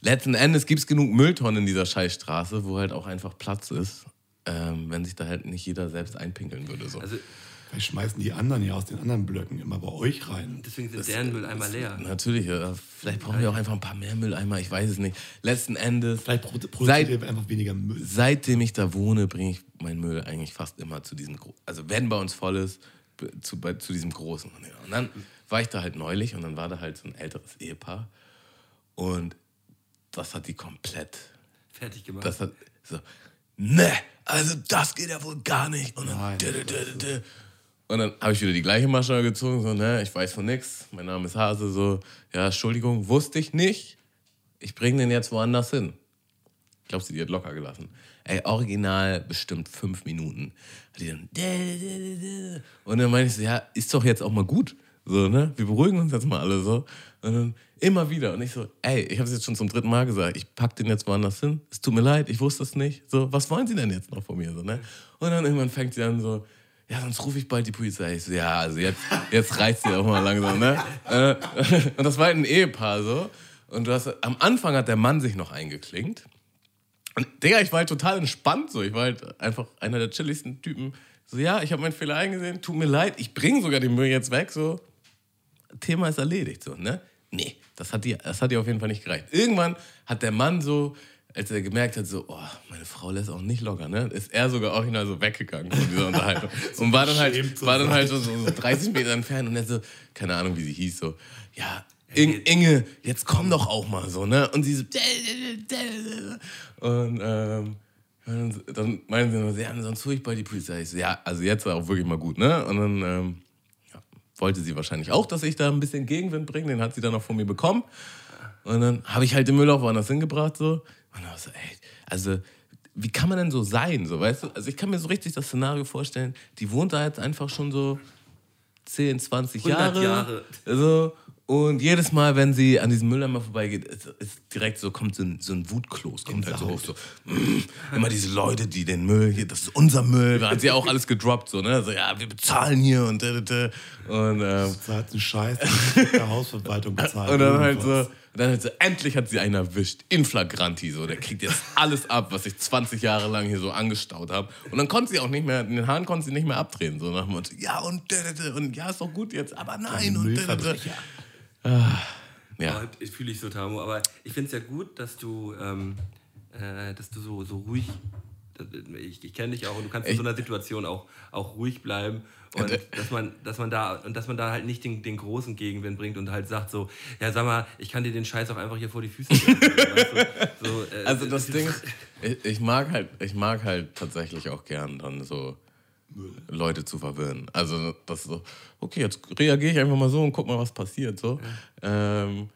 letzten Endes gibt es genug Mülltonnen in dieser Scheißstraße, wo halt auch einfach Platz ist, ähm, wenn sich da halt nicht jeder selbst einpinkeln würde. So. Also Vielleicht schmeißen die anderen ja aus den anderen Blöcken immer bei euch rein. deswegen sind deren Mülleimer leer. Natürlich, ja. vielleicht brauchen wir auch einfach ein paar mehr Mülleimer, ich weiß es nicht. Letzten Endes, Vielleicht produ- Seit- produziert ihr einfach weniger Müll. seitdem ich da wohne, bringe ich meinen Müll eigentlich fast immer zu diesem, also wenn bei uns voll ist, zu, bei, zu diesem großen. Und dann war ich da halt neulich und dann war da halt so ein älteres Ehepaar und das hat die komplett, Fertig gemacht. das hat so, ne, also das geht ja wohl gar nicht. Und dann, Nein, dü- dü- dü- dü. und dann habe ich wieder die gleiche Masche gezogen, so, ne, ich weiß von nix, mein Name ist Hase, so, ja, Entschuldigung, wusste ich nicht, ich bringe den jetzt woanders hin. Glaubst du, die hat locker gelassen? Ey, original bestimmt fünf Minuten. Und dann meine ich so, ja, ist doch jetzt auch mal gut. So, ne? Wir beruhigen uns jetzt mal alle so. Und dann immer wieder. Und ich so, ey, ich habe es jetzt schon zum dritten Mal gesagt, ich pack den jetzt woanders hin. Es tut mir leid, ich wusste es nicht. So, was wollen Sie denn jetzt noch von mir? So, ne? Und dann irgendwann fängt sie an so, ja, sonst rufe ich bald die Polizei. Ich so, ja, also jetzt, jetzt reicht sie auch mal langsam, ne? Äh, Und das war halt ein Ehepaar so. Und du hast, am Anfang hat der Mann sich noch eingeklinkt. Und Digga, ich war halt total entspannt so. Ich war halt einfach einer der chilligsten Typen. So, ja, ich habe meinen Fehler eingesehen, tut mir leid, ich bringe sogar den Müll jetzt weg, so. Thema ist erledigt, so, ne? Nee, das hat, die, das hat die auf jeden Fall nicht gereicht. Irgendwann hat der Mann so, als er gemerkt hat, so, oh, meine Frau lässt auch nicht locker, ne? Ist er sogar original so weggegangen von dieser Unterhaltung. und war dann halt, so war dann halt so, so 30 Meter entfernt und er so, keine Ahnung, wie sie hieß, so, ja, In, Inge, jetzt komm doch auch mal so, ne? Und sie so, und ähm, dann, meinen sie nur, ja, sonst hole ich bei die Polizei. Ich so, ja, also jetzt auch wirklich mal gut, ne? Und dann ähm, wollte sie wahrscheinlich auch, dass ich da ein bisschen Gegenwind bringe. Den hat sie dann auch von mir bekommen. Und dann habe ich halt den Müll auch woanders hingebracht, so. Und dann war so, ey, also, wie kann man denn so sein, so, weißt du? Also, ich kann mir so richtig das Szenario vorstellen, die wohnt da jetzt einfach schon so 10, 20 100 Jahre. Jahre. So. Und jedes Mal, wenn sie an diesem Mülleimer vorbeigeht, ist, ist direkt so, kommt so ein, so ein Wutkloß, kommt halt so hoch, so, mm, immer diese Leute, die den Müll, hier, das ist unser Müll, da hat sie auch alles gedroppt, so, ne, so, ja, wir bezahlen hier und, da, da, da. und, ähm, Zahlt einen Scheiß, der Hausverwaltung bezahlt. und dann halt so, und dann halt so, endlich hat sie einen erwischt, in flagranti, so, der kriegt jetzt alles ab, was ich 20 Jahre lang hier so angestaut habe. Und dann konnte sie auch nicht mehr, den Hahn konnte sie nicht mehr abdrehen, so nach dem Motto, ja und, da, da, da, und ja, ist doch gut jetzt, aber nein und, da, da, Müllverbrecher. ja. Ich fühle ich so, Tamo. Aber ich finde es ja gut, dass du, ähm, äh, dass du so, so ruhig. Ich, ich kenne dich auch und du kannst in so einer Situation auch, auch ruhig bleiben. Und Ja, dass man, dass man da und dass man da halt nicht den, den großen Gegenwind bringt und halt sagt so, ja sag mal, ich kann dir den Scheiß auch einfach hier vor die Füße weißt du? so, äh, Also das Ding ist, ich, ich mag halt, ich mag halt tatsächlich auch gern dann so Leute zu verwirren. Also das ist so, okay, jetzt reagiere ich einfach mal so und guck mal, was passiert. So. Ähm,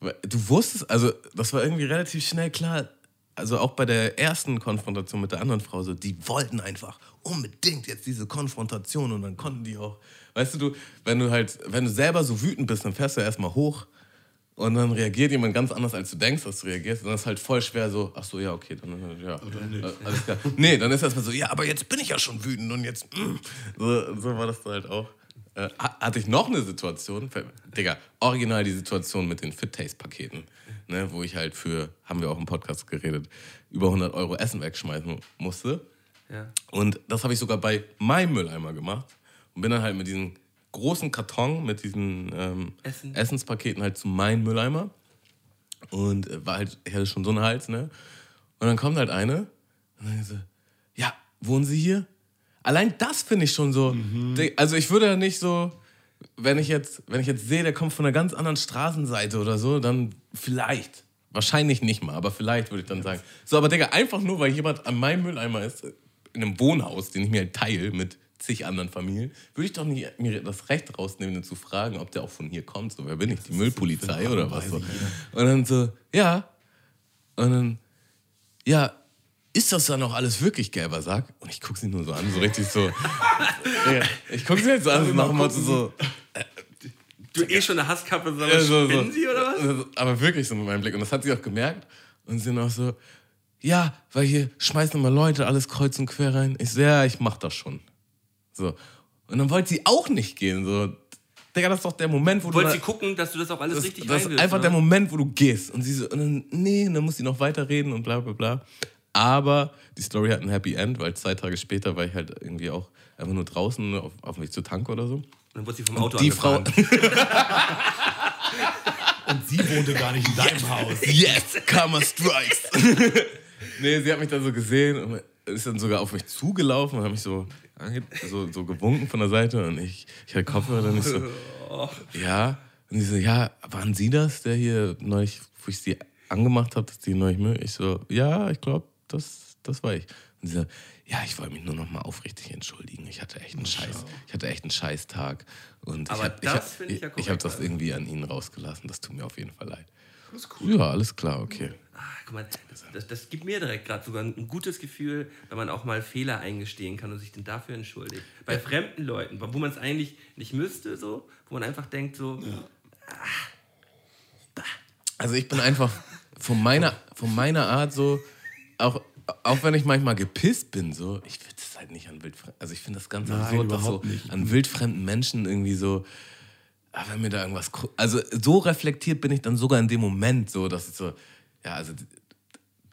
weil du wusstest, also das war irgendwie relativ schnell klar, also auch bei der ersten Konfrontation mit der anderen Frau, so, die wollten einfach unbedingt jetzt diese Konfrontation und dann konnten die auch, weißt du, du, wenn du halt, wenn du selber so wütend bist, dann fährst du erstmal hoch und dann reagiert jemand ganz anders, als du denkst, dass du reagierst. Und dann ist halt voll schwer so, ach so, ja, okay, dann, ja, äh, alles klar. Nee, dann ist erstmal so, ja, aber jetzt bin ich ja schon wütend und jetzt, mm. so, so war das da halt auch. äh, hatte ich noch eine Situation, Digga, original die Situation mit den Fit-Taste-Paketen, ne, wo ich halt für, haben wir auch im Podcast geredet, über 100 Euro Essen wegschmeißen musste. Ja. Und das habe ich sogar bei meinem Mülleimer gemacht und bin dann halt mit diesem großen Karton mit diesen ähm, Essen. Essenspaketen halt zu meinem Mülleimer und äh, war halt, ich hatte schon so einen Hals, ne? Und dann kommt halt eine und dann so, ja, wohnen Sie hier? Allein das finde ich schon so. Mhm. Also ich würde ja nicht so, wenn ich jetzt, wenn ich jetzt sehe, der kommt von einer ganz anderen Straßenseite oder so, dann vielleicht. Wahrscheinlich nicht mal, aber vielleicht würde ich dann sagen. So, aber Digga, einfach nur, weil jemand an meinem Mülleimer ist, in einem Wohnhaus, den ich mir halt teile mit zig anderen Familien, würde ich doch nicht mir das Recht rausnehmen, den zu fragen, ob der auch von hier kommt. So, wer bin ich? Die Müllpolizei oder was? So. Und dann so, ja. Und dann, ja, ist das dann auch alles wirklich gelber Sack? Und ich gucke sie nur so an, so richtig so. ich gucke sie jetzt so an, so nach dem Motto so. Äh, du eh schon eine Hasskappe, sondern ja, so, so. sie oder was? Aber wirklich so mit meinem Blick. Und das hat sie auch gemerkt. Und sie dann auch so, ja, weil hier schmeißen immer Leute alles kreuz und quer rein. Ich so, ja, ich mach das schon. So. Und dann wollte sie auch nicht gehen. So, Digga, das ist doch der Moment, wo du. Wolltest sie gucken, dass du das auch alles das, richtig Das ist einfach ne? der Moment, wo du gehst. Und sie so, und dann, nee, und dann muss sie noch weiterreden und bla bla bla. Aber die Story hat ein Happy End, weil zwei Tage später war ich halt irgendwie auch einfach nur draußen auf, auf mich zu Tank oder so. Und dann wurde sie vom Auto und die Frau Und sie wohnte gar nicht in deinem Haus. Yes, Karma strikes. nee, sie hat mich dann so gesehen und ist dann sogar auf mich zugelaufen und hat mich so, so, so gewunken von der Seite und ich, ich hatte Kopfhörer dann nicht so, ja. Und sie so, ja, waren Sie das, der hier neulich, wo ich sie angemacht habe, dass die neulich mögen? Ich so, ja, ich glaube, das, das war ich. Und sie so, ja, ich wollte mich nur noch mal aufrichtig entschuldigen. Ich hatte echt einen Scheiß, ich hatte echt einen Scheißtag. Und Aber ich habe ich, ich, ja ich hab das irgendwie an Ihnen rausgelassen. Das tut mir auf jeden Fall leid. Das ist cool. Ja, alles klar, okay. Guck mal, das, das gibt mir direkt gerade sogar ein gutes Gefühl, wenn man auch mal Fehler eingestehen kann und sich dann dafür entschuldigt. Bei ja. fremden Leuten, wo man es eigentlich nicht müsste, so, wo man einfach denkt, so. Ja. Ah, also ich bin einfach von meiner, von meiner Art so, auch, auch wenn ich manchmal gepisst bin, so, ich würde es halt nicht an wildfremden, also ich finde das ganz absurd, dass so nicht. an wildfremden Menschen irgendwie so, ah, wenn mir da irgendwas, also so reflektiert bin ich dann sogar in dem Moment so, dass ich so, ja, also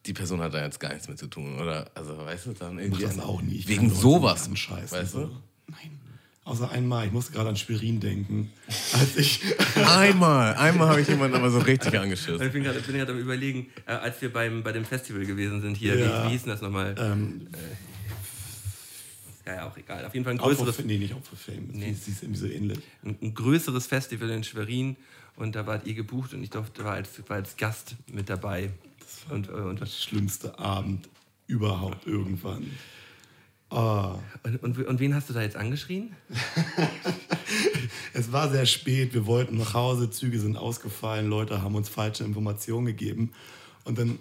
die Person hat da jetzt gar nichts mit zu tun, oder? Also, weißt du, dann irgendwie. das auch nie. Ich wegen sowas. Scheiß, weißt du? Nein. Außer einmal, ich musste gerade an Schwerin denken. Als ich einmal, einmal habe ich jemanden aber so richtig angeschissen. Ich bin gerade am überlegen, äh, als wir beim, bei dem Festival gewesen sind hier, ja. wie, wie hieß denn das nochmal? Ähm, äh, ja, ja, auch egal. Auf jeden Fall ein größeres. Opfer, nee, nicht Opfer Fame. Nee. Sie ist irgendwie so ähnlich. Ein, ein, größeres Festival in Schwerin und da wart ihr gebucht und ich durfte, war, als, war als Gast mit dabei. Und, äh, und das schlimmste Abend überhaupt irgendwann. Oh. Und, und, und, wen hast du da jetzt angeschrien? es war sehr spät, wir wollten nach Hause, Züge sind ausgefallen, Leute haben uns falsche Informationen gegeben. Und dann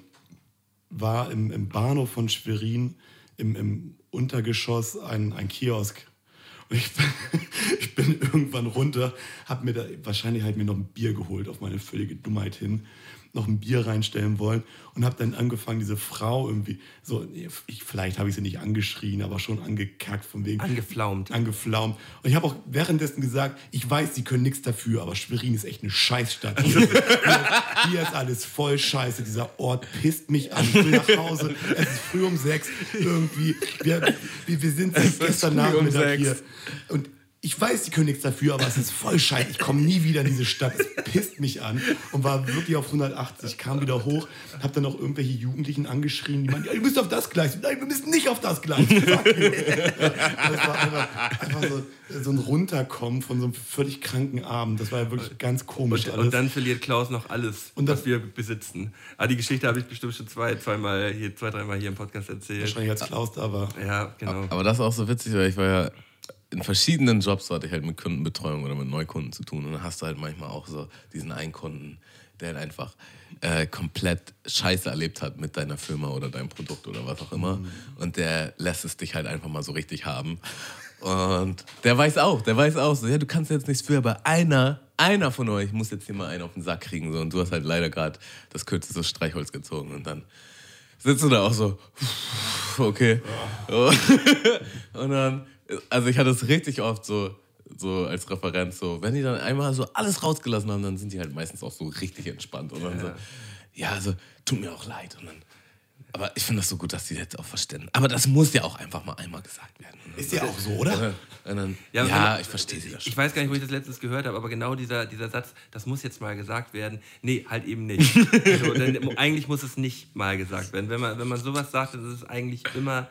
war im, im Bahnhof von Schwerin im, im Untergeschoss ein, ein Kiosk. Und ich bin, ich bin irgendwann runter, habe mir da wahrscheinlich halt mir noch ein Bier geholt auf meine völlige Dummheit hin noch ein Bier reinstellen wollen und habe dann angefangen, diese Frau irgendwie so, ich, vielleicht habe ich sie nicht angeschrien, aber schon angekackt von wegen. Angeflaumt. Angeflaumt. Und ich habe auch währenddessen gesagt, ich weiß, sie können nichts dafür, aber Schwerin ist echt eine Scheißstadt. Hier, hier ist alles voll scheiße. Dieser Ort pisst mich an. Ich will nach Hause. Es ist früh um sechs. Irgendwie. Wir, wir, wir sind gestern Nachmittag um hier. Und ich weiß, die können nichts dafür, aber es ist voll scheiße. Ich komme nie wieder in diese Stadt. Es pisst mich an und war wirklich auf 180. Kam wieder hoch, hab dann noch irgendwelche Jugendlichen angeschrien, die meinten, ja, ihr müsst auf das Gleis. Nein, wir müssen nicht auf das Gleis. das war einfach, einfach so, so, ein Runterkommen von so einem völlig kranken Abend. Das war ja wirklich ganz komisch. Und, und dann verliert Klaus noch alles, und das, was wir besitzen. Ah, die Geschichte habe ich bestimmt schon zwei, zweimal hier, zwei, dreimal hier im Podcast erzählt. Wahrscheinlich als Klaus da war. Ja, genau. Aber das ist auch so witzig, weil ich war ja in verschiedenen Jobs hatte ich halt mit Kundenbetreuung oder mit Neukunden zu tun. Und dann hast du halt manchmal auch so diesen einen Kunden, der halt einfach äh, komplett Scheiße erlebt hat mit deiner Firma oder deinem Produkt oder was auch immer. Mhm. Und der lässt es dich halt einfach mal so richtig haben. Und der weiß auch, der weiß auch so, ja, du kannst jetzt nichts für, aber einer, einer von euch muss jetzt hier mal einen auf den Sack kriegen. So. Und du hast halt leider gerade das kürzeste Streichholz gezogen. Und dann sitzt du da auch so, okay. Und dann also ich hatte es richtig oft so, so als Referenz, so, wenn die dann einmal so alles rausgelassen haben, dann sind die halt meistens auch so richtig entspannt. Und dann so, ja, also, tut mir auch leid. Und dann, aber ich finde das so gut, dass die jetzt auch verstehen. Aber das muss ja auch einfach mal einmal gesagt werden. Ist ja auch so, oder? Dann, Ja, ja, wenn- ich verstehe sie das schon. Ich weiß gar nicht, wo ich das letztens gehört habe, aber genau dieser, dieser Satz, das muss jetzt mal gesagt werden. Nee, halt eben nicht. so, denn eigentlich muss es nicht mal gesagt werden. Wenn man, wenn man sowas sagt, dann ist es eigentlich immer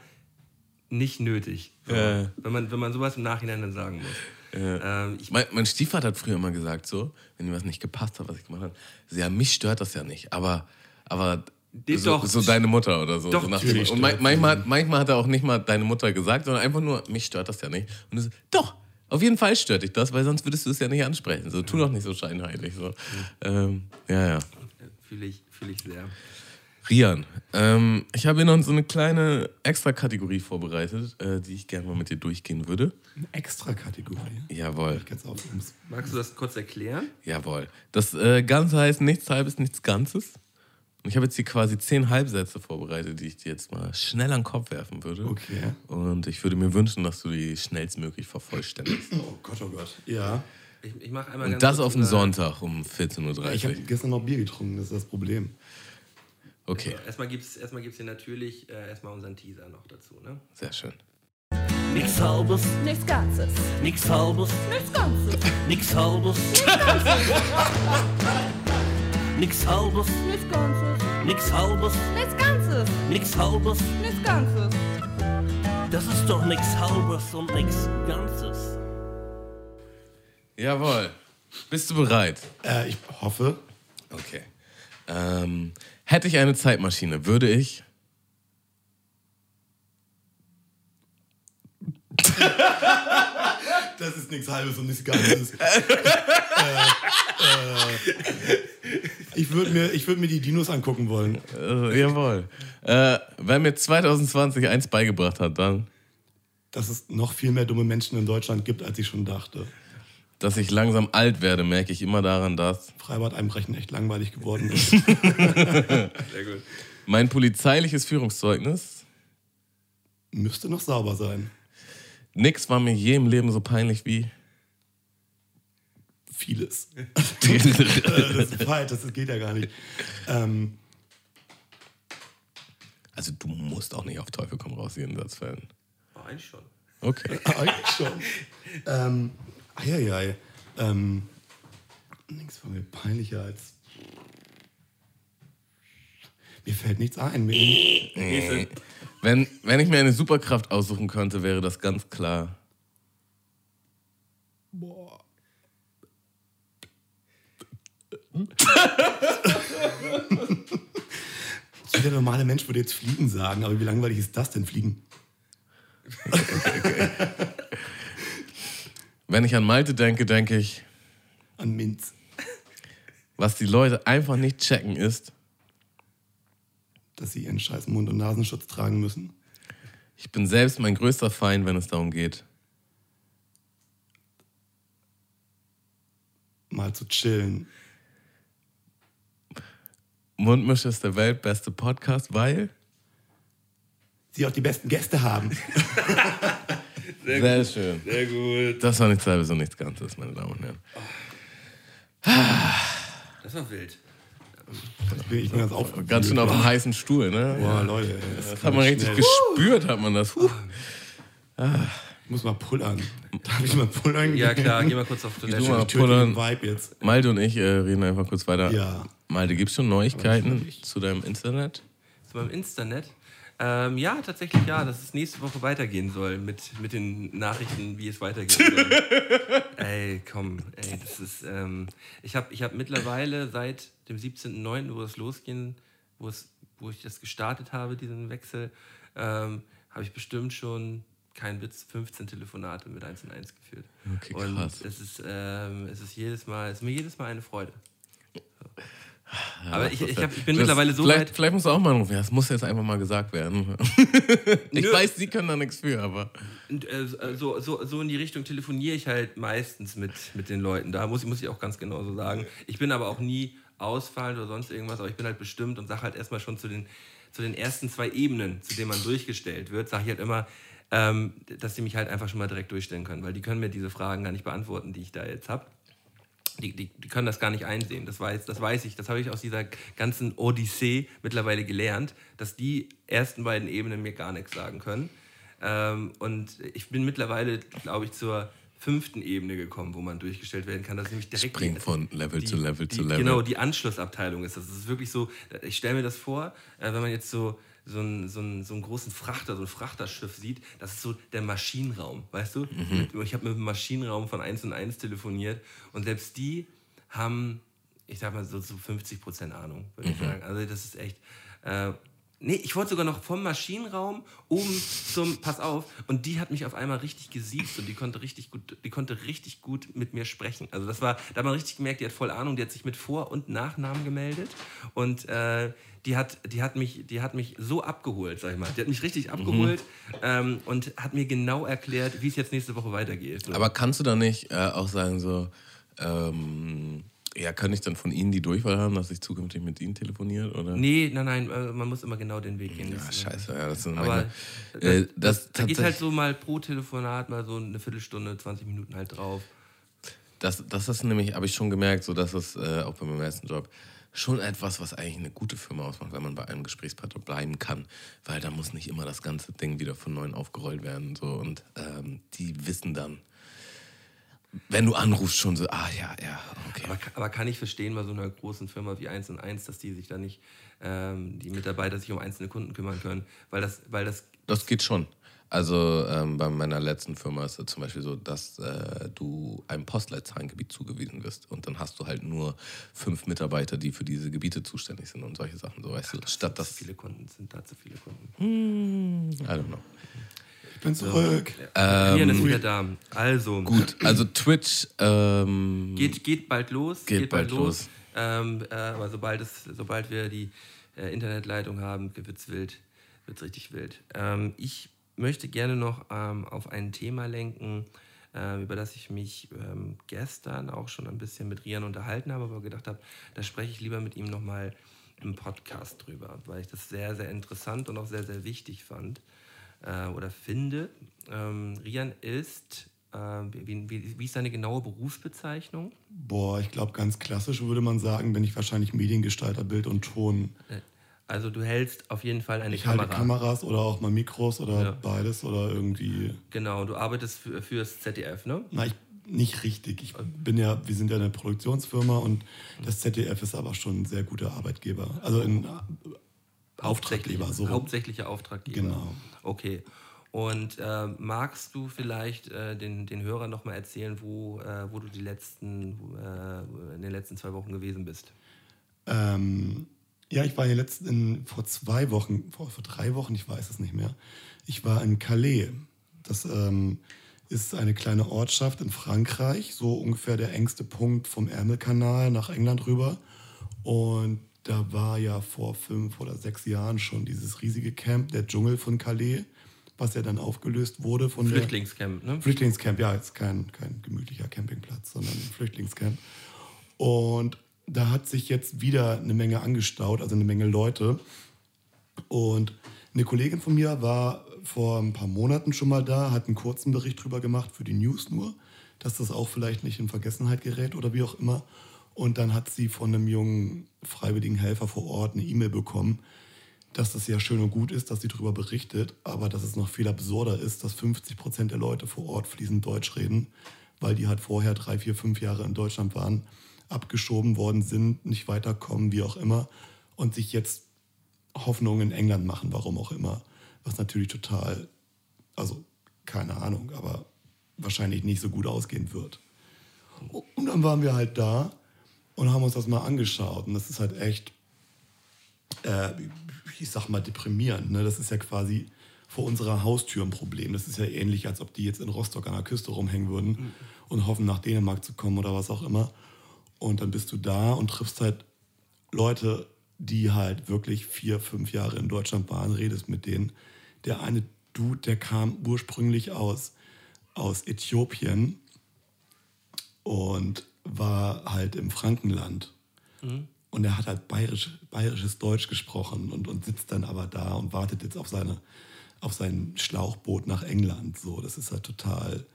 nicht nötig. Ja. Wenn, man, wenn man sowas im Nachhinein dann sagen muss. Ähm, ich, Mein, mein Stiefvater hat früher immer gesagt, so, wenn ihm was nicht gepasst hat, was ich gemacht habe, so, ja, mich stört das ja nicht, aber, aber so, doch. so deine Mutter oder so. Doch, so natürlich und manchmal, manchmal hat er auch nicht mal deine Mutter gesagt, sondern einfach nur, mich stört das ja nicht. Und du so, doch, auf jeden Fall stört dich das, weil sonst würdest du es ja nicht ansprechen. So, tu doch nicht so scheinheilig. So. Ähm, ja, ja. fühle ich, fühl ich sehr. Rian, ähm, ich habe hier noch so eine kleine Extra-Kategorie vorbereitet, äh, die ich gerne mal mit dir durchgehen würde. Eine extra Kategorie. Jawohl. Auf, Magst du das kurz erklären? Jawohl. Das äh, Ganze heißt nichts Halbes, nichts Ganzes. Und ich habe jetzt hier quasi zehn Halbsätze vorbereitet, die ich dir jetzt mal schnell an den Kopf werfen würde. Okay. Und ich würde mir wünschen, dass du die schnellstmöglich vervollständigst. Oh Gott, oh Gott. Ja. Ich, ich mache einmal Und ganz das auf den Sonntag um 14.30 Ich habe Uhr. gestern noch Bier getrunken, das ist das Problem. Okay, Erstmal gibt es erstmal gibt's hier natürlich äh, erstmal unseren Teaser noch dazu. Ne? sehr schön. Nix halbes, Nichts Ganzes. nix halbes, Nichts Ganzes. nix halbes. Nix halbes, Nichts Ganzes. nix halbes, Nichts Ganzes. nix halbes. Nichts Ganzes. Das ist doch nix halbes und nix Ganzes. Jawohl. Bist du bereit? Äh, ich hoffe, Okay. Ähm, hätte ich eine Zeitmaschine, würde ich. das ist nichts Halbes und nichts Ganzes. äh, äh, ich würde mir, ich würd mir die Dinos angucken wollen. Äh, jawohl. Äh, wer mir 2020 eins beigebracht hat, dann, Dass es noch viel mehr dumme Menschen in Deutschland gibt, als ich schon dachte. Dass ich langsam alt werde, merke ich immer daran, dass Freibad einbrechen echt langweilig geworden ist. Sehr gut. mein polizeiliches Führungszeugnis, Müsste noch sauber sein. nix war mir je im Leben so peinlich wie. Vieles. Das ist falsch, das geht ja gar nicht. Ähm, Also du musst auch nicht auf Teufel komm raus jeden Satz fällen. Eigentlich schon. Okay. eigentlich schon. ähm, eieiei. Ähm, nichts war mir peinlicher als. Mir fällt nichts ein. Mir, Wenn, wenn ich mir eine Superkraft aussuchen könnte, wäre das ganz klar. boah. Jeder normale Mensch würde jetzt Fliegen sagen, aber wie langweilig ist das denn, Fliegen? Wenn ich an Malte denke, denke ich, An Minz. was die Leute einfach nicht checken ist, Dass sie ihren scheiß Mund- und Nasenschutz tragen müssen. ich bin selbst mein größter Feind, wenn es darum geht. Mal zu chillen. Mundmische ist der weltbeste Podcast, weil. Sie auch die besten Gäste haben. Sehr, schön. Sehr gut. Das war nichts halbes und nichts Ganzes, meine Damen und Herren. Das war wild. Ich bin, ich bin ganz auf. Ganz schön auf dem heißen Stuhl, ne? Boah, Leute. ey, das Das hat man richtig schnell. gespürt, hat man das. Huh. Ich muss mal pullern. Darf ich mal pullern? Ja, klar, geh mal kurz auf Toilette. mal. Ich den pullern. Vibe jetzt. Malte und ich äh, reden einfach kurz weiter. Ja. Malte, gibt es schon Neuigkeiten zu deinem Internet? Zu meinem Insternet. Ähm, ja, tatsächlich ja, dass es nächste Woche weitergehen soll mit, mit den Nachrichten, wie es weitergehen soll. ey, komm, ey, das ist. Ähm, ich habe ich hab mittlerweile seit dem 17.09., wo es losging, wo, es, wo ich das gestartet habe, diesen Wechsel, ähm, habe ich bestimmt schon, kein Witz, 15 Telefonate mit 1 und 1 geführt. Okay, Und krass. es ist, ähm, es ist jedes Mal, es ist mir jedes Mal eine Freude. Aber ich, ich, hab, ich bin Das- mittlerweile so vielleicht, weit. Vielleicht musst du auch mal anrufen. Ja, das muss jetzt einfach mal gesagt werden. ich Nö. weiß, sie können da nichts für, aber. Und, äh, so, so, so in die Richtung telefoniere ich halt meistens mit, mit den Leuten. Da muss, ich- muss ich auch ganz genau so sagen. Ich bin aber auch nie ausfallend oder sonst irgendwas, aber ich bin halt bestimmt und sage halt erstmal schon zu den, zu den ersten zwei Ebenen, zu denen man durchgestellt wird, sage ich halt immer, ähm, dass sie mich halt einfach schon mal direkt durchstellen können, weil die können mir diese Fragen gar nicht beantworten, die ich da jetzt habe. Die, die, die können das gar nicht einsehen, das weiß, das weiß ich, das habe ich aus dieser ganzen Odyssee mittlerweile gelernt, dass die ersten beiden Ebenen mir gar nichts sagen können. Ähm, und ich bin mittlerweile, glaube ich, zur fünften Ebene gekommen, wo man durchgestellt werden kann. Das ist nämlich direkt Springt die- von Level die, zu Level die, zu Level. Genau, die Anschlussabteilung ist das. Das ist wirklich so, ich stelle mir das vor, äh, wenn man jetzt so, so, einen, so, einen, so einen großen Frachter, so ein Frachterschiff sieht, das ist so der Maschinenraum, weißt du? Mhm. Ich habe mit dem Maschinenraum von 1 und 1 telefoniert und selbst die haben, ich sag mal, so, so 50 Prozent Ahnung, würde Mhm. ich sagen. Also das ist echt... Äh, Nee, ich wollte sogar noch vom Maschinenraum oben zum, pass auf, und die hat mich auf einmal richtig gesiezt und die konnte richtig gut, die konnte richtig gut mit mir sprechen. Also das war, da hat man richtig gemerkt, die hat voll Ahnung, die hat sich mit Vor- und Nachnamen gemeldet und äh, die hat, die hat mich, die hat mich so abgeholt, sag ich mal. Die hat mich richtig abgeholt ähm, und hat mir genau erklärt, wie es jetzt nächste Woche weitergeht. So. Aber kannst du da nicht äh, auch sagen, so, ähm, ja, kann ich dann von Ihnen die Durchwahl haben, dass ich zukünftig mit Ihnen telefoniere? Oder? nee, nein, nein, äh, man muss immer genau den Weg gehen. Ja, Das- scheiße, ja, das sind Aber manchmal, das, äh, das, das, da geht halt so mal pro Telefonat mal so eine Viertelstunde, 20 Minuten halt drauf. Das, das ist nämlich, habe ich schon gemerkt, so dass es äh, auch bei meinem ersten Job schon etwas, was eigentlich eine gute Firma ausmacht, wenn man bei einem Gesprächspartner bleiben kann, weil da muss nicht immer das ganze Ding wieder von neuem aufgerollt werden so und ähm, die wissen dann, wenn du anrufst schon so, ah ja, ja, okay. Aber, aber kann ich verstehen bei so einer großen Firma wie 1 und 1, dass die sich da nicht, ähm, die Mitarbeiter sich um einzelne Kunden kümmern können, weil das, weil das, Das geht schon. Also ähm, bei meiner letzten Firma ist es zum Beispiel so, dass äh, du einem Postleitzahlengebiet zugewiesen wirst und dann hast du halt nur fünf Mitarbeiter, die für diese Gebiete zuständig sind und solche Sachen. So weißt du, statt zu das, viele Kunden sind da zu viele Kunden. I don't know. Ich bin zurück. Ian ist wieder da. Also, Ähm, Gut, also Twitch ähm, Geht, geht bald los. Geht bald los. Ähm, äh, aber sobald, es, sobald wir die äh, Internetleitung haben, wird es wild. Wird richtig wild. Ähm, ich möchte gerne noch ähm, auf ein Thema lenken, äh, über das ich mich ähm, gestern auch schon ein bisschen mit Rian unterhalten habe, aber gedacht habe, da spreche ich lieber mit ihm nochmal im Podcast drüber, weil ich das sehr, sehr interessant und auch sehr, sehr wichtig fand äh, oder finde. Ähm, Rian ist, äh, wie, wie, wie ist seine genaue Berufsbezeichnung? Boah, ich glaube, ganz klassisch würde man sagen, bin ich wahrscheinlich Mediengestalter, Bild und Ton. Also du hältst auf jeden Fall eine Ich Kamera. halte Kameras oder auch mal Mikros oder Ja. beides oder irgendwie. Genau, du arbeitest für, fürs ZDF, ne? Na, ich, nicht richtig. Ich bin ja, wir sind ja eine Produktionsfirma und das ZDF ist aber schon ein sehr guter Arbeitgeber. Also ein Auftraggeber, so. Hauptsächlicher Auftraggeber. Genau. Okay. Und äh, magst du vielleicht äh, den, den Hörern nochmal erzählen, wo, äh, wo du die letzten, äh, in den letzten zwei Wochen gewesen bist? Ähm, ja, ich war hier letzten, in, vor zwei Wochen, vor, vor drei Wochen, ich weiß es nicht mehr. Ich war in Calais. Das ähm, ist eine kleine Ortschaft in Frankreich, so ungefähr der engste Punkt vom Ärmelkanal nach England rüber. Und da war ja vor fünf oder sechs Jahren schon dieses riesige Camp, der Dschungel von Calais, was ja dann aufgelöst wurde von der Flüchtlingscamp, ne? Flüchtlingscamp, ja, jetzt kein, kein gemütlicher Campingplatz, sondern ein Flüchtlingscamp. Und da hat sich jetzt wieder eine Menge angestaut, also eine Menge Leute. Und eine Kollegin von mir war vor ein paar Monaten schon mal da, hat einen kurzen Bericht drüber gemacht für die News nur, dass das auch vielleicht nicht in Vergessenheit gerät oder wie auch immer. Und dann hat sie von einem jungen freiwilligen Helfer vor Ort eine E-Mail bekommen, dass das ja schön und gut ist, dass sie darüber berichtet, aber dass es noch viel absurder ist, dass 50 Prozent der Leute vor Ort fließend Deutsch reden, weil die halt vorher drei, vier, fünf Jahre in Deutschland waren, abgeschoben worden sind, nicht weiterkommen, wie auch immer, und sich jetzt Hoffnung in England machen, warum auch immer. Was natürlich total, also keine Ahnung, aber wahrscheinlich nicht so gut ausgehen wird. Und dann waren wir halt da und haben uns das mal angeschaut. Und das ist halt echt, äh, ich sag mal, deprimierend. Ne? Das ist ja quasi vor unserer Haustür ein Problem. Das ist ja ähnlich, als ob die jetzt in Rostock an der Küste rumhängen würden und hoffen, nach Dänemark zu kommen oder was auch immer. Und dann bist du da und triffst halt Leute, die halt wirklich vier, fünf Jahre in Deutschland waren, redest mit denen. Der eine Dude, der kam ursprünglich aus, aus Äthiopien und war halt im Frankenland. Und er hat halt bayerisch, bayerisches Deutsch gesprochen und, und sitzt dann aber da und wartet jetzt auf seine, auf sein Schlauchboot nach England. So, das ist halt total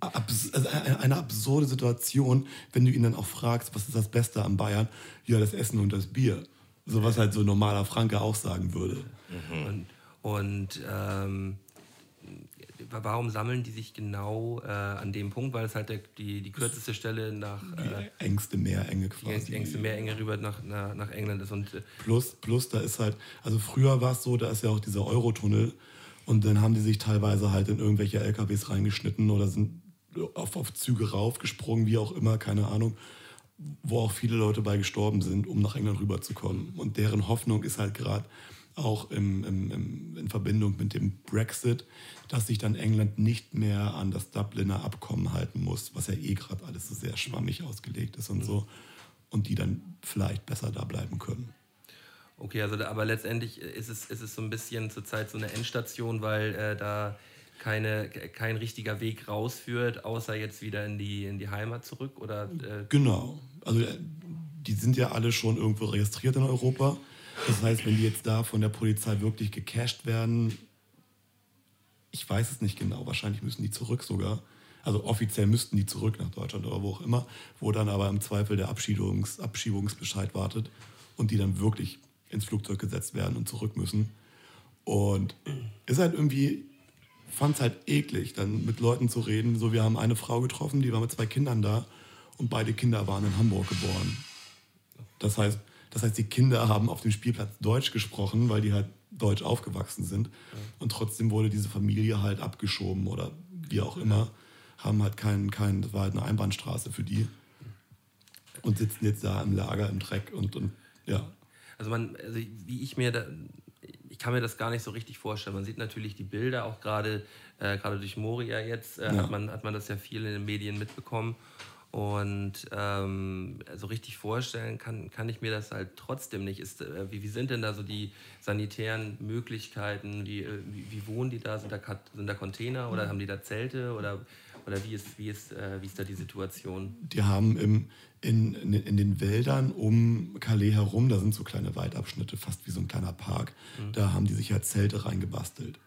abs also eine, eine absurde Situation, wenn du ihn dann auch fragst, was ist das Beste am Bayern? Ja, das Essen und das Bier. So was halt so ein normaler Franke auch sagen würde. Und, und ähm, warum sammeln die sich genau äh, an dem Punkt? Weil es halt der, die, die kürzeste Stelle nach äh, Die engste Meerenge die quasi. engste Meerenge rüber nach, nach, nach England ist. Und äh, Plus, plus, da ist halt, also früher war es so, da ist ja auch dieser Eurotunnel und dann haben die sich teilweise halt in irgendwelche LKWs reingeschnitten oder sind auf, auf Züge raufgesprungen, wie auch immer, keine Ahnung, wo auch viele Leute bei gestorben sind, um nach England rüberzukommen. Und deren Hoffnung ist halt gerade auch im, im, im, in Verbindung mit dem Brexit, dass sich dann England nicht mehr an das Dubliner Abkommen halten muss, was ja eh gerade alles so sehr schwammig ausgelegt ist und so. Und die dann vielleicht besser da bleiben können. Okay, also aber letztendlich ist es, ist es so ein bisschen zurzeit so eine Endstation, weil äh, da keine, kein richtiger Weg rausführt, außer jetzt wieder in die, in die Heimat zurück? Oder, äh, Genau. Also äh, die sind ja alle schon irgendwo registriert in Europa. Das heißt, wenn die jetzt da von der Polizei wirklich gecasht werden, ich weiß es nicht genau, wahrscheinlich müssen die zurück sogar. Also offiziell müssten die zurück nach Deutschland oder wo auch immer, wo dann aber im Zweifel der Abschiebungs Abschiebungsbescheid wartet und die dann wirklich ins Flugzeug gesetzt werden und zurück müssen. Und ist halt irgendwie, fand es halt eklig, dann mit Leuten zu reden. So, wir haben eine Frau getroffen, die war mit zwei Kindern da und beide Kinder waren in Hamburg geboren. Das heißt, das heißt, die Kinder haben auf dem Spielplatz Deutsch gesprochen, weil die halt deutsch aufgewachsen sind. Und trotzdem wurde diese Familie halt abgeschoben oder wie auch immer. Haben halt keinen, keinen, das war halt eine Einbahnstraße für die. Und sitzen jetzt da im Lager, im Dreck und, und ja. Also man, also wie ich mir da, ich kann mir das gar nicht so richtig vorstellen. Man sieht natürlich die Bilder, auch gerade äh, gerade durch Moria jetzt, äh, Ja. hat, man, hat man das ja viel in den Medien mitbekommen. Und ähm, so richtig vorstellen kann, kann ich mir das halt trotzdem nicht. Ist, äh, wie, wie sind denn da so die sanitären Möglichkeiten? Wie, äh, wie, wie wohnen die da? Sind da, sind da Container oder haben die da Zelte? Oder, oder wie, ist, wie, ist, äh, wie ist da die Situation? Die haben im, in, in, in den Wäldern um Calais herum, da sind so kleine Waldabschnitte, fast wie so ein kleiner Park, da haben die sich halt Zelte reingebastelt.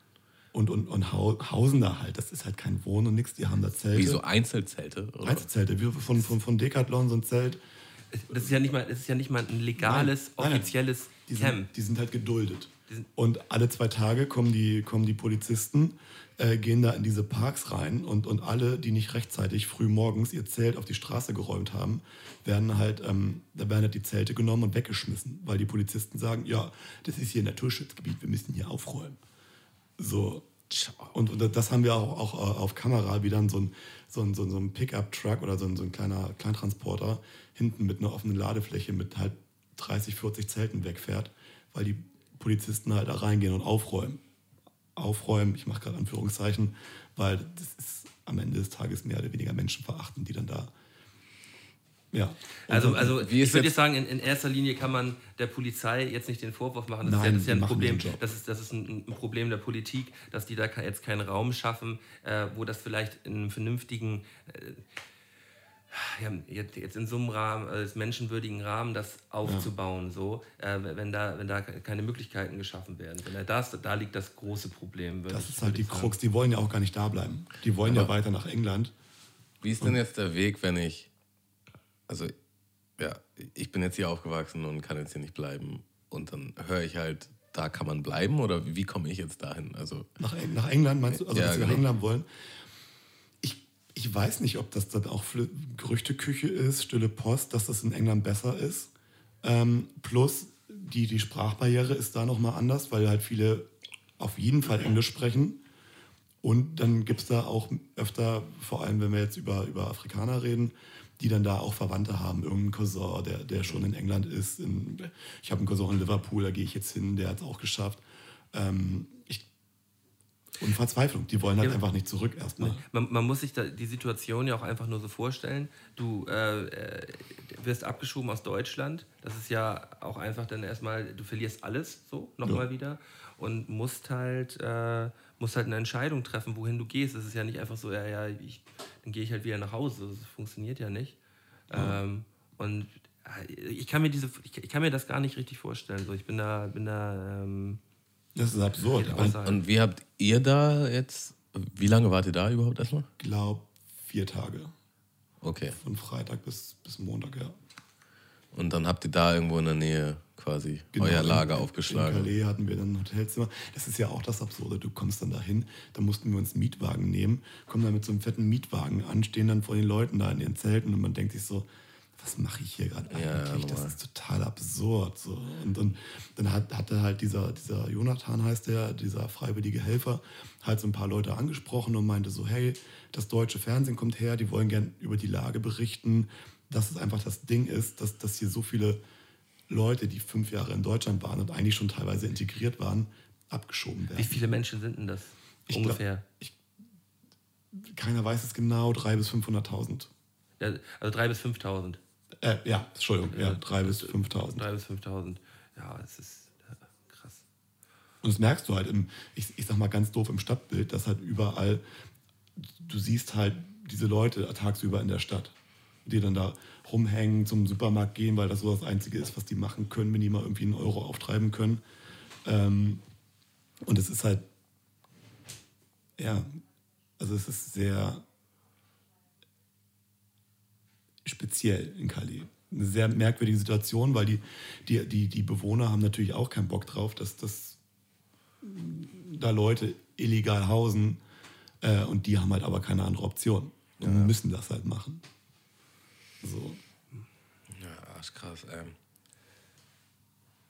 Und, und, und hau- hausen da halt. Das ist halt kein Wohnen und nichts. Die haben da Zelte. Wie so Einzelzelte? Oder? Einzelzelte. Wir von, von, von Decathlon so ein Zelt. Das ist ja nicht mal, das ist ja nicht mal ein legales, Nein, nein, nein. offizielles Die Camp. sind, die sind halt geduldet. Sind- Und alle zwei Tage kommen die, kommen die Polizisten, äh, gehen da in diese Parks rein und, und alle, die nicht rechtzeitig früh morgens ihr Zelt auf die Straße geräumt haben, werden halt, ähm, da werden halt die Zelte genommen und weggeschmissen, weil die Polizisten sagen, ja, das ist hier ein Naturschutzgebiet, wir müssen hier aufräumen. So. Und, und das haben wir auch, auch äh, auf Kamera, wie dann so ein, so ein, so ein, Pickup-Truck oder so ein, so ein kleiner Kleintransporter hinten mit einer offenen Ladefläche mit halt 30, 40 Zelten wegfährt, weil die Polizisten halt da reingehen und aufräumen. Aufräumen, ich mache gerade Anführungszeichen, weil das ist am Ende des Tages mehr oder weniger Menschenverachtend, die dann da. Ja. Also, also ich würde jetzt- sagen, in, in erster Linie kann man der Polizei jetzt nicht den Vorwurf machen. Das Nein, ist ja, das ist ja ein Problem. Das ist, das ist ein, ein Problem der Politik, dass die da jetzt keinen Raum schaffen, äh, wo das vielleicht in einem vernünftigen, äh, ja, jetzt, jetzt in so einem Rahmen, äh, menschenwürdigen Rahmen, das aufzubauen, so, äh, wenn da, wenn da keine Möglichkeiten geschaffen werden. Wenn das, da liegt das große Problem. das ist halt die. Krux, die wollen ja auch gar nicht da bleiben. Die wollen ja weiter nach England. Wie ist denn jetzt der Weg, wenn ich, also ja, ich bin jetzt hier aufgewachsen und kann jetzt hier nicht bleiben und dann höre ich halt, da kann man bleiben oder wie komme ich jetzt dahin? Also Nach, nach England meinst du? Also, Ja, dass sie nach genau. England wollen? Ich, ich weiß nicht, ob das dann auch Gerüchteküche ist, stille Post, dass das in England besser ist. Ähm, plus die, die Sprachbarriere ist da nochmal anders, weil halt viele auf jeden Fall Englisch sprechen. Und dann gibt es da auch öfter, vor allem wenn wir jetzt über, über Afrikaner reden, die dann da auch Verwandte haben. Irgendein Cousin, der, der schon in England ist. In, ich habe einen Cousin in Liverpool, da gehe ich jetzt hin, der hat es auch geschafft. Ähm, ich, und Verzweiflung, die wollen halt Ja. einfach nicht zurück erstmal. Man, man muss sich die Situation ja auch einfach nur so vorstellen. Du äh, äh, wirst abgeschoben aus Deutschland. Das ist ja auch einfach dann erstmal, du verlierst alles so nochmal Ja. wieder und musst halt, äh, musst halt eine Entscheidung treffen, wohin du gehst. Es ist ja nicht einfach so, ja, ja, ich, dann gehe ich halt wieder nach Hause. Das funktioniert ja nicht. Ähm, und äh, ich kann mir diese, ich, ich kann mir das gar nicht richtig vorstellen. So, ich bin da, bin da, ähm, Das ist absurd. Ich außerhalb. Und wie habt ihr da jetzt, wie lange wart ihr da überhaupt erstmal? glaube, vier Tage. Okay. Von Freitag bis, bis Montag, ja. Und dann habt ihr da irgendwo in der Nähe quasi Genau, euer in- Lager In aufgeschlagen. Calais hatten wir dann ein Hotelzimmer. Das ist ja auch das Absurde. Du kommst dann dahin, da mussten wir uns einen Mietwagen nehmen, kommen dann mit so einem fetten Mietwagen an, stehen dann vor den Leuten da in ihren Zelten und man denkt sich so, was mache ich hier gerade Ja, eigentlich? das normal. ist total absurd. So. Und, und dann hat, hatte halt dieser, dieser Jonathan heißt der, dieser freiwillige Helfer, halt so ein paar Leute angesprochen und meinte so, hey, das deutsche Fernsehen kommt her, die wollen gern über die Lage berichten, dass es einfach das Ding ist, dass, dass hier so viele Leute, die fünf Jahre in Deutschland waren und eigentlich schon teilweise integriert waren, abgeschoben werden. Wie viele Menschen sind denn das? Ich glaub- Ungefähr. ich, keiner weiß es genau, 300.000 bis 500.000. Ja, also 3.000 bis 5.000. Äh, ja, Entschuldigung, ja, 3.000 bis 5.000. 3.000 bis 5.000. Ja, es ist äh, krass. Und das merkst du halt im, ich, ich sag mal ganz doof im Stadtbild, dass halt überall, du siehst halt diese Leute tagsüber in der Stadt, die dann da rumhängen, zum Supermarkt gehen, weil das so das Einzige ist, was die machen können, wenn die mal irgendwie einen Euro auftreiben können. Ähm, und es ist halt, ja, also es ist sehr speziell in Calais. Eine sehr merkwürdige Situation, weil die, die, die, die Bewohner haben natürlich auch keinen Bock drauf, dass, dass da Leute illegal hausen äh, und die haben halt aber keine andere Option und müssen das halt machen. So. Ja, arschkrass, ähm.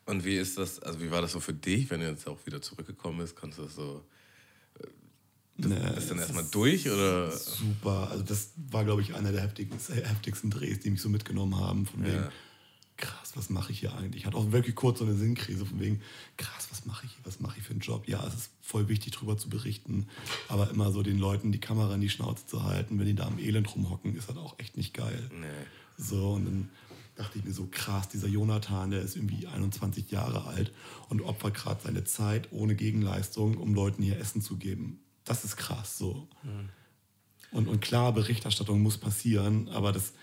Und wie ist das, also wie war das so für dich, wenn du jetzt auch wieder zurückgekommen bist? Konntest du das so, bist du dann es erstmal ist durch oder? Super. Also das war, glaube ich, einer der heftigsten, heftigsten Drehs, die mich so mitgenommen haben. Von wegen, Ja. Krass, was mache ich hier eigentlich? Ich hatte auch wirklich kurz so eine Sinnkrise von wegen, krass, was mache ich hier? Was mache ich für einen Job? Ja, es ist voll wichtig, darüber zu berichten. Aber immer so den Leuten die Kamera in die Schnauze zu halten, wenn die da am Elend rumhocken, ist halt auch echt nicht geil. Nee. So, und dann dachte ich mir so, krass, dieser Jonathan, der ist irgendwie 21 Jahre alt und opfert gerade seine Zeit ohne Gegenleistung, um Leuten hier Essen zu geben. Das ist krass so. Und, und klar, Berichterstattung muss passieren, aber das,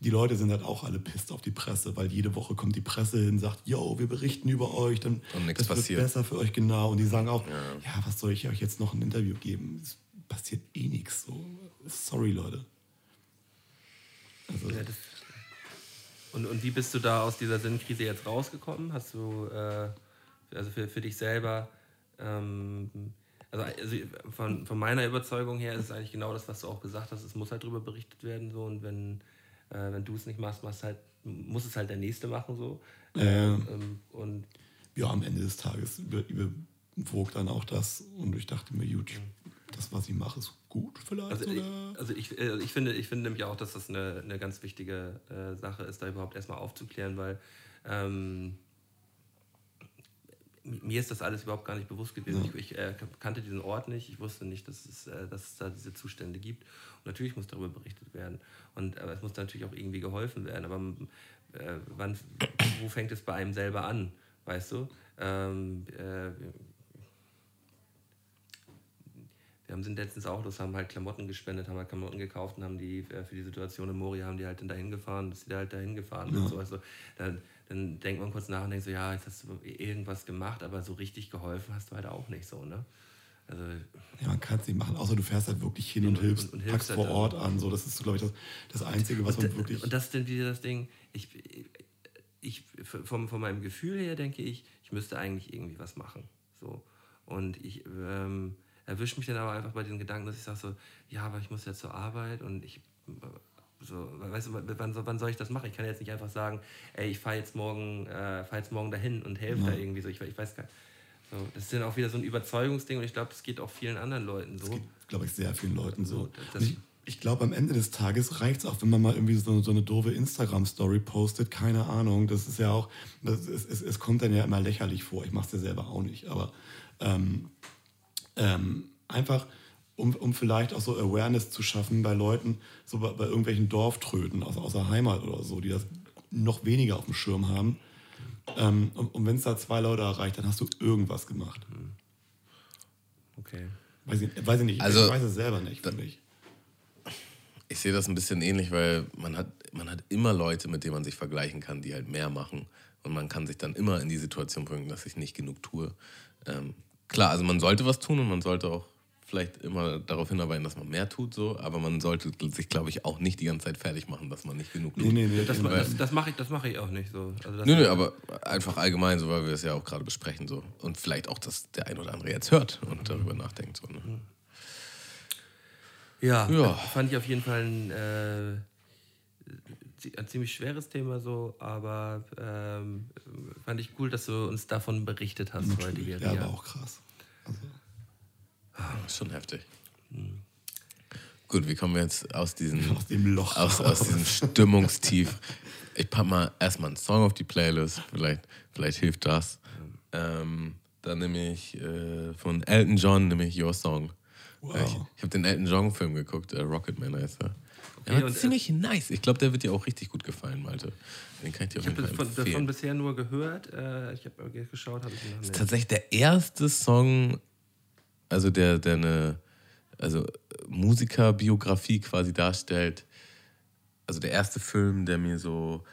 die Leute sind halt auch alle pisst auf die Presse, weil jede Woche kommt die Presse hin und sagt, yo, wir berichten über euch, dann wird passiert. besser für euch, genau. Und die sagen auch, ja. was soll ich euch jetzt noch ein Interview geben? Es passiert eh nichts. So. Sorry, Leute. Also, Ja, das, und, und wie bist du da aus dieser Sinnkrise jetzt rausgekommen? Hast du, äh, also für, für dich selber, ähm, also, also von, von meiner Überzeugung her ist es eigentlich genau das, was du auch gesagt hast, es muss halt darüber berichtet werden so und wenn, äh, wenn du es nicht machst, machst halt, muss es halt der Nächste machen so. Ja. Ähm, und ja, am Ende des Tages über, überwog dann auch das und ich dachte mir, gut, das, was ich mache, ist gut vielleicht. Also ich, also ich, äh, ich, finde, ich finde nämlich auch, dass das eine, eine ganz wichtige äh, Sache ist, da überhaupt erstmal aufzuklären, weil ähm, mir ist das alles überhaupt gar nicht bewusst gewesen. Ja. Ich, ich äh, kannte diesen Ort nicht, ich wusste nicht, dass es, äh, dass es da diese Zustände gibt. Und natürlich muss darüber berichtet werden. Und aber es muss natürlich auch irgendwie geholfen werden. Aber äh, wann, wo fängt es bei einem selber an? Weißt du? Ähm, äh, wir haben sind letztens auch los, haben halt Klamotten gespendet, haben halt Klamotten gekauft und haben die äh, für die Situation in Moria haben die halt dann dahin gefahren, dass die da halt dahin gefahren sind. So, also, dann, dann denkt man kurz nach und denkt so, ja, jetzt hast du irgendwas gemacht, aber so richtig geholfen hast du halt auch nicht so, ne? Also, Ja, man kann es nicht machen, außer du fährst halt wirklich hin und, Und- hilfst, und- und packst hilfst vor halt Ort dann. an. So, das ist, glaube ich, das, das Einzige, was man wirklich. und das ist dann wieder das Ding, ich, ich vom, von meinem Gefühl her denke ich, ich müsste eigentlich irgendwie was machen. So. Und ich ähm, erwische mich dann aber einfach bei den Gedanken, dass ich sage so, ja, aber ich muss ja zur Arbeit und ich so, weißt du, wann, soll- wann soll ich das machen? Ich kann jetzt nicht einfach sagen, ey, ich fahre jetzt morgen, äh, fahr jetzt morgen dahin und helfe da irgendwie so. Ich, ich weiß gar nicht. So, das ist dann auch wieder so ein Überzeugungsding und ich glaube, das geht auch vielen anderen Leuten so. Das geht, glaube ich, sehr vielen Leuten so. So, Und ich ich glaube, am Ende des Tages reicht es auch, wenn man mal irgendwie so, so eine doofe Instagram-Story postet. Keine Ahnung. Das ist ja auch, das ist, es, es kommt dann ja immer lächerlich vor. Ich mache es ja selber auch nicht. Aber ähm, ähm, einfach, um, um vielleicht auch so Awareness zu schaffen bei Leuten, so bei, bei irgendwelchen Dorftröten aus, aus der Heimat oder so, die das noch weniger auf dem Schirm haben. Ähm, und und wenn es da zwei Leute erreicht, dann hast du irgendwas gemacht. Okay. Weiß ich, weiß ich nicht. Also- ich weiß es selber nicht, finde ich. Ich sehe das ein bisschen ähnlich, weil man hat, man hat immer Leute, mit denen man sich vergleichen kann, die halt mehr machen. Und man kann sich dann immer in die Situation bringen, dass ich nicht genug tue. Ähm, klar, also man sollte was tun und man sollte auch vielleicht immer darauf hinarbeiten, dass man mehr tut, so, aber man sollte sich, glaube ich, auch nicht die ganze Zeit fertig machen, dass man nicht genug tut. Nee, nee, nee. Das, das, das, das mache ich, das mach ich auch nicht so. Also das Nö, nö, aber einfach allgemein, so weil wir es ja auch gerade besprechen, so. Und vielleicht auch, dass der ein oder andere jetzt hört und darüber nachdenkt. So, ne? Ja, Ja. fand ich auf jeden Fall ein, äh, ein ziemlich schweres Thema so, aber ähm, fand ich cool, dass du uns davon berichtet hast heute. natürlich. hier, Ja, aber auch krass. Also, schon heftig. Gut, wie kommen wir jetzt aus diesem, aus dem Loch. aus, aus diesem Stimmungstief? Ich pack mal erstmal einen Song auf die Playlist, vielleicht, vielleicht hilft das. Ähm, dann nehme ich äh, von Elton John nämlich Your Song. Wow. Ich, ich habe den Elton John-Film geguckt, äh, Rocketman heißt er. Der Okay, und, äh, ziemlich nice. Ich glaube, der wird dir auch richtig gut gefallen, Malte. Den kann ich dir auf Ich habe jeden Fall davon, bisher nur gehört. Äh, ich habe geschaut, habe ich noch nicht. tatsächlich der erste Song, also der, der eine also Musikerbiografie quasi darstellt. Also der erste Film, der mir so,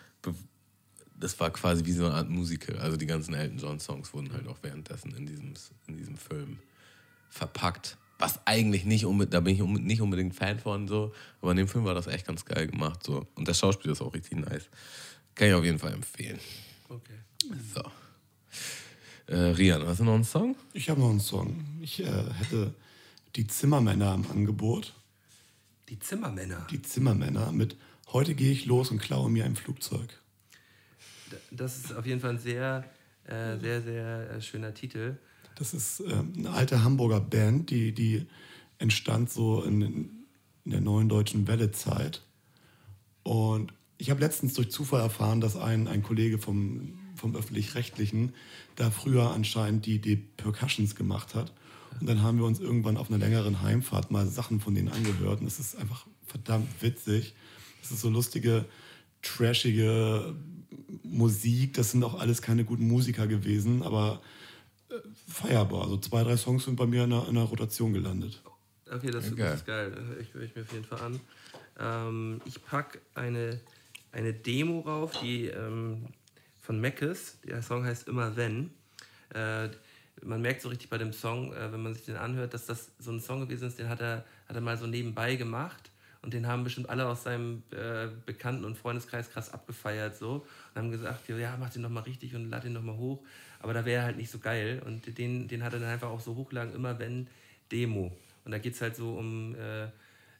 das war quasi wie so eine Art Musical. Also die ganzen Elton John Songs wurden halt auch währenddessen in diesem, in diesem Film verpackt. Was eigentlich nicht unbedingt, da bin ich nicht unbedingt Fan von so, aber in dem Film war das echt ganz geil gemacht so. Und der Schauspieler ist auch richtig nice. Kann ich auf jeden Fall empfehlen. Okay. So. Äh, Rian, hast du noch einen Song? Ich habe noch einen Song. Ich äh, hätte die Zimmermänner im Angebot. Die Zimmermänner. Die Zimmermänner mit Heute gehe ich los und klaue mir ein Flugzeug. Das ist auf jeden Fall ein sehr, äh, sehr, sehr äh, schöner Titel. Das ist ähm, eine alte Hamburger Band, die, die entstand so in, in der neuen deutschen Welle-Zeit. Und ich habe letztens durch Zufall erfahren, dass ein, ein Kollege vom, vom Öffentlich-Rechtlichen da früher anscheinend die, die Percussions gemacht hat. Und dann haben wir uns irgendwann auf einer längeren Heimfahrt mal Sachen von denen angehört. Und es ist einfach verdammt witzig. Es ist so lustige, trashige Musik. Das sind auch alles keine guten Musiker gewesen, aber äh, feierbar. Also zwei, drei Songs sind bei mir in einer, in einer Rotation gelandet. Okay, das, Ja, das ist geil. Ich, höre ich mir auf jeden Fall an. Ähm, ich packe eine, eine Demo rauf, die ähm, von Meckes. Der Song heißt Immer Wenn. Äh, man merkt so richtig bei dem Song, äh, wenn man sich den anhört, dass das so ein Song gewesen ist, den hat er, hat er mal so nebenbei gemacht. Und den haben bestimmt alle aus seinem äh, Bekannten- und Freundeskreis krass abgefeiert so und haben gesagt, ja, mach den noch mal richtig und lad den noch mal hoch. Aber da wäre er halt nicht so geil. Und den, den hat er dann einfach auch so hochgeladen, immer wenn Demo. Und da geht es halt so um, äh,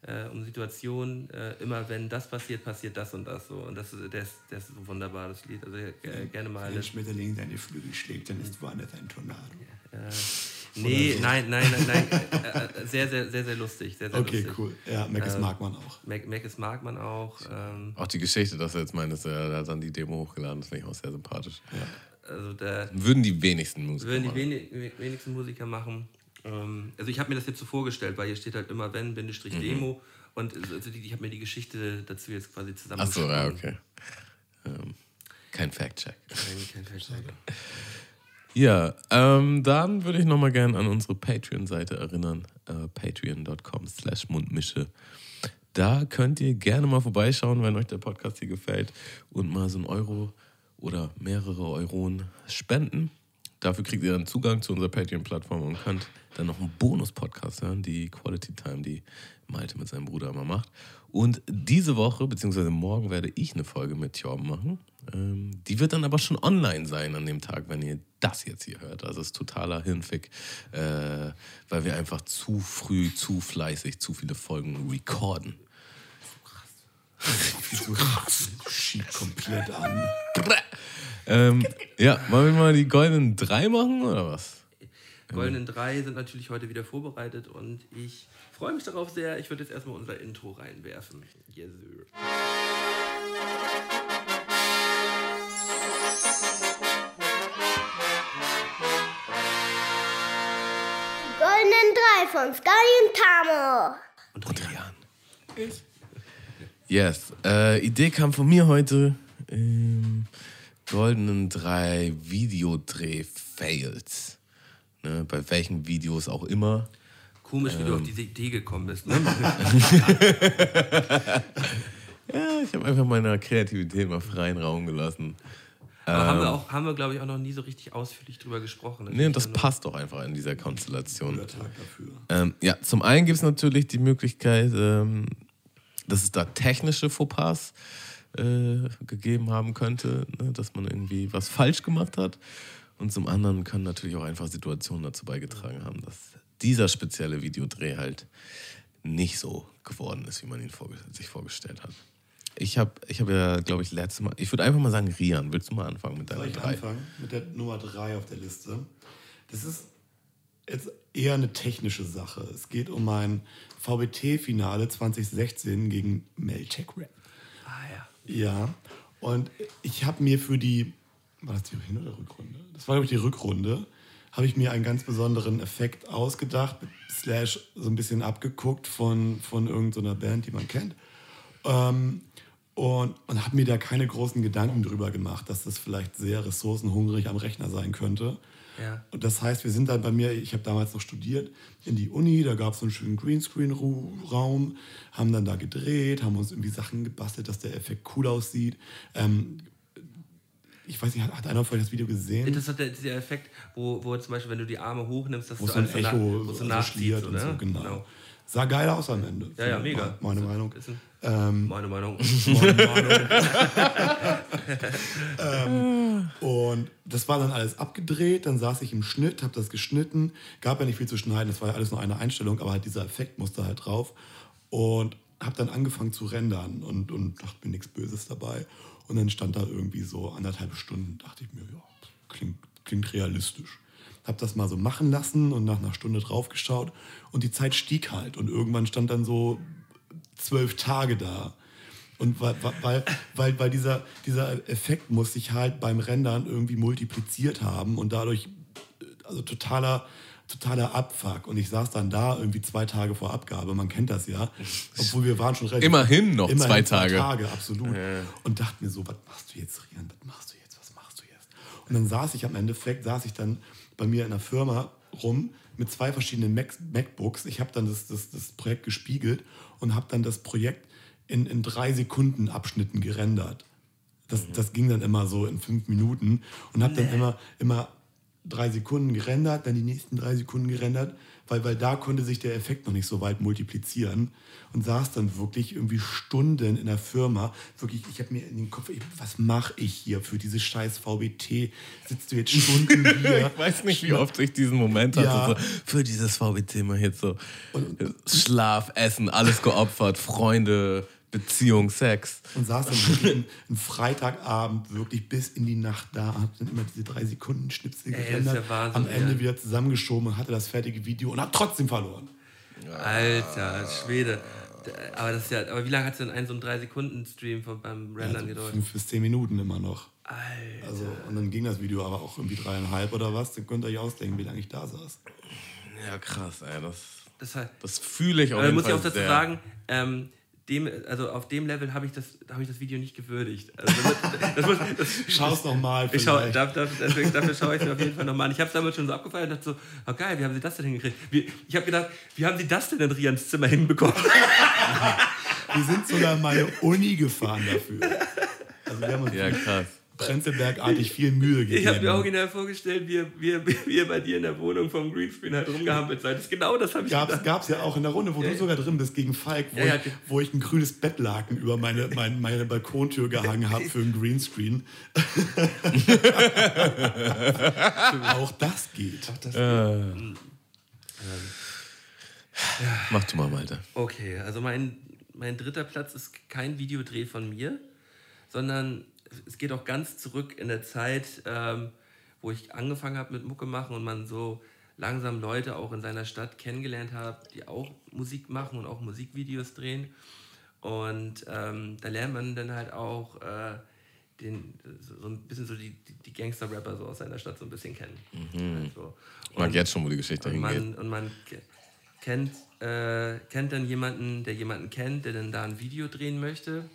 äh, um Situationen, äh, immer wenn das passiert, passiert das und das so. Und das, ist- der, ist, der ist so wunderbar, das Lied. Also äh, gerne mal. Wenn Schmetterling seine Flügel schlägt, dann ist woanders ein Tornado. Nee, nein, nein, nein, nein. äh, äh, sehr, sehr, sehr, sehr lustig. Sehr, sehr Okay, lustig. cool. Ja, Mac Ähm, mag man auch. Mac, Mac ist mag man auch. Ähm, Auch die Geschichte, dass er jetzt meint, dass er, er hat dann die Demo hochgeladen, das finde ich auch sehr sympathisch. also der, Würden die wenigsten Musiker würden die machen. wenig, wenigsten Musiker machen. Ähm, also ich habe mir das jetzt so vorgestellt, weil hier steht halt immer wenn, Bindestrich Demo. Und also die, ich habe mir die Geschichte dazu jetzt quasi zusammen Ach so, ja, okay. Ähm, kein Fact-Check. Kein, kein Hashtag. Ja, ähm, dann würde ich nochmal gerne an unsere Patreon-Seite erinnern. Äh, Patreon.com slash Mundmische. Da könnt ihr gerne mal vorbeischauen, wenn euch der Podcast hier gefällt und mal so ein Euro oder mehrere Euronen spenden. Dafür kriegt ihr dann Zugang zu unserer Patreon-Plattform und könnt dann noch einen Bonus-Podcast hören, die Quality Time, die Malte mit seinem Bruder immer macht. Und diese Woche, beziehungsweise morgen, werde ich eine Folge mit Torben machen. Ähm, die wird dann aber schon online sein an dem Tag, wenn ihr das jetzt hier hört. Also es ist totaler Hirnfick, äh, weil wir einfach zu früh, zu fleißig, zu viele Folgen recorden. Wieso schiebt komplett an? Ähm, ja, wollen wir mal die goldenen drei machen oder was? Goldenen drei sind natürlich heute wieder vorbereitet und ich freue mich darauf sehr. Ich würde jetzt erstmal unser Intro reinwerfen. Yes, sir. Goldenen drei von Sky und Tamo. Und Rian. Yes. Äh, Idee kam von mir heute. Ähm, goldenen drei Videodreh-Fails. Ne, bei welchen Videos auch immer. Komisch, wie du Ähm. auf diese Idee gekommen bist. Ne? Ja, ich habe einfach meiner Kreativität mal freien Raum gelassen. Aber haben wir, auch, haben wir glaube ich, auch noch nie so richtig ausführlich drüber gesprochen. Nee, und das passt doch einfach in dieser Konstellation. Tag dafür. Ähm, ja, zum einen gibt es natürlich die Möglichkeit, ähm, dass es da technische Fauxpas äh, gegeben haben könnte, ne, dass man irgendwie was falsch gemacht hat. Und zum anderen können natürlich auch einfach Situationen dazu beigetragen haben, dass dieser spezielle Videodreh halt nicht so geworden ist, wie man ihn vorge sich vorgestellt hat. Ich habe ich hab ja, glaube ich, letztes Mal, ich würde einfach mal sagen, Rian, willst du mal anfangen mit Soll deiner ich drei? anfangen mit der Nummer 3 auf der Liste? Das ist jetzt eher eine technische Sache. Es geht um mein VBT-Finale 2016 gegen Melchek Rap. Ah ja. Ja, und ich habe mir für die, war das die Hin- oder Rückrunde? Das war, glaube ich, die Rückrunde, habe ich mir einen ganz besonderen Effekt ausgedacht, slash so ein bisschen abgeguckt von, von irgendeiner Band, die man kennt. Ähm, und, und habe mir da keine großen Gedanken drüber gemacht, dass das vielleicht sehr ressourcenhungrig am Rechner sein könnte. Ja. Und das heißt, wir sind dann bei mir, ich habe damals noch studiert, in die Uni, da gab es so einen schönen Greenscreen-Raum, haben dann da gedreht, haben uns irgendwie Sachen gebastelt, dass der Effekt cool aussieht. Ähm, ich weiß nicht, hat, hat einer von euch das Video gesehen? Das ist der, dieser Effekt, wo, wo zum Beispiel, wenn du die Arme hochnimmst, dass wo du so ein nach, Echo wo so nachziehst, und so, genau. Sah geil aus am Ende. Ja, ja, mega. Meine Meinung. Ist Ähm, meine Meinung. meine Meinung. ähm, und das war dann alles abgedreht, dann saß ich im Schnitt, habe das geschnitten, gab ja nicht viel zu schneiden, das war ja alles nur eine Einstellung, aber halt dieser Effekt musste halt drauf und habe dann angefangen zu rendern und, und dachte mir nichts Böses dabei und dann stand da irgendwie so anderthalb Stunden, dachte ich mir, ja, klingt, klingt realistisch. Hab das mal so machen lassen und nach einer Stunde draufgeschaut und die Zeit stieg halt und irgendwann stand dann so zwölf Tage da. Und weil, weil, weil, weil dieser, dieser Effekt muss sich halt beim Rendern irgendwie multipliziert haben und dadurch äh, also totaler, totaler Abfuck. Und ich saß dann da irgendwie zwei Tage vor Abgabe, man kennt das ja. Obwohl wir waren schon relativ. Immerhin noch zwei Tage. Tage, absolut. Und dachte mir so, was machst du jetzt, Rian? Was machst du jetzt? Was machst du jetzt? Und dann saß ich am Endeffekt, saß ich dann bei mir in der Firma rum mit zwei verschiedenen Mac MacBooks. Ich habe dann das, das, das Projekt gespiegelt und habe dann das Projekt in, in drei Sekunden Abschnitten gerendert. Das, das ging dann immer so in fünf Minuten und habe dann immer, immer drei Sekunden gerendert, dann die nächsten drei Sekunden gerendert, weil, weil da konnte sich der Effekt noch nicht so weit multiplizieren und saß dann wirklich irgendwie Stunden in der Firma. Wirklich, ich habe mir in den Kopf, was mache ich hier für diese scheiß VBT? Sitzt du jetzt Stunden hier? Ich weiß nicht, wie oft ich diesen Moment hatte. Ja. So, für dieses VBT mal jetzt so Schlaf, Essen, alles geopfert, Freunde, Beziehung, Sex. und saß dann einen, einen Freitagabend wirklich bis in die Nacht da, hab dann immer diese drei Sekunden Schnipsel Ey, das ist gerendert, ja Wahnsinn, am Ende ja. wieder zusammengeschoben und hatte das fertige Video und hat trotzdem verloren. Alter, Schwede. Aber, das ist ja, aber wie lange hat denn ein so ein 3-Sekunden-Stream von- beim Rendern Also gedauert? fünf bis zehn Minuten immer noch. Alter. Also, und dann ging das Video aber auch irgendwie dreieinhalb oder was. Dann könnt ihr euch ausdenken, wie lange ich da saß. Ja, krass, ey. Das, Das heißt, das fühle ich auch aber jeden muss ich auch dazu sehr. sagen, ähm, dem, also auf dem Level habe ich, das- habe ich das Video nicht gewürdigt. Also das, das das, Schau's noch mal. Ich schau, dafür, dafür schaue ich es mir auf jeden Fall nochmal an. Ich habe es damals schon so abgefeiert und dachte so, oh geil, wie haben sie das denn hingekriegt? Wie, ich habe gedacht, wie haben sie das denn in Rians Zimmer hinbekommen? Wir sind sogar mal eine Uni gefahren dafür. Also wir haben uns Ja, krass. Prenzlbergartig viel Mühe gegeben. Ich habe mir original vorgestellt, wie wie ihr bei dir in der Wohnung vom Greenscreen halt rumgehampelt seid. Das genau das habe ich Gab's, gedacht. gab's ja auch in der Runde, wo Ja, du ja. sogar drin bist, gegen Falk, wo, Ja, ja. ich, wo ich ein grünes Bettlaken über meine, meine, meine Balkontür gehangen habe für einen Greenscreen. auch das geht. Mach du mal, Malte. Okay, also mein, mein dritter Platz ist kein Videodreh von mir, sondern es geht auch ganz zurück in der Zeit, ähm, wo ich angefangen habe mit Mucke machen und man so langsam Leute auch in seiner Stadt kennengelernt hat, die auch Musik machen und auch Musikvideos drehen. Und ähm, da lernt man dann halt auch äh, den, so ein bisschen so die, die- Gangster-Rapper so aus seiner Stadt so ein bisschen kennen. Also, Ich mag und- jetzt schon, wo die Geschichte und hingeht. man, und man ke- kennt, äh, kennt dann jemanden, der jemanden kennt, der dann da ein Video drehen möchte.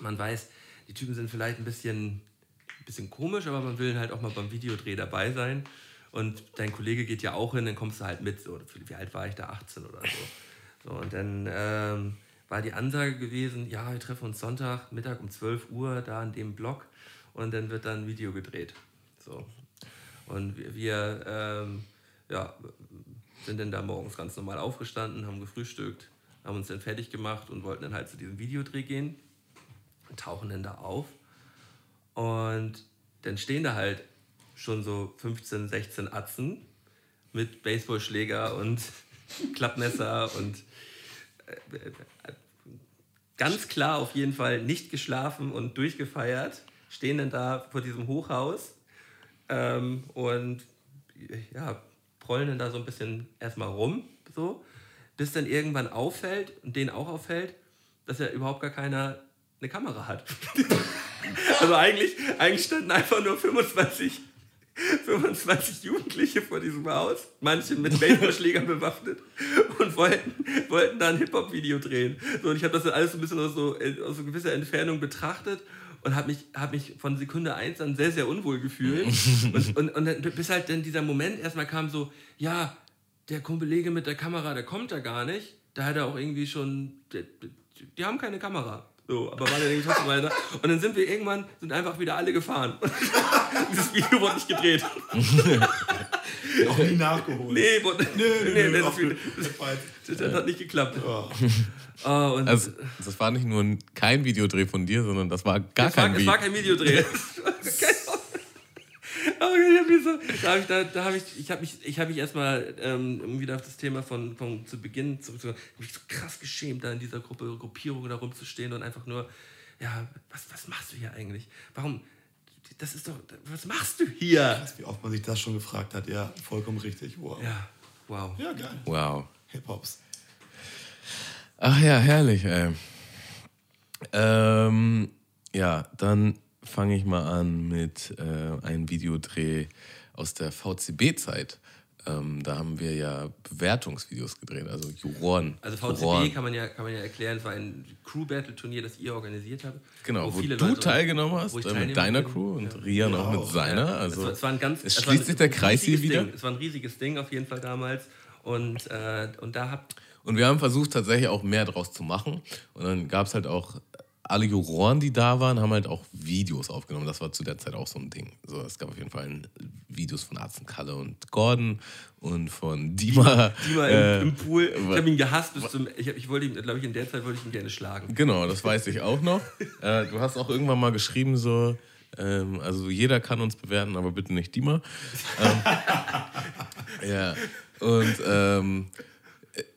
Man weiß, die Typen sind vielleicht ein bisschen, ein bisschen komisch, aber man will halt auch mal beim Videodreh dabei sein. Und dein Kollege geht ja auch hin, dann kommst du halt mit. So, wie alt war ich da? 18 oder so. so und dann ähm, war die Ansage gewesen, ja, wir treffen uns Sonntag, Mittag um 12 Uhr da in dem Block. und dann wird dann ein Video gedreht. So. Und wir, wir ähm, ja, sind dann da morgens ganz normal aufgestanden, haben gefrühstückt, haben uns dann fertig gemacht und wollten dann halt zu diesem Videodreh gehen tauchen dann da auf. Und dann stehen da halt schon so 15, 16 Atzen mit Baseballschläger und Klappmesser und äh, ganz klar auf jeden Fall nicht geschlafen und durchgefeiert, stehen dann da vor diesem Hochhaus ähm, und ja, prollen dann da so ein bisschen erstmal rum, so, bis dann irgendwann auffällt und denen auch auffällt, dass ja überhaupt gar keiner eine Kamera hat. also eigentlich, eigentlich standen einfach nur 25 25 Jugendliche vor diesem Haus, manche mit Baseballschlägern bewaffnet und wollten, wollten da ein Hip-Hop-Video drehen. So, und ich habe das dann alles so ein bisschen aus so, aus so gewisser Entfernung betrachtet und habe mich, hab mich von Sekunde eins an sehr, sehr unwohl gefühlt. und, und, und bis halt dann dieser Moment erstmal kam so, ja, der Kollege mit der Kamera, der kommt da gar nicht. Da hat er auch irgendwie schon, die, die haben keine Kamera. So, aber war der trotzdem weiter. Und dann sind wir irgendwann, sind einfach wieder alle gefahren. Dieses Video wurde nicht gedreht. Auch nie nachgeholt. Nee, nö, nee, nö, das, das, Das das hat nicht geklappt. Ja. Oh, und Also, das war nicht nur ein- kein Videodreh von dir, sondern das war gar war, kein Videodreh. Es war kein- Aber ich hab mich so, da habe ich, da, da hab ich, ich hab mich, ich hab mich erstmal ähm, um wieder auf das Thema von, von zu Beginn zurückzukommen, mich so krass geschämt, da in dieser Gruppe, Gruppierung da rumzustehen und einfach nur, ja, was, was machst du hier eigentlich? Warum, das ist doch, was machst du hier? Krass, Wie oft man sich das schon gefragt hat. Ja, vollkommen richtig. Wow. Ja, wow. Ja, geil. Wow. Hip-Hops. Ach ja, herrlich, ey. Ähm, ja, dann fange ich mal an mit äh, einem Videodreh aus der VCB-Zeit. Ähm, da haben wir ja Bewertungsvideos gedreht, also Juroren. Also VCB Juroren. kann man, ja, kann man ja erklären, es war ein Crew-Battle-Turnier, das ihr organisiert habt. Genau, wo, viele du Leute- teilgenommen hast, wo äh, mit deiner konnte. Crew und Ja. Rian auch mit seiner. Ja, Also es, war, es war ein ganz, es es schließt ein sich der Kreis hier wieder. Ding. Es war ein riesiges Ding auf jeden Fall damals. Und, äh, und da habt Und wir haben versucht, tatsächlich auch mehr draus zu machen. Und dann gab es halt auch, alle Juroren, die da waren, haben halt auch Videos aufgenommen. Das war zu der Zeit auch so ein Ding. So, es gab auf jeden Fall ein- Videos von Arzen Kalle und Gordon und von Dima. Dima äh, im, im Pool. Ich habe ihn gehasst bis zum. Ich, ich wollte ihn, glaube ich, in der Zeit wollte ich ihn gerne schlagen. Genau, das weiß ich auch noch. äh, du hast auch irgendwann mal geschrieben, so, ähm, also jeder kann uns bewerten, aber bitte nicht Dima. Ähm, ja, und ähm,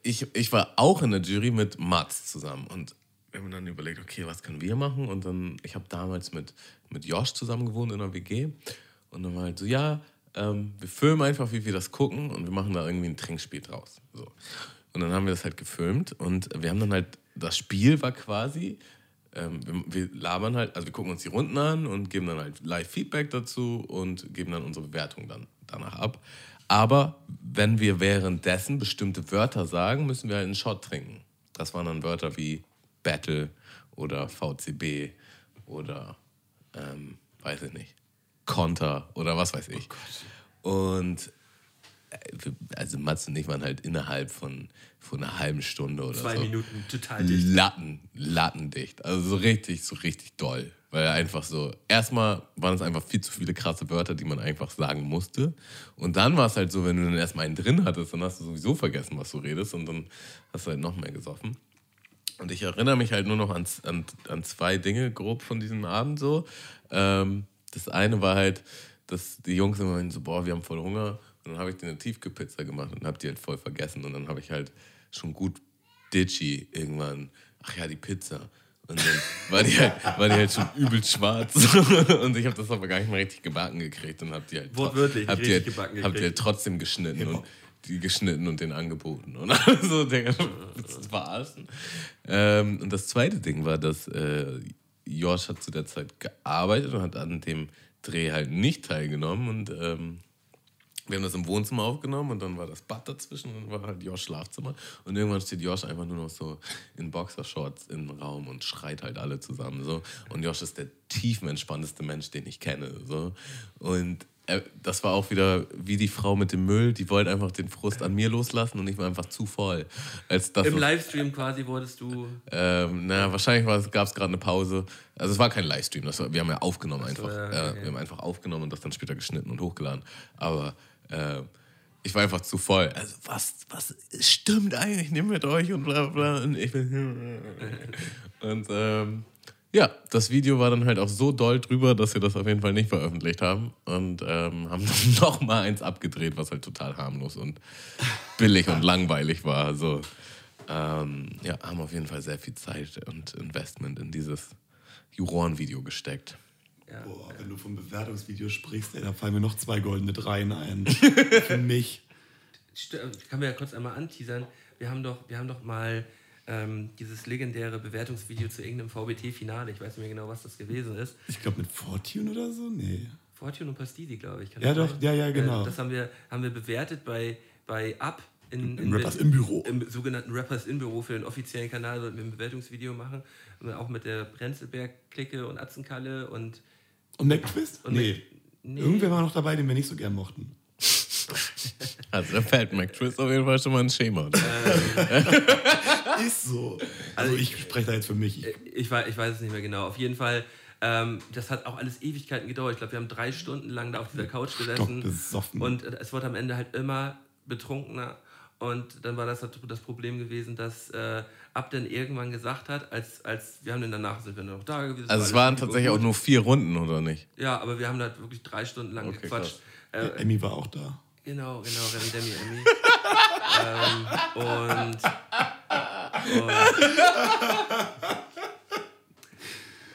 ich, ich war auch in der Jury mit Mats zusammen und wir haben dann überlegt, okay, was können wir machen? Und dann, ich habe damals mit, mit Josh zusammen gewohnt in einer WG und dann war halt so, ja, ähm, wir filmen einfach, wie wir das gucken und wir machen da irgendwie ein Trinkspiel draus. So. Und dann haben wir das halt gefilmt und wir haben dann halt, das Spiel war quasi, ähm, wir, wir labern halt, also wir gucken uns die Runden an und geben dann halt Live-Feedback dazu und geben dann unsere Bewertung dann danach ab. Aber wenn wir währenddessen bestimmte Wörter sagen, müssen wir halt einen Shot trinken. Das waren dann Wörter wie Battle oder VCB oder ähm, weiß ich nicht, Konter oder was weiß ich. und äh, also Mats und ich waren halt innerhalb von, von einer halben Stunde oder Zwei so. Minuten total dicht. Latten, lattendicht. Also so richtig, so richtig doll. Weil einfach so, erstmal waren es einfach viel zu viele krasse Wörter, die man einfach sagen musste. Und dann war es halt so, wenn du dann erstmal einen drin hattest, dann hast du sowieso vergessen, was du redest und dann hast du halt noch mehr gesoffen. Und ich erinnere mich halt nur noch an, an, an zwei Dinge grob von diesem Abend so. Ähm, das eine war halt, dass die Jungs immer so, boah, wir haben voll Hunger. Und dann habe ich dir eine Tiefkühlpizza gemacht und habe die halt voll vergessen. Und dann habe ich halt schon gut ditchy irgendwann, ach ja, die Pizza. Und dann war die halt, war die halt schon übel schwarz. und ich habe das aber gar nicht mal richtig gebacken gekriegt und habe die halt, Wortwörtlich hab die halt, gebacken hab die halt trotzdem geschnitten und die geschnitten und den angeboten. Und so, uns verarschen? Ähm, und das zweite Ding war, dass äh, Josh hat zu der Zeit gearbeitet und hat an dem Dreh halt nicht teilgenommen und ähm, wir haben das im Wohnzimmer aufgenommen und dann war das Bad dazwischen und war halt Josh Schlafzimmer. Und irgendwann steht Josh einfach nur noch so in Boxershorts im Raum und schreit halt alle zusammen. So. Und Josh ist der tiefenentspannteste Mensch, den ich kenne. So. Und das war auch wieder wie die Frau mit dem Müll, die wollte einfach den Frust an mir loslassen und ich war einfach zu voll. Als das Im Livestream quasi wurdest du. ähm, na, wahrscheinlich gab es gerade eine Pause. Also es war kein Livestream, das war, wir haben ja aufgenommen einfach. ja, äh, okay. wir haben einfach aufgenommen und das dann später geschnitten und hochgeladen. Aber äh, ich war einfach zu voll. Also was, was stimmt eigentlich nicht mit euch und bla bla. Und ich bin und ähm, ja, das Video war dann halt auch so doll drüber, dass wir das auf jeden Fall nicht veröffentlicht haben und ähm, haben dann noch mal eins abgedreht, was halt total harmlos und billig und langweilig war. Also ähm, ja, haben auf jeden Fall sehr viel Zeit und Investment in dieses Juroren-Video gesteckt. Boah, wenn du vom Bewertungsvideo sprichst, ey, da fallen mir noch zwei goldene Dreien ein. Für mich. St- Kann wir ja kurz einmal anteasern. Wir haben doch, wir haben doch mal ähm, dieses legendäre Bewertungsvideo zu irgendeinem VBT-Finale. Ich weiß nicht mehr genau, was das gewesen ist. Ich glaube mit Fortune oder so? Nee. Fortune und Pastidi, glaube ich. Kann Ja, doch, ja, ja, genau. Äh, das haben wir, haben wir bewertet bei, bei Up. In, Im Rappers im Büro. Im sogenannten Rappers im Büro für den offiziellen Kanal sollten wir ein Bewertungsvideo machen. Und auch mit der Brenzelberg-Clique und Atzenkalle und. Und McTwist? Und Nee. Mac- nee. Irgendwer war noch dabei, den wir nicht so gern mochten. Also da fällt McTwist auf jeden Fall schon mal ein Schema. Ist so. Also ich spreche da jetzt für mich. Ich, Ich, weiß, ich weiß es nicht mehr genau. Auf jeden Fall, ähm, das hat auch alles Ewigkeiten gedauert. Ich glaube, wir haben drei Stunden lang da auf dieser Couch gesessen. besoffen. Und äh, es wurde am Ende halt immer betrunkener. Und dann war das halt das Problem gewesen, dass äh, Ab dann irgendwann gesagt hat, als, als wir haben dann danach sind wir noch da gewesen. Also es war waren tatsächlich auch nur vier Runden, oder nicht? Ja, aber wir haben da wirklich drei Stunden lang Okay, gequatscht. Äh, Emmy war auch da. Genau, genau, Remy Demi Emmy. ähm, und, und,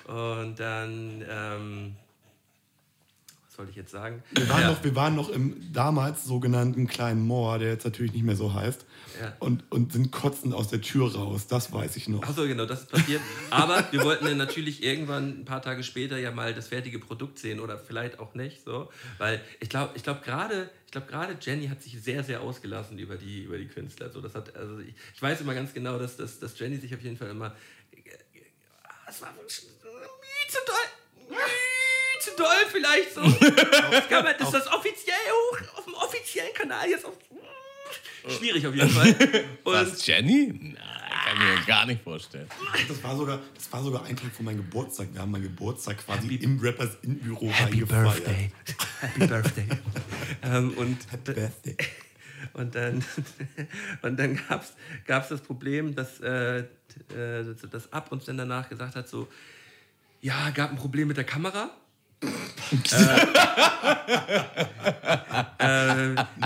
und dann, ähm, wollte ich jetzt sagen? Wir waren, Ja. noch, wir waren noch im damals sogenannten kleinen Moor, der jetzt natürlich nicht mehr so heißt. Ja. Und, und sind kotzend aus der Tür raus. Das weiß ich noch. Achso, genau, das ist passiert. Aber wir wollten dann natürlich irgendwann ein paar Tage später ja mal das fertige Produkt sehen oder vielleicht auch nicht. So. Weil ich glaube, ich glaube gerade, ich glaube gerade Jenny hat sich sehr, sehr ausgelassen über die, über die Künstler. So, das hat, also ich, ich weiß immer ganz genau, dass, dass, dass Jenny sich auf jeden Fall immer. Es war wirklich nie zu doll. Zu doll vielleicht so. Das, kann man, das ist das offiziell hoch auf dem offiziellen Kanal jetzt auf. Schwierig auf jeden Fall. Und Was, Jenny? Nein, kann ich mir gar nicht vorstellen. Das war sogar, das war sogar ein Tag von meinem Geburtstag. Wir haben meinen Geburtstag quasi Happy- im Rappers in Büro Happy reingefeiert. Birthday. Happy Birthday. ähm, und, Happy Birthday. und dann, und dann gab es das Problem, dass, äh, äh, dass Ab uns dann danach gesagt hat, so, ja, gab ein Problem mit der Kamera.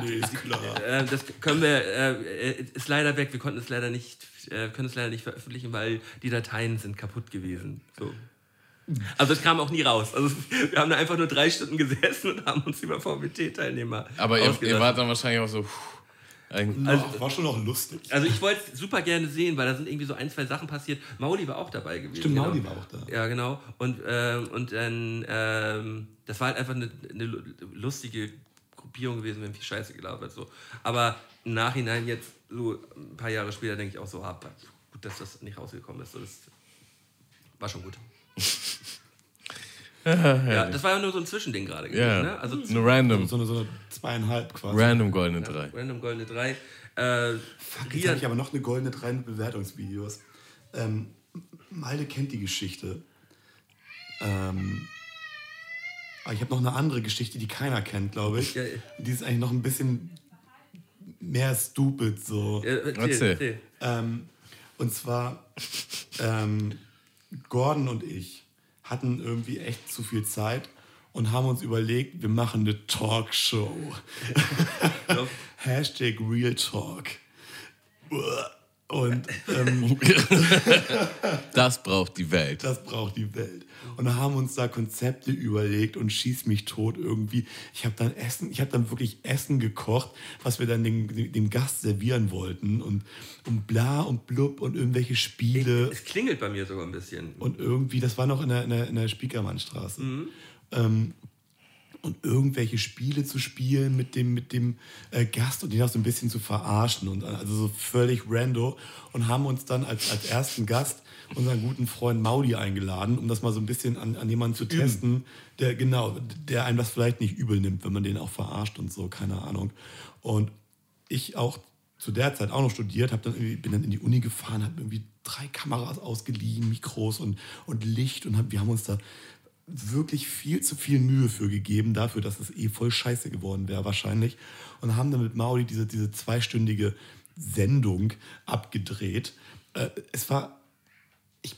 Nee, ist klar. Äh, das können wir, äh, ist leider weg. Wir konnten es leider nicht, äh, können es leider nicht veröffentlichen, weil die Dateien sind kaputt gewesen. So. Also es kam auch nie raus. Also wir haben da einfach nur drei Stunden gesessen und haben uns über VBT-Teilnehmer Aber ihr, ihr wart dann wahrscheinlich auch so. puh, Noch, war schon noch lustig. Also ich wollte es super gerne sehen, weil da sind irgendwie so ein, zwei Sachen passiert. Mauli war auch dabei gewesen. Stimmt, genau. Mauli war auch da. Ja, genau. Und, ähm, und dann, ähm, das war halt einfach eine, eine lu- lustige Gruppierung gewesen, haben viel Scheiße gelabert. So. Aber im Nachhinein jetzt, so ein paar Jahre später, denke ich auch so, ah, gut, dass das nicht rausgekommen ist. So, das war schon gut. ja, das war ja nur so ein Zwischending gerade gewesen. Ja, Ne? Also eine random, So eine, so eine zweieinhalb quasi. random goldene drei. Random Goldene 3. Äh, Jetzt Rian- habe ich aber noch eine goldene drei mit Bewertungsvideos. Ähm, Malde kennt die Geschichte. Ähm, aber ich habe noch eine andere Geschichte, die keiner kennt, glaube ich. Ja. Die ist eigentlich noch ein bisschen mehr stupid so. äh, erzähl. Ähm, und zwar ähm, Gordon und ich hatten irgendwie echt zu viel Zeit und haben uns überlegt, wir machen eine Talkshow. Hashtag Real Talk. Und ähm, Das braucht die Welt. das braucht die Welt. Und da haben uns da Konzepte überlegt und schieß mich tot irgendwie. Ich habe dann Essen, ich habe dann wirklich Essen gekocht, was wir dann dem, dem Gast servieren wollten und, und bla und blub und irgendwelche Spiele. Es klingelt bei mir sogar ein bisschen. Und irgendwie, das war noch in der, in der, in der Spiekermannstraße. Ähm, und irgendwelche Spiele zu spielen mit dem, mit dem äh, Gast und ihn auch so ein bisschen zu verarschen und also so völlig rando und haben uns dann als, als ersten Gast unseren guten Freund Maudi eingeladen, um das mal so ein bisschen an, an jemanden zu testen, der genau, der einem das vielleicht nicht übel nimmt, wenn man den auch verarscht und so, keine Ahnung. Und ich auch zu der Zeit auch noch studiert, hab dann bin dann in die Uni gefahren, habe irgendwie drei Kameras ausgeliehen, Mikros und, und Licht und hab, wir haben uns da wirklich viel zu viel Mühe für gegeben, dafür, dass es eh voll scheiße geworden wäre wahrscheinlich. Und haben dann mit Maudi diese, diese zweistündige Sendung abgedreht. Äh, es war, ich,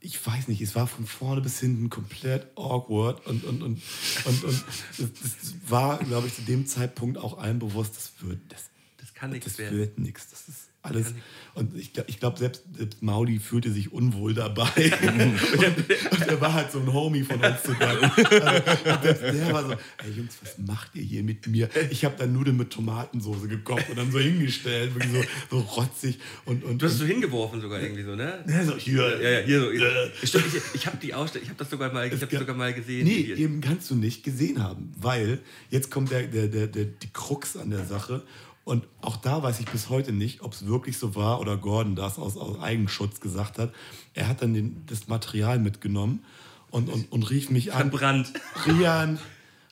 ich weiß nicht, es war von vorne bis hinten komplett awkward und, und, und, und, und es war, glaube ich, zu dem Zeitpunkt auch allen bewusst, das wird, das, Das kann nichts das werden. wird nichts. Das ist alles. Und ich, ich glaube, selbst, selbst Maudi fühlte sich unwohl dabei. und, und er war halt so ein Homie von uns sogar. Also, selbst der war so, ey Jungs, was macht ihr hier mit mir? Ich habe dann Nudeln mit Tomatensauce gekocht und dann so hingestellt, wirklich so, so rotzig. Und, und, Du hast so hingeworfen sogar irgendwie so, ne? ja, so, hier, Ja, ja, hier so. Stimmt, ich, ich habe die Ausstellung, ich habe das sogar mal, ich hab ga- sogar mal gesehen. Nee, Die- eben kannst du nicht gesehen haben, weil jetzt kommt der, der, der, der, die Krux an der Sache. Und auch da weiß ich bis heute nicht, ob es wirklich so war oder Gordon das aus, aus Eigenschutz gesagt hat. Er hat dann den, das Material mitgenommen und, und, und rief mich an. Verbrannt. Rian,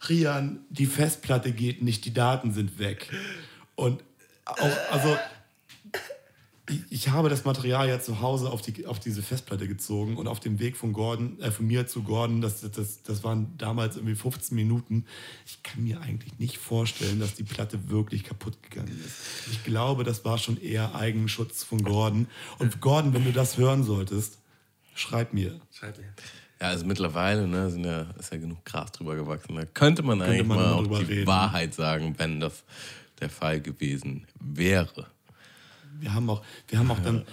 Rian, die Festplatte geht nicht, die Daten sind weg. Und auch, also, ich, ich habe das Material ja zu Hause auf, die, auf diese Festplatte gezogen und auf dem Weg von Gordon, äh, von mir zu Gordon, das, das, das waren damals irgendwie 15 Minuten. Ich kann mir eigentlich nicht vorstellen, dass die Platte wirklich kaputt gegangen ist. Ich glaube, das war schon eher Eigenschutz von Gordon. Und Gordon, wenn du das hören solltest, schreib mir. Schreib mir. Ja, also mittlerweile ne, sind ja, ist ja genug Gras drüber gewachsen. Da könnte man eigentlich man mal auch die reden. Wahrheit sagen, wenn das der Fall gewesen wäre. Wir haben auch, wir haben auch dann,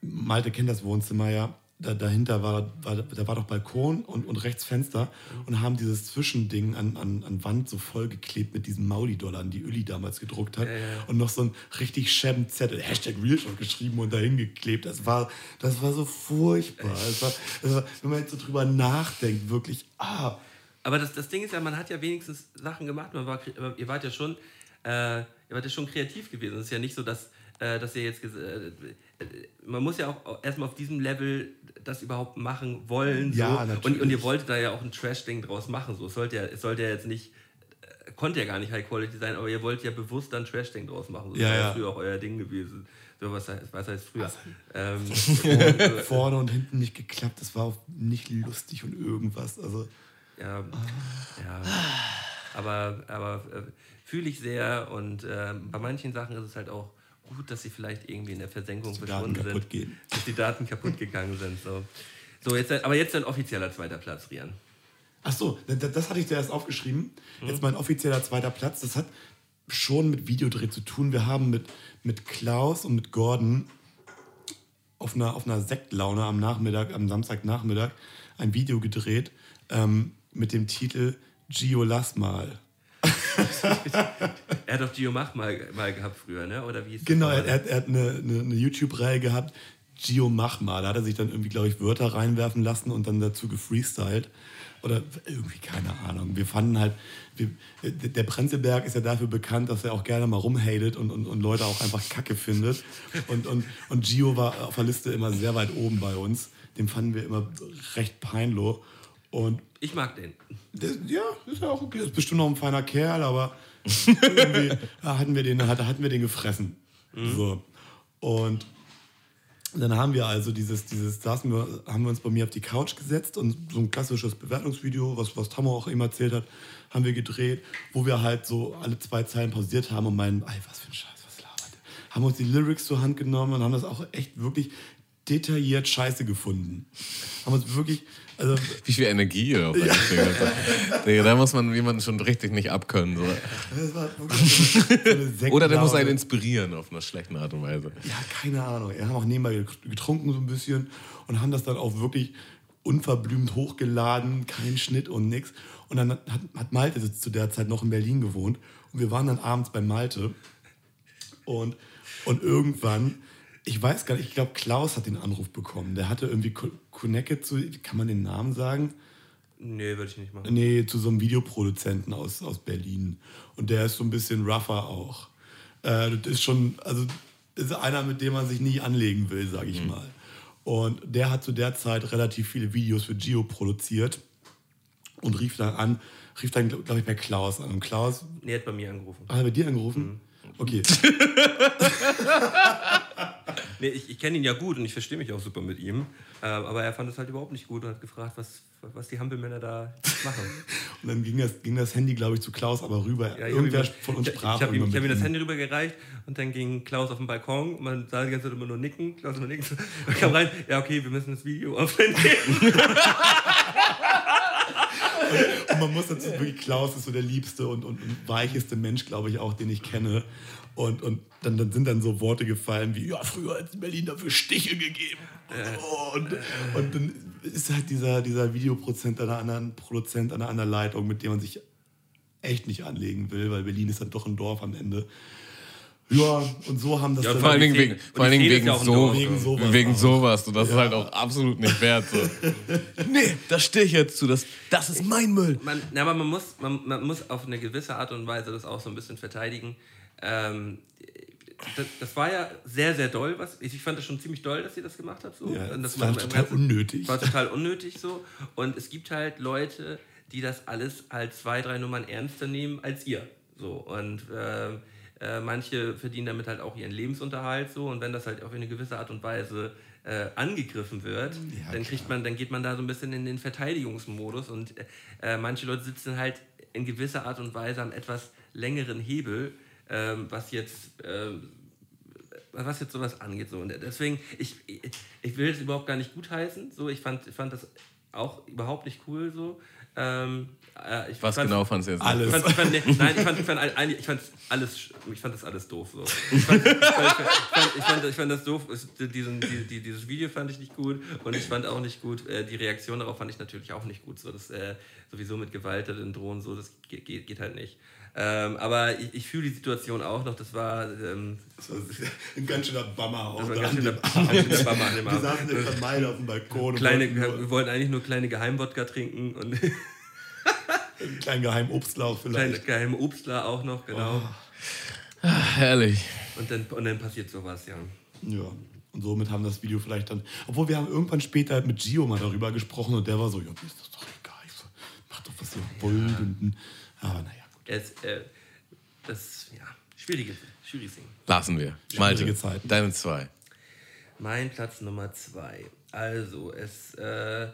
Malte kennt das Wohnzimmer ja, da, dahinter war, war, da war doch Balkon und, und rechts Fenster und haben dieses Zwischending an, an, an Wand so vollgeklebt mit diesen Maudi-Dollarn, die Uli damals gedruckt hat. Und noch so ein richtig schäben Zettel, Hashtag Realshot geschrieben und dahin geklebt. Das war, das war so furchtbar. Das war, das war, wenn man jetzt so drüber nachdenkt, wirklich, ah, Aber das, das Ding ist ja, man hat ja wenigstens Sachen gemacht. Man war, ihr wart ja schon, äh, ihr wart ja schon kreativ gewesen. Es ist ja nicht so, dass, äh, dass ihr jetzt, äh, äh, man muss ja auch erstmal auf diesem Level das überhaupt machen wollen. So. Ja, und, natürlich. und ihr wolltet da ja auch ein Trash-Ding draus machen. So. Es, sollte ja, es sollte ja jetzt nicht, äh, konnte ja gar nicht High Quality sein, aber ihr wollt ja bewusst dann ein Trash-Ding draus machen. So Ja, das war ja. früher auch euer Ding gewesen. So, was, heißt, was heißt früher? Ähm, vorne und hinten nicht geklappt. Das war auch nicht lustig und irgendwas. Also, Ja, ja. Aber, aber äh, fühle ich sehr und äh, bei manchen Sachen ist es halt auch gut, dass sie vielleicht irgendwie in der Versenkung Daten verschwunden sind. gehen. Dass die Daten kaputt gegangen sind. So, so jetzt, aber jetzt ein offizieller zweiter Platz, Rian. Ach so, das, das hatte ich zuerst aufgeschrieben. Jetzt mein offizieller zweiter Platz. Das hat schon mit Videodreh zu tun. Wir haben mit, mit Klaus und mit Gordon auf einer, auf einer Sektlaune am Nachmittag, am Samstagnachmittag, ein Video gedreht ähm, mit dem Titel Gio Lass mal. Er hat doch Gio Mach mal, mal gehabt früher, ne? Oder wie Genau, er, er, hat- er hat eine, eine, eine YouTube-Reihe gehabt, Gio mach mal. Da hat er sich dann irgendwie, glaube ich, Wörter reinwerfen lassen und dann dazu gefreestylt. Oder irgendwie, keine Ahnung. Wir fanden halt, wir, der Prenzlberg ist ja dafür bekannt, dass er auch gerne mal rumhatet und, und, und Leute auch einfach Kacke findet. Und, und, und Gio war auf der Liste immer sehr weit oben bei uns. Den fanden wir immer recht peinlich. Und Ich mag den. das, ja, ist ja auch okay. Ist bestimmt noch ein feiner Kerl, aber irgendwie hatten wir den, hat- hatten wir den gefressen. So. Und dann haben wir also dieses, dieses, saßen wir, haben wir uns bei mir auf die Couch gesetzt und so ein klassisches Bewertungsvideo, was, was Tammo auch eben erzählt hat, haben wir gedreht, wo wir halt so alle zwei Zeilen pausiert haben und meinen, ey, was für ein Scheiß, was labert der? Haben uns die Lyrics zur Hand genommen und haben das auch echt wirklich detailliert scheiße gefunden. Haben uns wirklich, also Wie viel Energie auf ja. nee, Da muss man jemanden schon richtig nicht abkönnen. So. Oder der muss einen inspirieren auf eine schlechte Art und Weise. Ja, keine Ahnung. Wir haben auch nebenbei getrunken so ein bisschen und haben das dann auch wirklich unverblümt hochgeladen, kein Schnitt und nix. Und dann hat, hat Malte zu der Zeit noch in Berlin gewohnt und wir waren dann abends bei Malte und, und irgendwann, ich weiß gar nicht, ich glaube Klaus hat den Anruf bekommen. Der hatte irgendwie Connected zu, kann man den Namen sagen? Nee, würde ich nicht machen. Nee, zu so einem Videoproduzenten aus, aus Berlin. Und der ist so ein bisschen rougher auch. Äh, das ist schon, also ist einer, mit dem man sich nie anlegen will, sage ich mal. Und der hat zu der Zeit relativ viele Videos für Gio produziert und rief dann an, rief dann, glaube ich, bei Klaus an. Und Klaus, Nee, hat bei mir angerufen. er bei dir angerufen? Okay. Nee, ich, ich kenne ihn ja gut und ich verstehe mich auch super mit ihm. Ähm, aber er fand es halt überhaupt nicht gut und hat gefragt, was, was die Hampelmänner da machen. Und dann ging das, ging das Handy, glaube ich, zu Klaus aber rüber. Ja, ich Irgendwer ihm- von uns ich, sprach ich habe ihm, ich hab ihm das. Handy rübergereicht und dann ging Klaus auf den Balkon und man sah die ganze Zeit immer nur nicken. Klaus nur nicken. Und kam rein, ja okay, wir müssen das Video aufnehmen. Und man muss dazu wirklich, Klaus ist so der liebste und, und, und weicheste Mensch, glaube ich, auch, den ich kenne. Und, und dann, dann sind dann so Worte gefallen wie, ja, früher hat es in Berlin dafür Stiche gegeben. Und, und dann ist halt dieser, dieser Videoproduzent an einer anderen Produzent an einer anderen Leitung, mit dem man sich echt nicht anlegen will, weil Berlin ist dann doch ein Dorf am Ende. Ja, und so haben das Ja, dann Vor allen Dingen wegen, vor allen Dingen wegen, ja so, wegen sowas wegen sowas. Und das ist halt auch absolut nicht wert. So. nee, da stehe ich jetzt zu. Das, das ist mein Müll. man, na, aber man muss, man, man muss auf eine gewisse Art und Weise das auch so ein bisschen verteidigen. Ähm, das, das war ja sehr, sehr doll. Was, ich fand das schon ziemlich doll, dass ihr das gemacht habt. So. Ja, das war total Ganzen- unnötig. War total unnötig so. Und es gibt halt Leute, die das alles halt zwei, drei Nummern ernster nehmen als ihr. So. Und ähm, äh, manche verdienen damit halt auch ihren Lebensunterhalt so. Und wenn das halt auf eine gewisse Art und Weise äh, angegriffen wird, Ja, dann kriegt man, dann geht man da so ein bisschen in den Verteidigungsmodus und äh, manche Leute sitzen halt in gewisser Art und Weise am etwas längeren Hebel, ähm, was jetzt ähm, was jetzt sowas angeht. So. Und deswegen, ich, ich, will es überhaupt gar nicht gutheißen. So, ich fand, ich fand das auch überhaupt nicht cool so. Ähm, äh, ich Was fand- genau fandst du jetzt? Alles. ich fand, ich fand, nee, nein, ich fand, ich fand, ich fand alles, ich fand das alles doof. So. Ich, fand, ich, fand, ich, fand, ich, fand, ich fand das doof. Es- Diesen, die, die, dieses Video fand ich nicht gut und ich fand auch nicht gut. Äh, die Reaktion darauf fand ich natürlich auch nicht gut. So, das äh, sowieso mit Gewalt dann drohen so, das geht, geht halt nicht. Ähm, aber ich, ich fühle die Situation auch noch. Das war ähm, Das war ein ganz schöner Bammer auch das war da ganz an schöner, dem ganz schöner Bammer an dem Wir Abend. saßen in Vermeide auf dem Balkon und Kleine, wollten nur wir wollten eigentlich nur kleine Geheimwodka trinken und einen kleinen geheimen kleine vielleicht. geheime Obstler auch noch, genau. Herrlich. Und, dann, und dann passiert sowas, ja. Ja. Und somit haben das Video vielleicht dann. Obwohl wir haben irgendwann später mit Gio mal darüber gesprochen und der war so, ja, ist das doch egal. Ich mach doch, was ihr wollt. Und, aber naja, Es, äh, das, ja, schwierige, schwieriges Ding. Lassen wir. Malte, Schwierige Zeiten. deine zwei. Mein Platz Nummer zwei. Also, es, äh,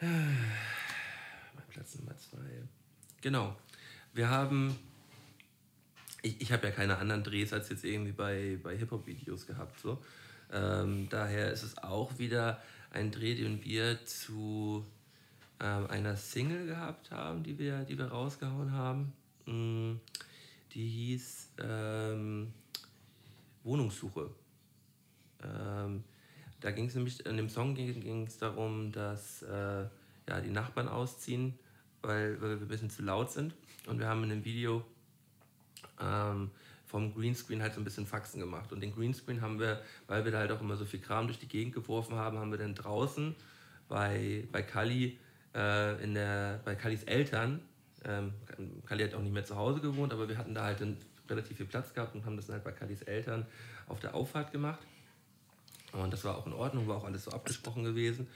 mein Platz Nummer zwei. Genau. Wir haben, ich, ich habe ja keine anderen Drehs als jetzt irgendwie bei, bei Hip-Hop-Videos gehabt. So. Ähm, daher ist es auch wieder ein Dreh, den wir zu einer Single gehabt haben, die wir, die wir rausgehauen haben. Mm, Die hieß ähm, Wohnungssuche. Ähm, da ging es nämlich, in dem Song ging es darum, dass äh, ja, die Nachbarn ausziehen, weil, weil wir ein bisschen zu laut sind. Und wir haben in dem Video ähm, vom Greenscreen halt so ein bisschen Faxen gemacht. Und den Greenscreen haben wir, weil wir da halt auch immer so viel Kram durch die Gegend geworfen haben, haben wir dann draußen bei, bei Kali, äh, in der, bei Kallis Eltern, ähm, Kali hat auch nicht mehr zu Hause gewohnt, aber wir hatten da halt dann relativ viel Platz gehabt und haben das dann halt bei Kallis Eltern auf der Auffahrt gemacht. Und das war auch in Ordnung, war auch alles so abgesprochen gewesen.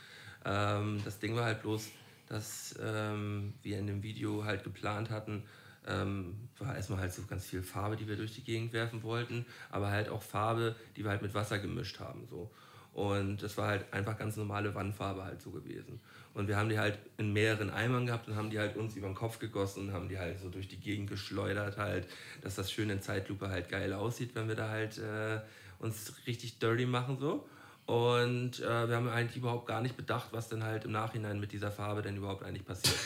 Ähm, das Ding war halt bloß, dass ähm, wir in dem Video halt geplant hatten, ähm, war erstmal halt so ganz viel Farbe, die wir durch die Gegend werfen wollten, aber halt auch Farbe, die wir halt mit Wasser gemischt haben. So. Und das war halt einfach ganz normale Wandfarbe halt so gewesen. Und wir haben die halt in mehreren Eimern gehabt und haben die halt uns über den Kopf gegossen und haben die halt so durch die Gegend geschleudert halt, dass das schön in Zeitlupe halt geil aussieht, wenn wir da halt äh, uns richtig dirty machen so. Und äh, wir haben eigentlich überhaupt gar nicht bedacht, was denn halt im Nachhinein mit dieser Farbe denn überhaupt eigentlich passiert.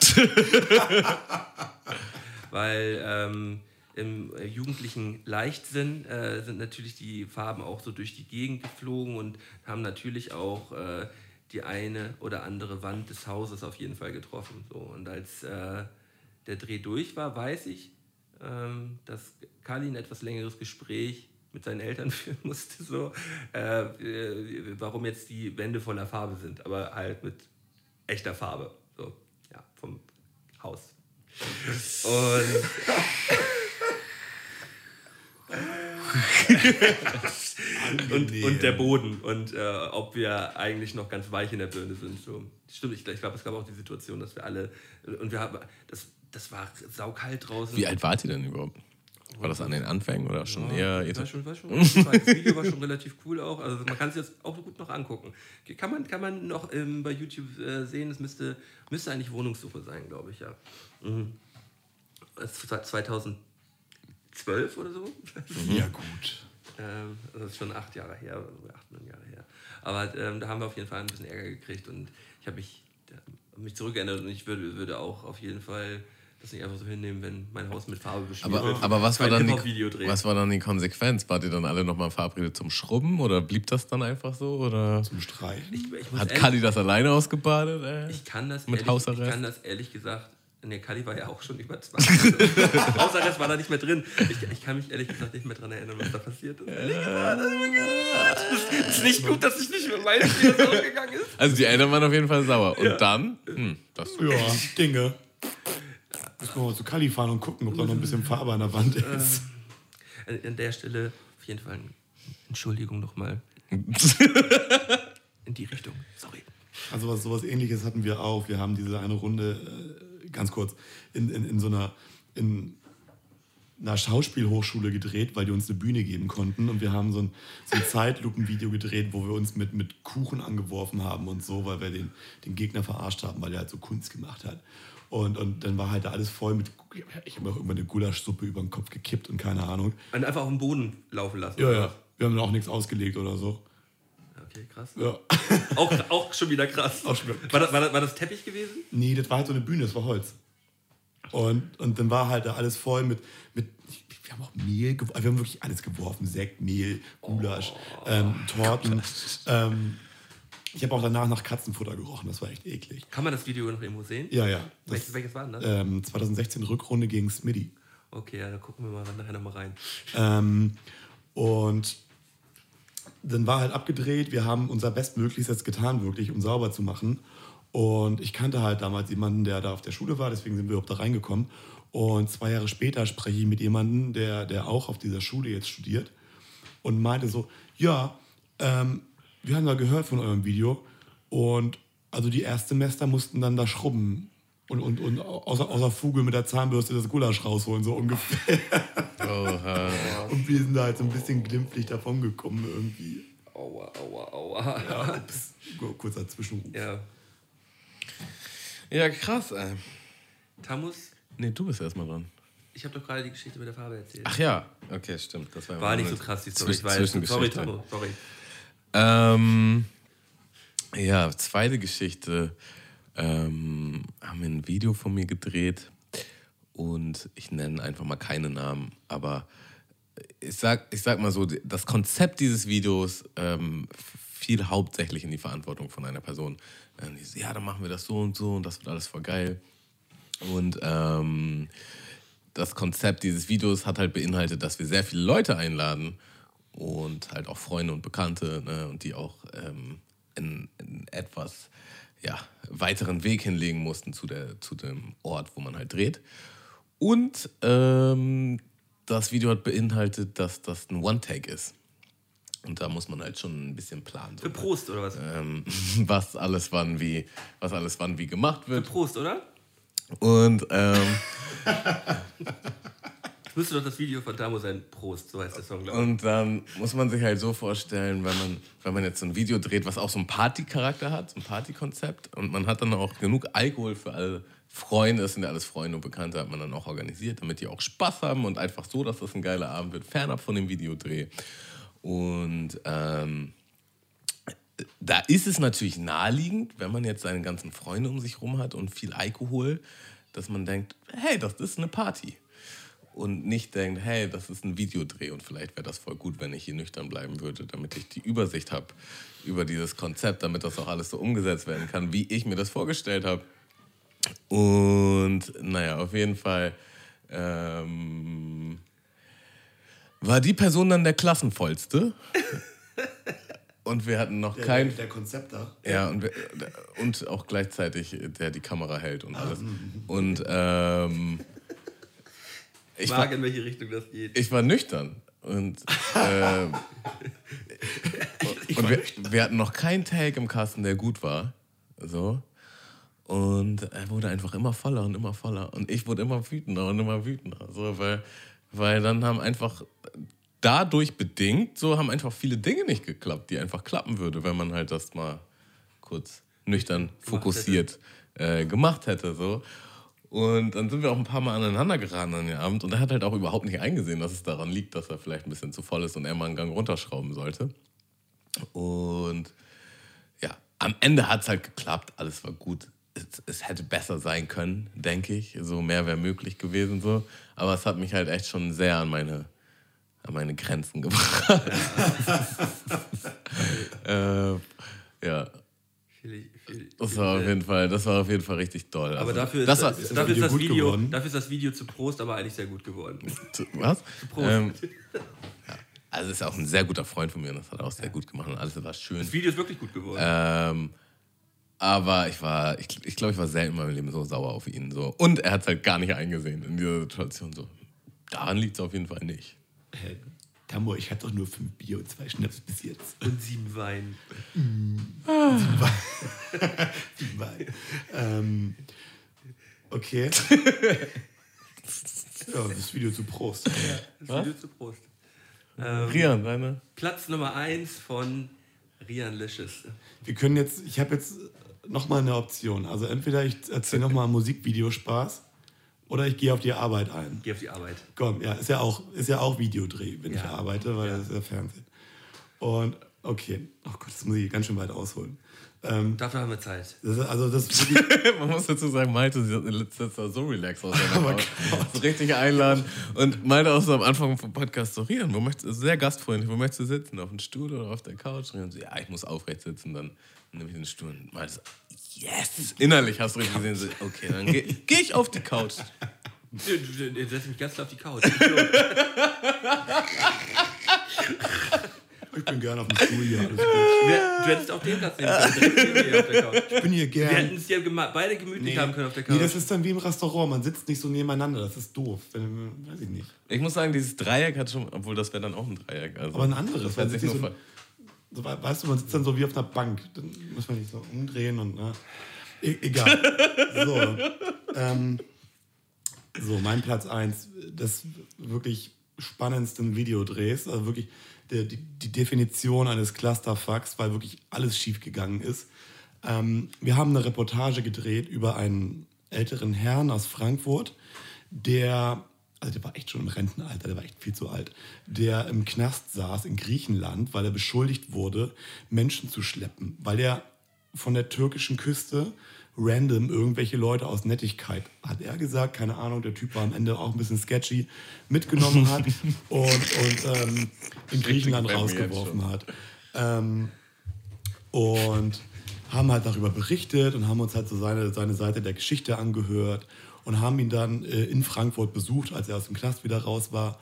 Weil ähm, im jugendlichen Leichtsinn äh, sind natürlich die Farben auch so durch die Gegend geflogen und haben natürlich auch äh, die eine oder andere Wand des Hauses auf jeden Fall getroffen. So. Und als äh, der Dreh durch war, weiß ich, ähm, dass Kali ein etwas längeres Gespräch mit seinen Eltern führen musste, so, äh, äh, warum jetzt die Wände voller Farbe sind, aber halt mit echter Farbe. So, ja, vom Haus. Und. und, und, der Boden und äh, ob wir eigentlich noch ganz weich in der Birne sind. So. Stimmt, ich, ich glaube, es gab auch die Situation, dass wir alle und wir haben das, das war saukalt draußen. Wie alt wart ihr denn überhaupt? War das an den Anfängen oder schon ja, eher? War schon, war schon, das Video war schon relativ cool auch. Also man kann es jetzt auch gut noch angucken. Kann man, kann man noch ähm, bei YouTube äh, sehen. Es müsste, müsste eigentlich Wohnungssuche sein, glaube ich, ja. Mhm. 2000 zwölf oder so. Mhm. Ja, gut. Ähm, das ist schon acht Jahre her, acht, neun Jahre her. Aber ähm, da haben wir auf jeden Fall ein bisschen Ärger gekriegt und ich habe mich, mich zurückgeändert und ich würde, würde auch auf jeden Fall das nicht einfach so hinnehmen, wenn mein Haus mit Farbe beschmiert aber, wird. Aber was war, dann die, was war dann die Konsequenz? Wart ihr dann alle nochmal verabredet zum Schrubben oder blieb das dann einfach so? Oder zum Streichen? Ich, ich Hat Kali das alleine ausgebadet? Äh, ich, kann das mit ehrlich, ich kann das ehrlich gesagt Ne, Kali war ja auch schon über 20. Hausarrest war da nicht mehr drin. Ich, ich kann mich ehrlich gesagt nicht mehr daran erinnern, was da passiert ist. Es ist nicht gut, dass ich nicht mehr weiß, wie das ausgegangen ist. Also die Eltern waren auf jeden Fall sauer. Und dann? Hm, das, Ja, Dinge. Müssen wir mal zu Kali fahren und gucken, ob da noch ein bisschen Farbe an der Wand ist. An, an der Stelle auf jeden Fall Entschuldigung nochmal. In die Richtung. Sorry. Also was, sowas ähnliches hatten wir auch. Wir haben diese eine Runde, äh, ganz kurz, in, in, in so einer, in einer Schauspielhochschule gedreht, weil die uns eine Bühne geben konnten. Und wir haben so ein, so ein Zeitlupenvideo gedreht, wo wir uns mit, mit Kuchen angeworfen haben und so, weil wir den, den Gegner verarscht haben, weil er halt so Kunst gemacht hat. Und, und dann war halt da alles voll mit, ich habe auch immer eine Gulaschsuppe über den Kopf gekippt und keine Ahnung. Und einfach auf den Boden laufen lassen. Ja, ja. Wir haben dann auch nichts ausgelegt oder so. Okay, krass. Ja. Auch, auch schon wieder krass. Auch schon wieder War, das, war, das, war das Teppich gewesen? Nee, das war halt so eine Bühne, das war Holz. Und, und dann war halt da alles voll mit, mit wir haben auch Mehl geworfen, wir haben wirklich alles geworfen, Sekt, Mehl, Gulasch, ähm, Torten. Ähm, ich habe auch danach nach Katzenfutter gerochen, das war echt eklig. Kann man das Video noch irgendwo sehen? Ja, ja. Das, Welches, welches war denn das? ähm, 2016 Rückrunde gegen Smitty. Okay, ja, da gucken wir mal nachher nochmal rein. Ähm, und dann war halt abgedreht. Wir haben unser Bestmöglichstes getan, wirklich, um sauber zu machen. Und ich kannte halt damals jemanden, der da auf der Schule war, deswegen sind wir überhaupt da reingekommen. Und zwei Jahre später spreche ich mit jemandem, der, der auch auf dieser Schule jetzt studiert und meinte so, ja, ähm, wir haben da gehört von eurem Video und also die Erstsemester mussten dann da schrubben und, und, und außer, außer Fuge mit der Zahnbürste das Gulasch rausholen, so ungefähr. Oha. Und wir sind da halt so ein bisschen glimpflich davon gekommen irgendwie. Aua, aua, aua. Ja, ups. Kurzer Zwischenruf. Ja. Ja, krass, ey. Tamus, Nee, du bist erstmal dran. ich habe doch gerade die Geschichte mit der Farbe erzählt. Ach ja, okay, stimmt. Das war, war nicht so krass, die Story. Zwisch- Ich weiß. Sorry. Tamu, sorry. Ähm, ja, zweite Geschichte. Ähm, haben ein Video von mir gedreht und ich nenne einfach mal keine Namen, aber ich sag, ich sag mal so, das Konzept dieses Videos ähm, fiel hauptsächlich in die Verantwortung von einer Person. Ähm, die so, ja, dann machen wir das so und so und das wird alles voll geil. Und ähm, das Konzept dieses Videos hat halt beinhaltet, dass wir sehr viele Leute einladen und halt auch Freunde und Bekannte ne, und die auch ähm, einen, einen etwas ja, weiteren Weg hinlegen mussten zu, der, zu dem Ort, wo man halt dreht. Und ähm, das Video hat beinhaltet, dass das ein One-Take ist. Und da muss man halt schon ein bisschen planen. So, Für Prost, oder was? ähm, was alles wann wie, was alles wann wie gemacht Für wird. Prost, oder? Und ähm, müsste doch das Video von Tamu sein. Prost, so heißt der Song, glaube ich. Und dann muss man sich halt so vorstellen, wenn man, wenn man jetzt so ein Video dreht, was auch so einen Partycharakter hat, so ein Partykonzept, und man hat dann auch genug Alkohol für alle Freunde, das sind ja alles Freunde und Bekannte, hat man dann auch organisiert, damit die auch Spaß haben und einfach so, dass das ein geiler Abend wird, fernab von dem Videodreh. Und ähm, da ist es natürlich naheliegend, wenn man jetzt seine ganzen Freunde um sich rum hat und viel Alkohol, dass man denkt, hey, das ist eine Party und nicht denkt, hey, das ist ein Videodreh und vielleicht wäre das voll gut, wenn ich hier nüchtern bleiben würde, damit ich die Übersicht habe über dieses Konzept, damit das auch alles so umgesetzt werden kann, wie ich mir das vorgestellt habe. Und naja, auf jeden Fall ähm, war die Person dann der Klassenvollste. Und wir hatten noch Der, kein. der Konzept da. Ja, und, wir, und auch gleichzeitig der die Kamera hält und alles. Und ähm, ich, Ich war, mag, in welche Richtung das geht. ich war nüchtern. Und, ähm, und wir, wir hatten noch keinen Take im Kasten, der gut war. So. Und er wurde einfach immer voller und immer voller. Und ich wurde immer wütender und immer wütender. So, weil, weil dann haben einfach dadurch bedingt, so haben einfach viele Dinge nicht geklappt, die einfach klappen würde, wenn man halt das mal kurz nüchtern fokussiert äh, gemacht hätte. So. Und dann sind wir auch ein paar Mal aneinander geraten an den Abend. Und er hat halt auch überhaupt nicht eingesehen, dass es daran liegt, dass er vielleicht ein bisschen zu voll ist und er mal einen Gang runterschrauben sollte. Und ja, am Ende hat es halt geklappt, alles war gut. Es, es hätte besser sein können, denke ich. So mehr wäre möglich gewesen. So. Aber es hat mich halt echt schon sehr an meine, an meine Grenzen gebracht. äh, ja, das war auf jeden Fall, das war auf jeden Fall richtig doll. Aber Also, dafür ist das das, war, ist, das dafür ist Video das gut Video, geworden? dafür ist das Video zu Prost aber eigentlich sehr gut geworden. Zu- Was? Prost. Ähm, ja, also ist auch ein sehr guter Freund von mir und das hat er auch sehr gut gemacht und alles war schön. Das Video ist wirklich gut geworden. Ähm, aber ich war, ich, ich glaube, ich war selten in meinem Leben so sauer auf ihn. So. Und er hat es halt gar nicht eingesehen in dieser Situation. So. Daran liegt es auf jeden Fall nicht. Tambo, ich hatte doch nur fünf Bier und zwei Schnaps bis jetzt. Und sieben Wein. Sieben Wein. ähm, okay. ja, das Video zu Prost. Das Video zu Prost. Ähm, Rian, deine? Platz Nummer 1 von Rian Licious. Wir können jetzt, ich habe jetzt nochmal eine Option. Also entweder ich erzähle nochmal Musikvideospaß oder ich gehe auf die Arbeit ein. Geh auf die Arbeit. Komm, ja, ist ja auch, ist ja auch Videodreh, wenn ich Ja. arbeite, weil das ist ja Fernsehen. Und okay, oh Gott, das muss ich ganz schön weit ausholen. Ähm, Dafür haben wir Zeit. das ist, also das Man muss dazu sagen, Malte letzter Zeit so relaxed aus. Oh seiner Haut. so richtig einladen. Und Malte auch so am Anfang vom Podcast so, Rian, wo möchtest sehr gastfreundlich, wo möchtest du sitzen? Auf dem Stuhl oder auf der Couch? Rian so, ja, ich muss aufrecht sitzen, dann nehme ich den Stuhl. Und so, yes! Innerlich hast du richtig gesehen, so, okay, dann gehe geh ich auf die Couch. Du setzt mich ganz klar auf die Couch. ich bin gerne auf dem Stuhl hier, alles gut. Wir- du hättest auch den Platz nehmen können. Ich bin hier Wir hätten es ja beide gemütlich haben können auf der Couch. nee, das ist dann wie im Restaurant, man sitzt nicht so nebeneinander, das ist doof. Wenn, weiß ich nicht. Ich muss sagen, dieses Dreieck hat schon, obwohl das wäre dann auch ein Dreieck. Also, Aber ein anderes, Das nur so- ver- So, we- weißt du, man sitzt dann so wie auf einer Bank. Dann muss man nicht so umdrehen und. Ne? E egal. so. Ähm, so, mein Platz 1 des wirklich spannendsten Videodrehs. Also wirklich der, die, die Definition eines Clusterfucks, weil wirklich alles schiefgegangen ist. Ähm, wir haben eine Reportage gedreht über einen älteren Herrn aus Frankfurt, der, also der war echt schon im Rentenalter, der war echt viel zu alt, der im Knast saß in Griechenland, weil er beschuldigt wurde, Menschen zu schleppen, weil er von der türkischen Küste random irgendwelche Leute aus Nettigkeit, hat er gesagt, keine Ahnung, der Typ war am Ende auch ein bisschen sketchy, mitgenommen hat und, und ähm, in Griechenland rausgeworfen hat. Ähm, und haben halt darüber berichtet und haben uns halt so seine, seine Seite der Geschichte angehört und haben ihn dann äh, in Frankfurt besucht, als er aus dem Knast wieder raus war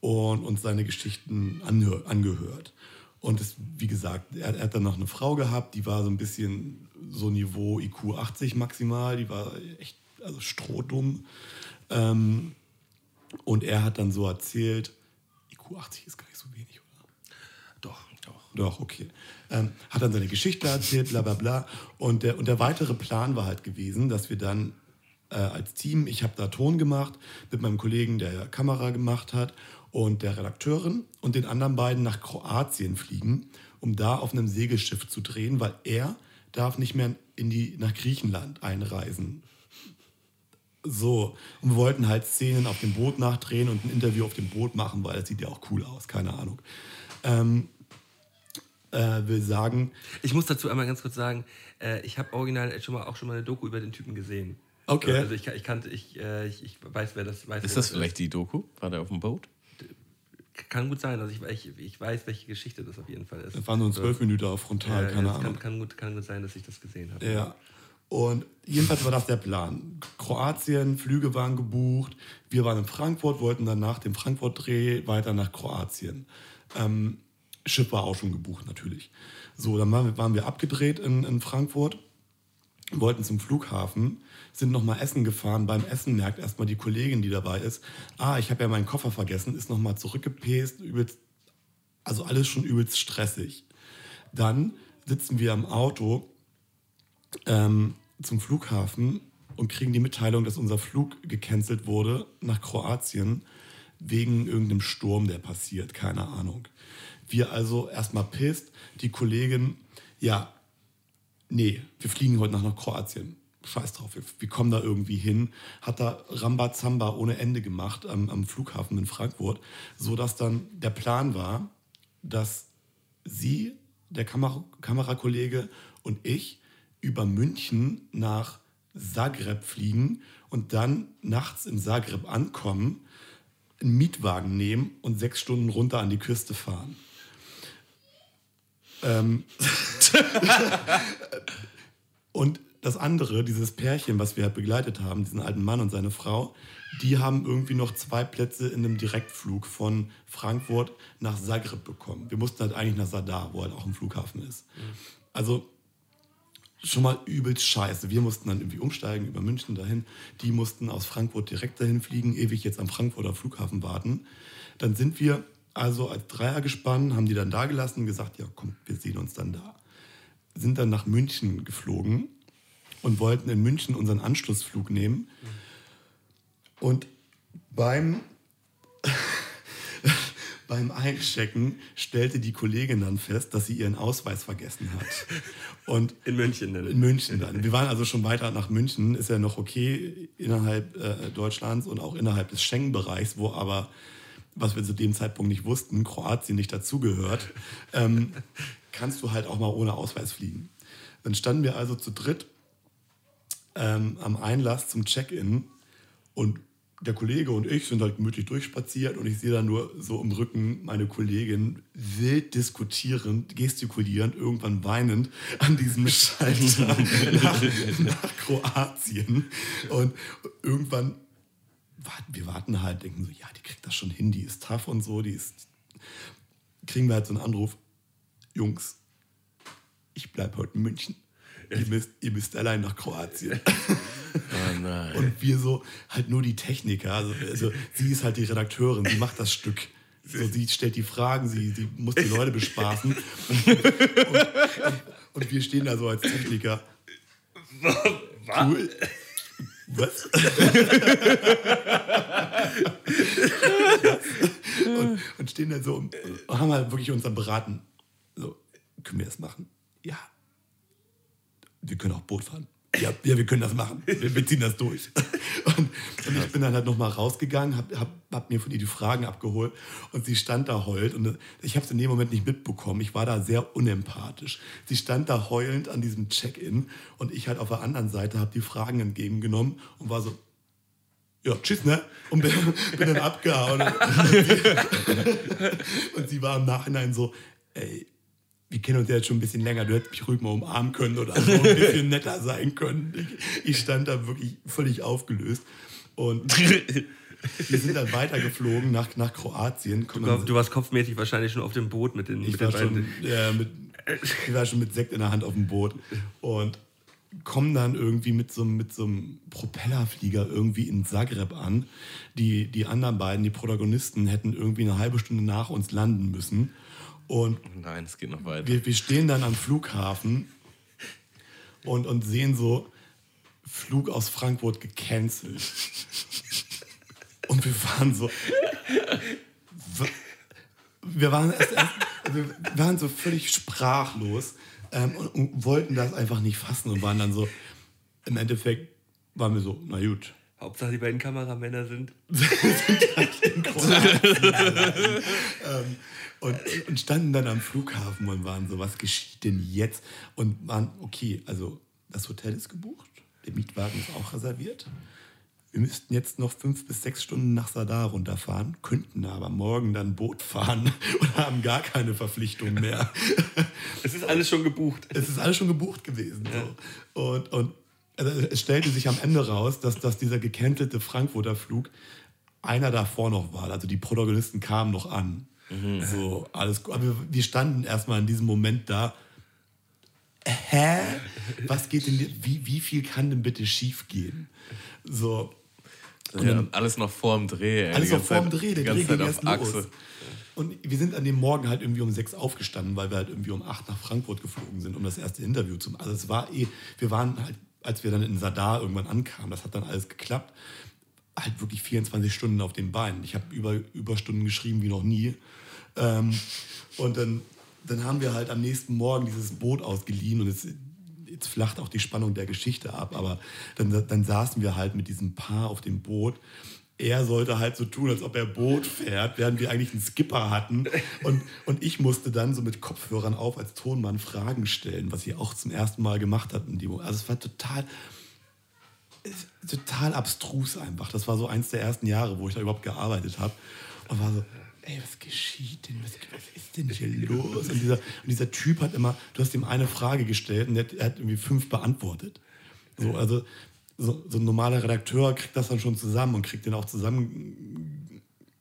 und uns seine Geschichten angehört. Und es, wie gesagt, er, er hat dann noch eine Frau gehabt, die war so ein bisschen so Niveau IQ 80 maximal, die war echt also strohdumm. Ähm, und er hat dann so erzählt, IQ 80 ist gar nicht so wenig, oder? Doch, doch. Doch, okay. Ähm, hat dann seine Geschichte erzählt, bla bla bla. Und der, und der weitere Plan war halt gewesen, dass wir dann äh, als Team, ich habe da Ton gemacht mit meinem Kollegen, der Kamera gemacht hat und der Redakteurin und den anderen beiden nach Kroatien fliegen, um da auf einem Segelschiff zu drehen, weil er darf nicht mehr in die, nach Griechenland einreisen. So, und wir wollten halt Szenen auf dem Boot nachdrehen und ein Interview auf dem Boot machen, weil das sieht ja auch cool aus, keine Ahnung. Ähm, äh, will sagen, Ich muss dazu einmal ganz kurz sagen, äh, ich habe original schon mal, auch schon mal eine Doku über den Typen gesehen. Okay. Also ich, ich kannte, ich, äh, ich, ich weiß, wer das weiß. Ist das vielleicht die Doku? War der auf dem Boot? Kann gut sein. Also ich, ich, ich weiß, welche Geschichte das auf jeden Fall ist. das waren so ein zwölf Minuten auf Frontal, keine das kann, Ahnung. kann, gut, kann gut sein, dass ich das gesehen habe. Ja. Und jedenfalls war das der Plan. Kroatien, Flüge waren gebucht. Wir waren in Frankfurt, wollten dann nach dem Frankfurt-Dreh weiter nach Kroatien. Ähm, Schiff war auch schon gebucht, natürlich. So, dann waren wir, waren wir abgedreht in, in Frankfurt, wollten zum Flughafen, sind nochmal essen gefahren. Beim Essen merkt erstmal die Kollegin, die dabei ist, ah, ich habe ja meinen Koffer vergessen, ist nochmal zurückgepest, übelst, also alles schon übelst stressig. Dann sitzen wir am Auto ähm, zum Flughafen und kriegen die Mitteilung, dass unser Flug gecancelt wurde nach Kroatien wegen irgendeinem Sturm, der passiert, keine Ahnung. Wir also erstmal pisst, die Kollegin, ja, nee, wir fliegen heute nach, nach Kroatien. Scheiß drauf, wir, wir kommen da irgendwie hin. Hat da Rambazamba ohne Ende gemacht am, am Flughafen in Frankfurt, sodass dann der Plan war, dass sie, der Kamer Kamerakollege und ich über München nach Zagreb fliegen und dann nachts in Zagreb ankommen, einen Mietwagen nehmen und sechs Stunden runter an die Küste fahren. Ähm und das andere, dieses Pärchen, was wir halt begleitet haben, diesen alten Mann und seine Frau, die haben irgendwie noch zwei Plätze in einem Direktflug von Frankfurt nach Zagreb bekommen. Wir mussten halt eigentlich nach Sadar, wo halt auch ein Flughafen ist. Also schon mal übelst scheiße. Wir mussten dann irgendwie umsteigen über München dahin. Die mussten aus Frankfurt direkt dahin fliegen, ewig jetzt am Frankfurter Flughafen warten. Dann sind wir also als Dreier gespannt, haben die dann da gelassen und gesagt, ja komm, wir sehen uns dann da. Sind dann nach München geflogen und wollten in München unseren Anschlussflug nehmen. Und beim, beim Einchecken stellte die Kollegin dann fest, dass sie ihren Ausweis vergessen hat. Und In München, ne? in München dann. Wir waren also schon weiter nach München, ist ja noch okay innerhalb äh, Deutschlands und auch innerhalb des Schengen-Bereichs, wo aber, was wir zu dem Zeitpunkt nicht wussten, Kroatien nicht dazugehört, ähm, kannst du halt auch mal ohne Ausweis fliegen. Dann standen wir also zu dritt ähm, am Einlass zum Check-in und der Kollege und ich sind halt gemütlich durchspaziert und ich sehe dann nur so im Rücken meine Kollegin wild diskutierend, gestikulierend, irgendwann weinend an diesem Schalter nach, nach Kroatien. Und irgendwann warten wir warten halt, denken so, ja, die kriegt das schon hin, die ist tough und so, die ist. Kriegen wir halt so einen Anruf, Jungs, ich bleib heute in München. Ihr müsst, ihr müsst allein nach Kroatien. Oh. Und wir so, halt nur die Techniker. Also, also sie ist halt die Redakteurin, sie macht das Stück. So, sie stellt die Fragen, sie, sie muss die Leute bespaßen. Und, und, und, wir stehen da so als Techniker. Cool. Was? und, und stehen da so und haben halt wirklich uns dann beraten. So, können wir das machen? Ja. Wir können auch Boot fahren. Ja, ja wir können das machen. Wir, wir ziehen das durch. Und, und ich bin dann halt nochmal rausgegangen, hab, hab, hab mir von ihr die Fragen abgeholt und sie stand da heult. Und ich habe es in dem Moment nicht mitbekommen. Ich war da sehr unempathisch. Sie stand da heulend an diesem Check-in und ich halt auf der anderen Seite habe die Fragen entgegengenommen und war so, ja, tschüss, ne? Und bin, bin dann abgehauen. Und sie war im Nachhinein so, ey, wir kennen uns ja jetzt schon ein bisschen länger, du hättest mich ruhig mal umarmen können oder so ein bisschen netter sein können. Ich, ich stand da wirklich völlig aufgelöst. Und wir sind dann weitergeflogen nach, nach Kroatien. Du, glaub, du warst kopfmäßig wahrscheinlich schon auf dem Boot mit den, ich mit war, den schon, beiden- äh, mit, ich war schon mit Sekt in der Hand auf dem Boot und kommen dann irgendwie mit so, einem- mit so einem Propellerflieger irgendwie in Zagreb an. Die, die anderen beiden, die Protagonisten, hätten irgendwie eine halbe Stunde nach uns landen müssen. Und Nein, es geht noch weiter. wir, wir stehen dann am Flughafen und, und sehen so, Flug aus Frankfurt gecancelt. Und wir waren so. Wir waren, erst, erst, wir waren so völlig sprachlos ähm, und, und wollten das einfach nicht fassen und waren dann so. Im Endeffekt waren wir so, na gut, Hauptsache die beiden Kameramänner sind. ähm, und, und standen dann am Flughafen und waren so, was geschieht denn jetzt? Und waren, okay, also das Hotel ist gebucht, der Mietwagen ist auch reserviert. Wir müssten jetzt noch fünf bis sechs Stunden nach Sadar runterfahren, könnten aber morgen dann Boot fahren und haben gar keine Verpflichtung mehr. Es ist alles schon gebucht. Es ist alles schon gebucht gewesen. So. Und, und also es stellte sich am Ende raus, dass, dass dieser gecancelte Frankfurter Flug einer davor noch war. Also die Protagonisten kamen noch an. So, alles gut. Aber wir- standen erstmal in diesem Moment da. Hä? Was geht denn, wie, wie viel kann denn bitte schief gehen? So. Und Ja, dann- alles noch vorm Dreh. Ey, alles noch ganze vor dem Zeit- Dreh, der Dreh ging erst auf los. Achse. Und wir sind an dem Morgen halt irgendwie um sechs aufgestanden, weil wir halt irgendwie um acht nach Frankfurt geflogen sind, um das erste Interview zu machen. Also es war eh, wir waren halt, als wir dann in Sadar irgendwann ankamen, das hat dann alles geklappt, halt wirklich 24 Stunden auf den Beinen. Ich habe über Überstunden geschrieben wie noch nie. Ähm, und dann, dann haben wir halt am nächsten Morgen dieses Boot ausgeliehen und jetzt, jetzt flacht auch die Spannung der Geschichte ab. Aber dann, dann saßen wir halt mit diesem Paar auf dem Boot. Er sollte halt so tun, als ob er Boot fährt, während wir eigentlich einen Skipper hatten. Und, und ich musste dann so mit Kopfhörern auf als Tonmann Fragen stellen, was ich auch zum ersten Mal gemacht dem- Also es war total, total abstrus einfach. Das war so eins der ersten Jahre, wo ich da überhaupt gearbeitet habe. Und war so, ey, was geschieht denn? Was, was ist denn hier los? Und dieser, und dieser Typ hat immer, du hast ihm eine Frage gestellt und der, hat- er hat irgendwie fünf beantwortet. So, also so, so ein normaler Redakteur kriegt das dann schon zusammen und kriegt den auch zusammen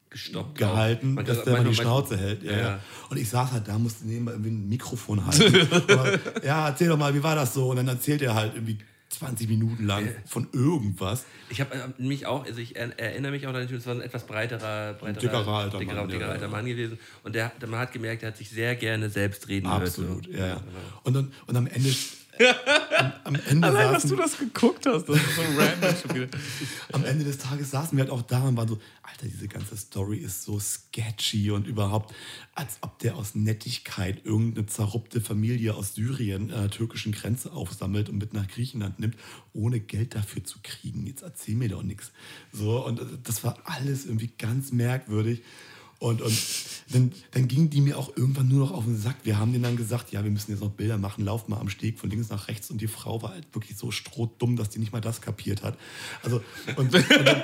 Gestoppt. gehalten, dass der mal die Schnauze hält. Ja. ja. Und ich saß halt da, musste nebenbei irgendwie ein Mikrofon halten. Aber, ja, erzähl doch mal, wie war das so? Und dann erzählt er halt irgendwie 20 Minuten lang von irgendwas. Ich habe äh, mich auch, also ich er, erinnere mich auch natürlich, es war ein etwas breiterer, breiterer dickerer alter dickerer, Mann, dickerer ja, alter. Mann gewesen. Und der, der, man hat gemerkt, er hat sich sehr gerne selbst reden Absolut, ja, ja. genau. Und, dann, und am Ende. Am, am Ende Allein, dass saßen, du das geguckt hast, das ist so random schon wieder. am Ende des Tages saßen wir halt auch da und waren so, Alter, diese ganze Story ist so sketchy und überhaupt, als ob der aus Nettigkeit irgendeine zerrupte Familie aus Syrien an der türkischen Grenze aufsammelt und mit nach Griechenland nimmt, ohne Geld dafür zu kriegen. Jetzt erzähl mir doch nichts. So, und das war alles irgendwie ganz merkwürdig. Und, und dann, dann gingen die mir auch irgendwann nur noch auf den Sack. Wir haben denen dann gesagt, ja, wir müssen jetzt noch Bilder machen, lauf mal am Steg von links nach rechts. Und die Frau war halt wirklich so strohdumm, dass die nicht mal das kapiert hat. Also, und, und, dann,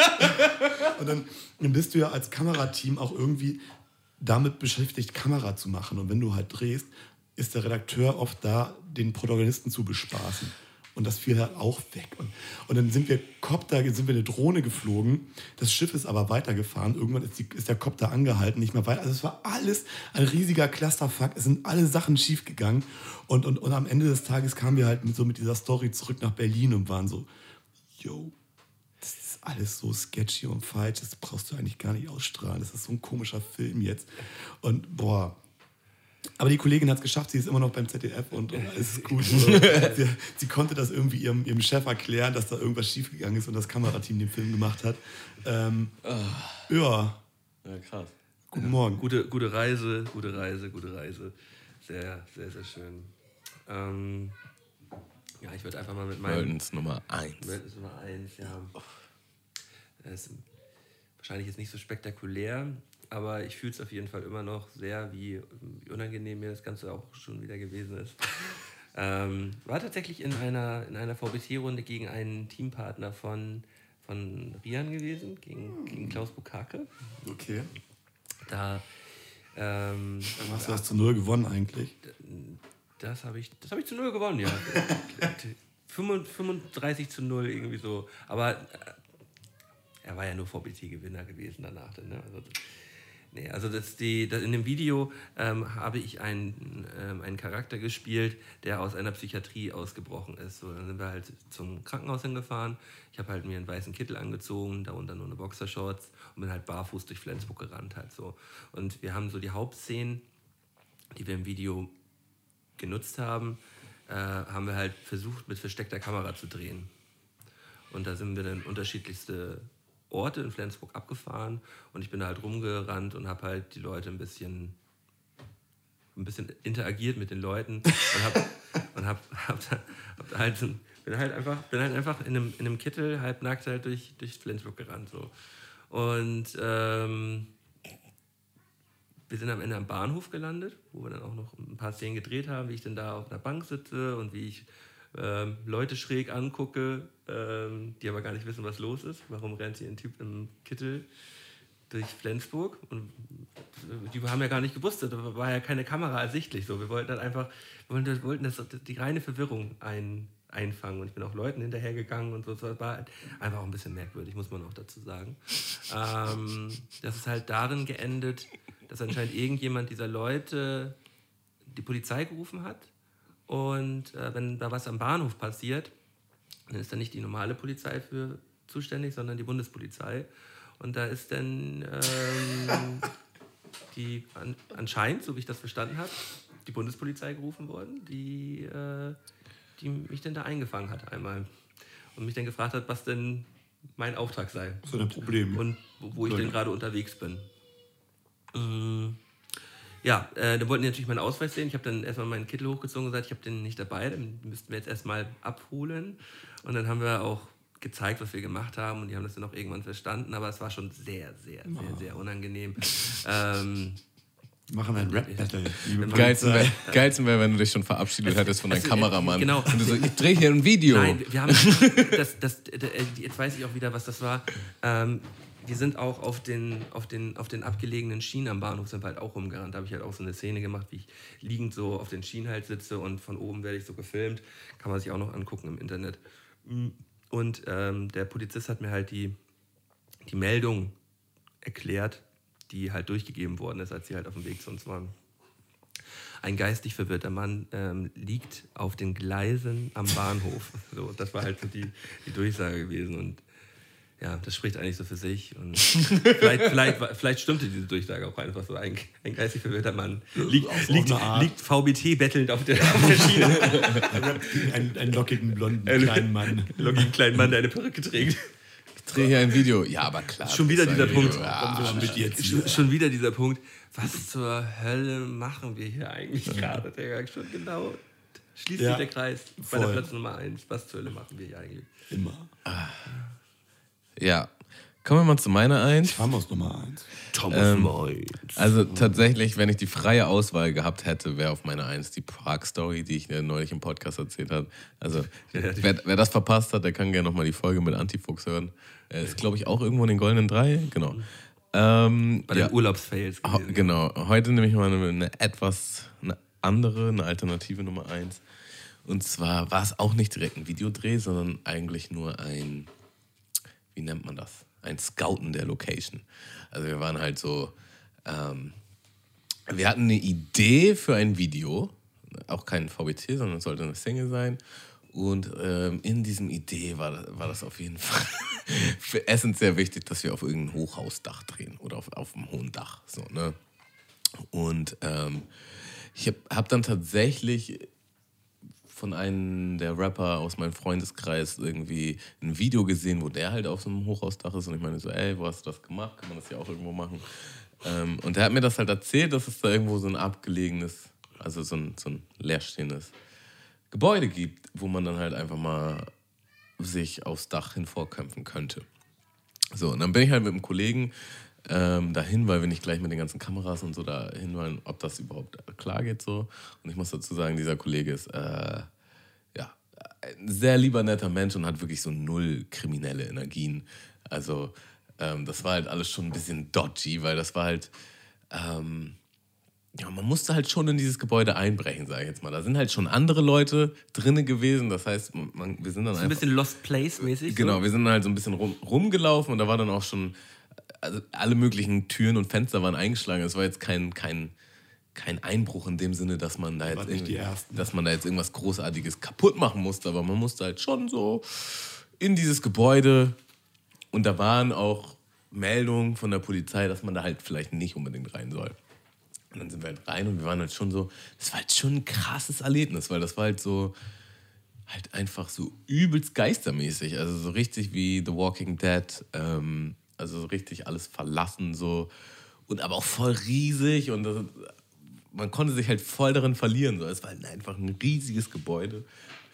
und dann, dann bist du ja als Kamerateam auch irgendwie damit beschäftigt, Kamera zu machen. Und wenn du halt drehst, ist der Redakteur oft da, den Protagonisten zu bespaßen. Und das fiel halt auch weg. Und, und dann sind wir Copter, sind wir eine Drohne geflogen. Das Schiff ist aber weitergefahren. Irgendwann ist, die, ist der Copter angehalten, nicht mehr weiter. Also es war alles ein riesiger Clusterfuck. Es sind alle Sachen schiefgegangen. Und, und, und am Ende des Tages kamen wir halt mit, so mit dieser Story zurück nach Berlin und waren so, yo, das ist alles so sketchy und falsch. Das brauchst du eigentlich gar nicht ausstrahlen. Das ist so ein komischer Film jetzt. Und boah. Aber die Kollegin hat es geschafft, sie ist immer noch beim ZDF und, und alles ist gut. Sie, sie konnte das irgendwie ihrem, ihrem Chef erklären, dass da irgendwas schiefgegangen ist und das Kamerateam den Film gemacht hat. Ähm, ja, Ja, krass. guten Morgen. Gute, gute Reise, gute Reise, gute Reise. Sehr, sehr, sehr schön. Ähm, ja, ich würde einfach mal mit meinem. Worldens Nummer 1. Welt ist Nummer eins, ja. Das ist wahrscheinlich jetzt nicht so spektakulär, aber ich fühle es auf jeden Fall immer noch sehr, wie, wie unangenehm mir das Ganze auch schon wieder gewesen ist. ähm, war tatsächlich in einer, in einer VBT-Runde gegen einen Teampartner von, von Rian gewesen, gegen, gegen Klaus Bukake. Okay. Da ähm, Dann hast du das zu Null gewonnen eigentlich. Das habe ich, das hab ich zu null gewonnen, ja. 35 zu 0 irgendwie so. Aber äh, er war ja nur VBT-Gewinner gewesen danach. dann, Ne? Also, nee, also das, die, das, in dem Video ähm, habe ich einen, ähm, einen Charakter gespielt, der aus einer Psychiatrie ausgebrochen ist. So, dann sind wir halt zum Krankenhaus hingefahren. Ich habe halt mir einen weißen Kittel angezogen, darunter nur eine Boxershorts und bin halt barfuß durch Flensburg gerannt halt so. Und wir haben so die Hauptszenen, die wir im Video genutzt haben, äh, haben wir halt versucht, mit versteckter Kamera zu drehen. Und da sind wir dann unterschiedlichste Orte in Flensburg abgefahren und ich bin da halt rumgerannt und habe halt die Leute ein bisschen ein bisschen interagiert mit den Leuten und habe und hab, hab, da- hab halt bin halt einfach bin halt einfach in einem, in einem Kittel halb nackt halt durch, durch Flensburg gerannt so. Und ähm, wir sind am Ende am Bahnhof gelandet, wo wir dann auch noch ein paar Szenen gedreht haben, wie ich dann da auf einer Bank sitze und wie ich ähm, Leute schräg angucke, ähm, die aber gar nicht wissen, was los ist. Warum rennt hier ein Typ im Kittel durch Flensburg? Und die haben ja gar nicht gewusst, da war ja keine Kamera ersichtlich. So. Wir wollten dann einfach, wir wollten, das, die reine Verwirrung ein, einfangen. Und ich bin auch Leuten hinterhergegangen und so. Das war halt einfach auch ein bisschen merkwürdig, muss man auch dazu sagen. Ähm, das ist halt darin geendet, dass anscheinend irgendjemand dieser Leute die Polizei gerufen hat. Und äh, wenn da was am Bahnhof passiert, dann ist da nicht die normale Polizei für zuständig, sondern die Bundespolizei. Und da ist dann ähm, die an, anscheinend, so wie ich das verstanden habe, die Bundespolizei gerufen worden, die, äh, die mich dann da eingefangen hat einmal. Und mich dann gefragt hat, was denn mein Auftrag sei. Was ist dein Problem? Und wo, wo ich denn gerade unterwegs bin. Mm, Ja, äh, da wollten die natürlich meinen Ausweis sehen. Ich habe dann erstmal meinen Kittel hochgezogen und gesagt, ich habe den nicht dabei, den müssten wir jetzt erstmal abholen. Und dann haben wir auch gezeigt, was wir gemacht haben und die haben das dann auch irgendwann verstanden, aber es war schon sehr, sehr, sehr, sehr unangenehm. ähm, Machen ein Rap-Battle. liebe Wenn man- Geilsten wäre geilsten wär, wenn du dich schon verabschiedet hättest von deinem es- Kameramann. genau. Und du so, ich drehe hier ein Video. Nein, wir haben das, das, jetzt weiß ich auch wieder, was das war. Ähm, wir sind auch auf den, auf, den, auf den abgelegenen Schienen am Bahnhof sind wir halt auch rumgerannt. Da habe ich halt auch so eine Szene gemacht, wie ich liegend so auf den Schienen halt sitze und von oben werde ich so gefilmt. Kann man sich auch noch angucken im Internet. Und ähm, der Polizist hat mir halt die, die Meldung erklärt, die halt durchgegeben worden ist, als sie halt auf dem Weg zu uns waren. Ein geistig verwirrter Mann ähm, liegt auf den Gleisen am Bahnhof. So, das war halt so die, die Durchsage gewesen. Und ja, das spricht eigentlich so für sich. Und vielleicht, vielleicht, vielleicht stimmte diese Durchsage auch einfach so. Ein, ein geistig verwirrter Mann liegt, liegt, liegt VBT bettelnd auf der, auf der Schiene. Ein, einen lockigen, blonden, kleinen Mann. Loggigen kleinen Mann, der eine Perücke trägt. Ich drehe hier ein Video. Ja, aber klar. Schon wieder ein dieser. Punkt. Ja, mit jetzt. Schon, schon wieder dieser Punkt. Was zur Hölle machen wir hier eigentlich gerade? Digga? Schon genau. Schließt Ja, sich der Kreis bei der. Platz Nummer 1. Was zur Hölle machen wir hier eigentlich? Immer. Ja. Kommen wir mal zu meiner Eins. Ramos Nummer eins. Thomas Ähm, Moy. Also tatsächlich, wenn ich die freie Auswahl gehabt hätte, wäre auf meiner Eins die Prag-Story, die ich neulich im Podcast erzählt habe. Also wer, wer das verpasst hat, der kann gerne nochmal die Folge mit Antifuchs hören. Er ist, glaube ich, auch irgendwo in den Goldenen Drei. Genau. Ähm, Bei ja. den Urlaubsfails. Genau, heute nehme ich mal eine, eine etwas eine andere, eine alternative Nummer eins. Und zwar war es auch nicht direkt ein Videodreh, sondern eigentlich nur ein, wie nennt man das? Ein Scouten der Location. Also wir waren halt so, ähm, wir hatten eine Idee für ein Video, auch kein VBT, sondern es sollte eine Single sein. Und ähm, in diesem Idee war, das- war das auf jeden Fall für Essen sehr wichtig, dass wir auf irgendein Hochhausdach drehen oder auf, auf einem hohen Dach. So, ne? Und ähm, ich habe hab dann tatsächlich von einem der Rapper aus meinem Freundeskreis irgendwie ein Video gesehen, wo der halt auf so einem Hochhausdach ist. Und ich meine so, ey, wo hast du das gemacht? Kann man das ja auch irgendwo machen? Ähm, und der hat mir das halt erzählt, dass es da irgendwo so ein abgelegenes, also so ein, so ein leerstehendes Gebäude gibt, wo man dann halt einfach mal sich aufs Dach hin vorkämpfen könnte. So, und dann bin ich halt mit einem Kollegen ähm, dahin, weil wir nicht gleich mit den ganzen Kameras und so dahin wollen, ob das überhaupt klar geht so. Und ich muss dazu sagen, dieser Kollege ist äh, ja ein sehr lieber netter Mensch und hat wirklich so null kriminelle Energien. Also ähm, das war halt alles schon ein bisschen dodgy, weil das war halt ähm, ja, man musste halt schon in dieses Gebäude einbrechen, sage ich jetzt mal. Da sind halt schon andere Leute drinne gewesen. Das heißt, man, wir sind dann So ein bisschen Lost Place-mäßig. Genau, So. wir sind dann halt so ein bisschen rum, rumgelaufen und da war dann auch schon, also alle möglichen Türen und Fenster waren eingeschlagen. Es war jetzt kein, kein, kein Einbruch in dem Sinne, dass man da jetzt irgendwie- dass man da jetzt irgendwas Großartiges kaputt machen musste, aber man musste halt schon so in dieses Gebäude und da waren auch Meldungen von der Polizei, dass man da halt vielleicht nicht unbedingt rein soll. Und dann sind wir halt rein und wir waren halt schon so, das war halt schon ein krasses Erlebnis, weil das war halt so, halt einfach so übelst geistermäßig. Also so richtig wie The Walking Dead. Ähm, also so richtig alles verlassen so. Und aber auch voll riesig und das, man konnte sich halt voll darin verlieren. So. Es war halt einfach ein riesiges Gebäude.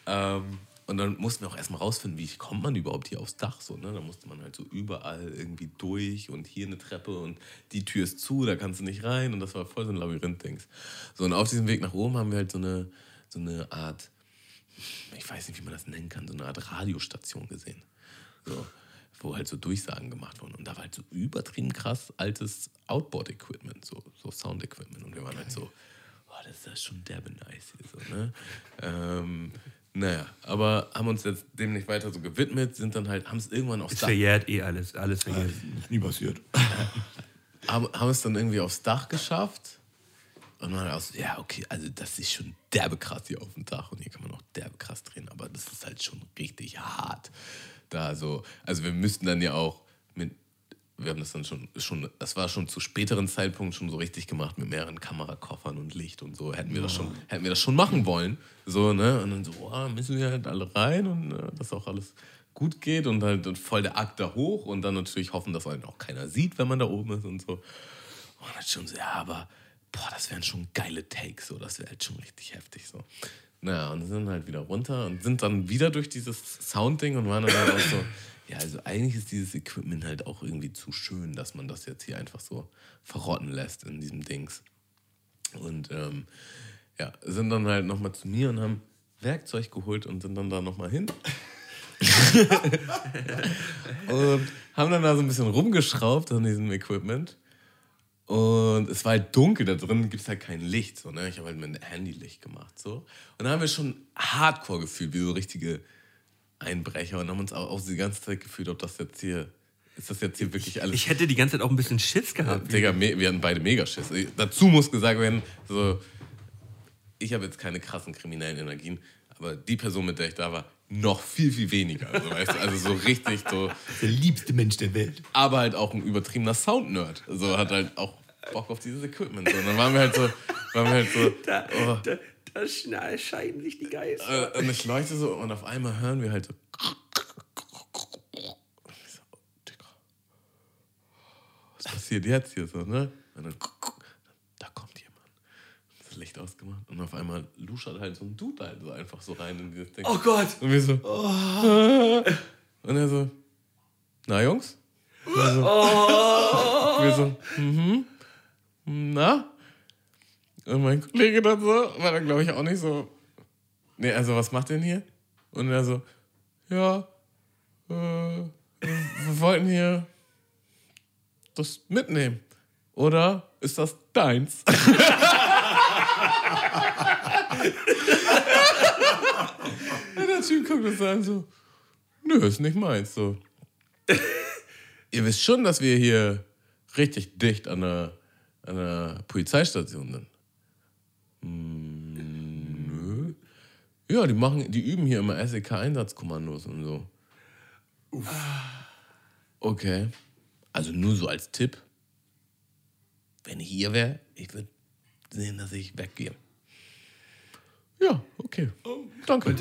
Ähm, und dann mussten wir auch erstmal rausfinden, wie kommt man überhaupt hier aufs Dach. So, ne? Da musste man halt so überall irgendwie durch und hier eine Treppe und die Tür ist zu, da kannst du nicht rein. Und das war voll so ein Labyrinth-Dings. So, und auf diesem Weg nach oben haben wir halt so eine, so eine Art ich weiß nicht, wie man das nennen kann, so eine Art Radiostation gesehen. So, wo halt so Durchsagen gemacht wurden. Und da war halt so übertrieben krass altes Outboard-Equipment, so, so Sound-Equipment. Und wir waren halt so, oh, das ist ja schon derbe nice hier so, ne? Ähm, Naja, aber haben uns jetzt dem nicht weiter so gewidmet, sind dann halt, haben es irgendwann aufs Ist Dach, verjährt eh alles. Alles verjährt. Ist nie passiert. haben, haben es dann irgendwie aufs Dach geschafft. Und man auch so, ja, okay, also das ist schon derbe krass hier auf dem Dach und hier kann man auch derbe krass drehen, aber das ist halt schon richtig hart. Da so, also wir müssten dann ja auch mit, wir haben das dann schon, schon, das war schon zu späteren Zeitpunkt schon so richtig gemacht mit mehreren Kamerakoffern und Licht und so, hätten wir das schon, hätten wir das schon machen wollen. So, ne? Und dann so, boah, müssen wir halt alle rein und äh, dass auch alles gut geht und halt und voll der Akt da hoch und dann natürlich hoffen, dass einen auch keiner sieht, wenn man da oben ist und so. Und dann schon so, ja, aber boah, das wären schon geile Takes, so, das wäre halt schon richtig heftig, so. Naja, und sind halt wieder runter und sind dann wieder durch dieses Soundding und waren dann halt auch so, ja, also eigentlich ist dieses Equipment halt auch irgendwie zu schön, dass man das jetzt hier einfach so verrotten lässt in diesem Dings. Und ähm, ja, sind dann halt nochmal zu mir und haben Werkzeug geholt und sind dann da nochmal hin. und haben dann da so ein bisschen rumgeschraubt an diesem Equipment. Und es war halt dunkel, da drin gibt es halt kein Licht. So, ne? Ich habe halt mit einem Handylicht gemacht. So. Und dann haben wir schon hardcore gefühlt, wie so richtige Einbrecher und haben uns auch, auch die ganze Zeit gefühlt, ob das jetzt hier, ist das jetzt hier wirklich alles. Ich hätte die ganze Zeit auch ein bisschen Schiss gehabt. Digga, wir hatten beide Megaschiss. Dazu muss gesagt werden, so, ich habe jetzt keine krassen kriminellen Energien, aber die Person, mit der ich da war, noch viel, viel weniger. Also, weißt du, also so richtig so, Der liebste Mensch der Welt. aber halt auch ein übertriebener Sound-Nerd. So hat halt auch Bock auf dieses Equipment. So. Und dann waren wir halt so, waren wir halt so, oh. Da, da scheiden sich die Geister. Äh, und ich leuchte so und auf einmal hören wir halt so. Und ich so, oh, Digga. Was passiert jetzt hier so, ne? Und dann, da. Das Licht ausgemacht und auf einmal luschert halt so ein Dude halt so einfach so rein in dieses Ding. Oh Gott! Und wir so. Und er so, na Jungs? Wir so, wir so mhm. Na? Und mein Kollege dann so, war dann glaube ich auch nicht so. Nee, also was macht denn hier? Und er so, ja, äh, wir wollten hier das mitnehmen. Oder ist das deins? Und der Typ guckt uns an so, nö, ist nicht meins. So. Ihr wisst schon, dass wir hier richtig dicht an der, an der Polizeistation sind. Hm, nö. Ja, die machen, die üben hier immer SEK-Einsatzkommandos und so. Okay. Also nur so als Tipp. Wenn ich hier wäre, ich würde sehen, dass ich weggehe. Ja, okay. Danke.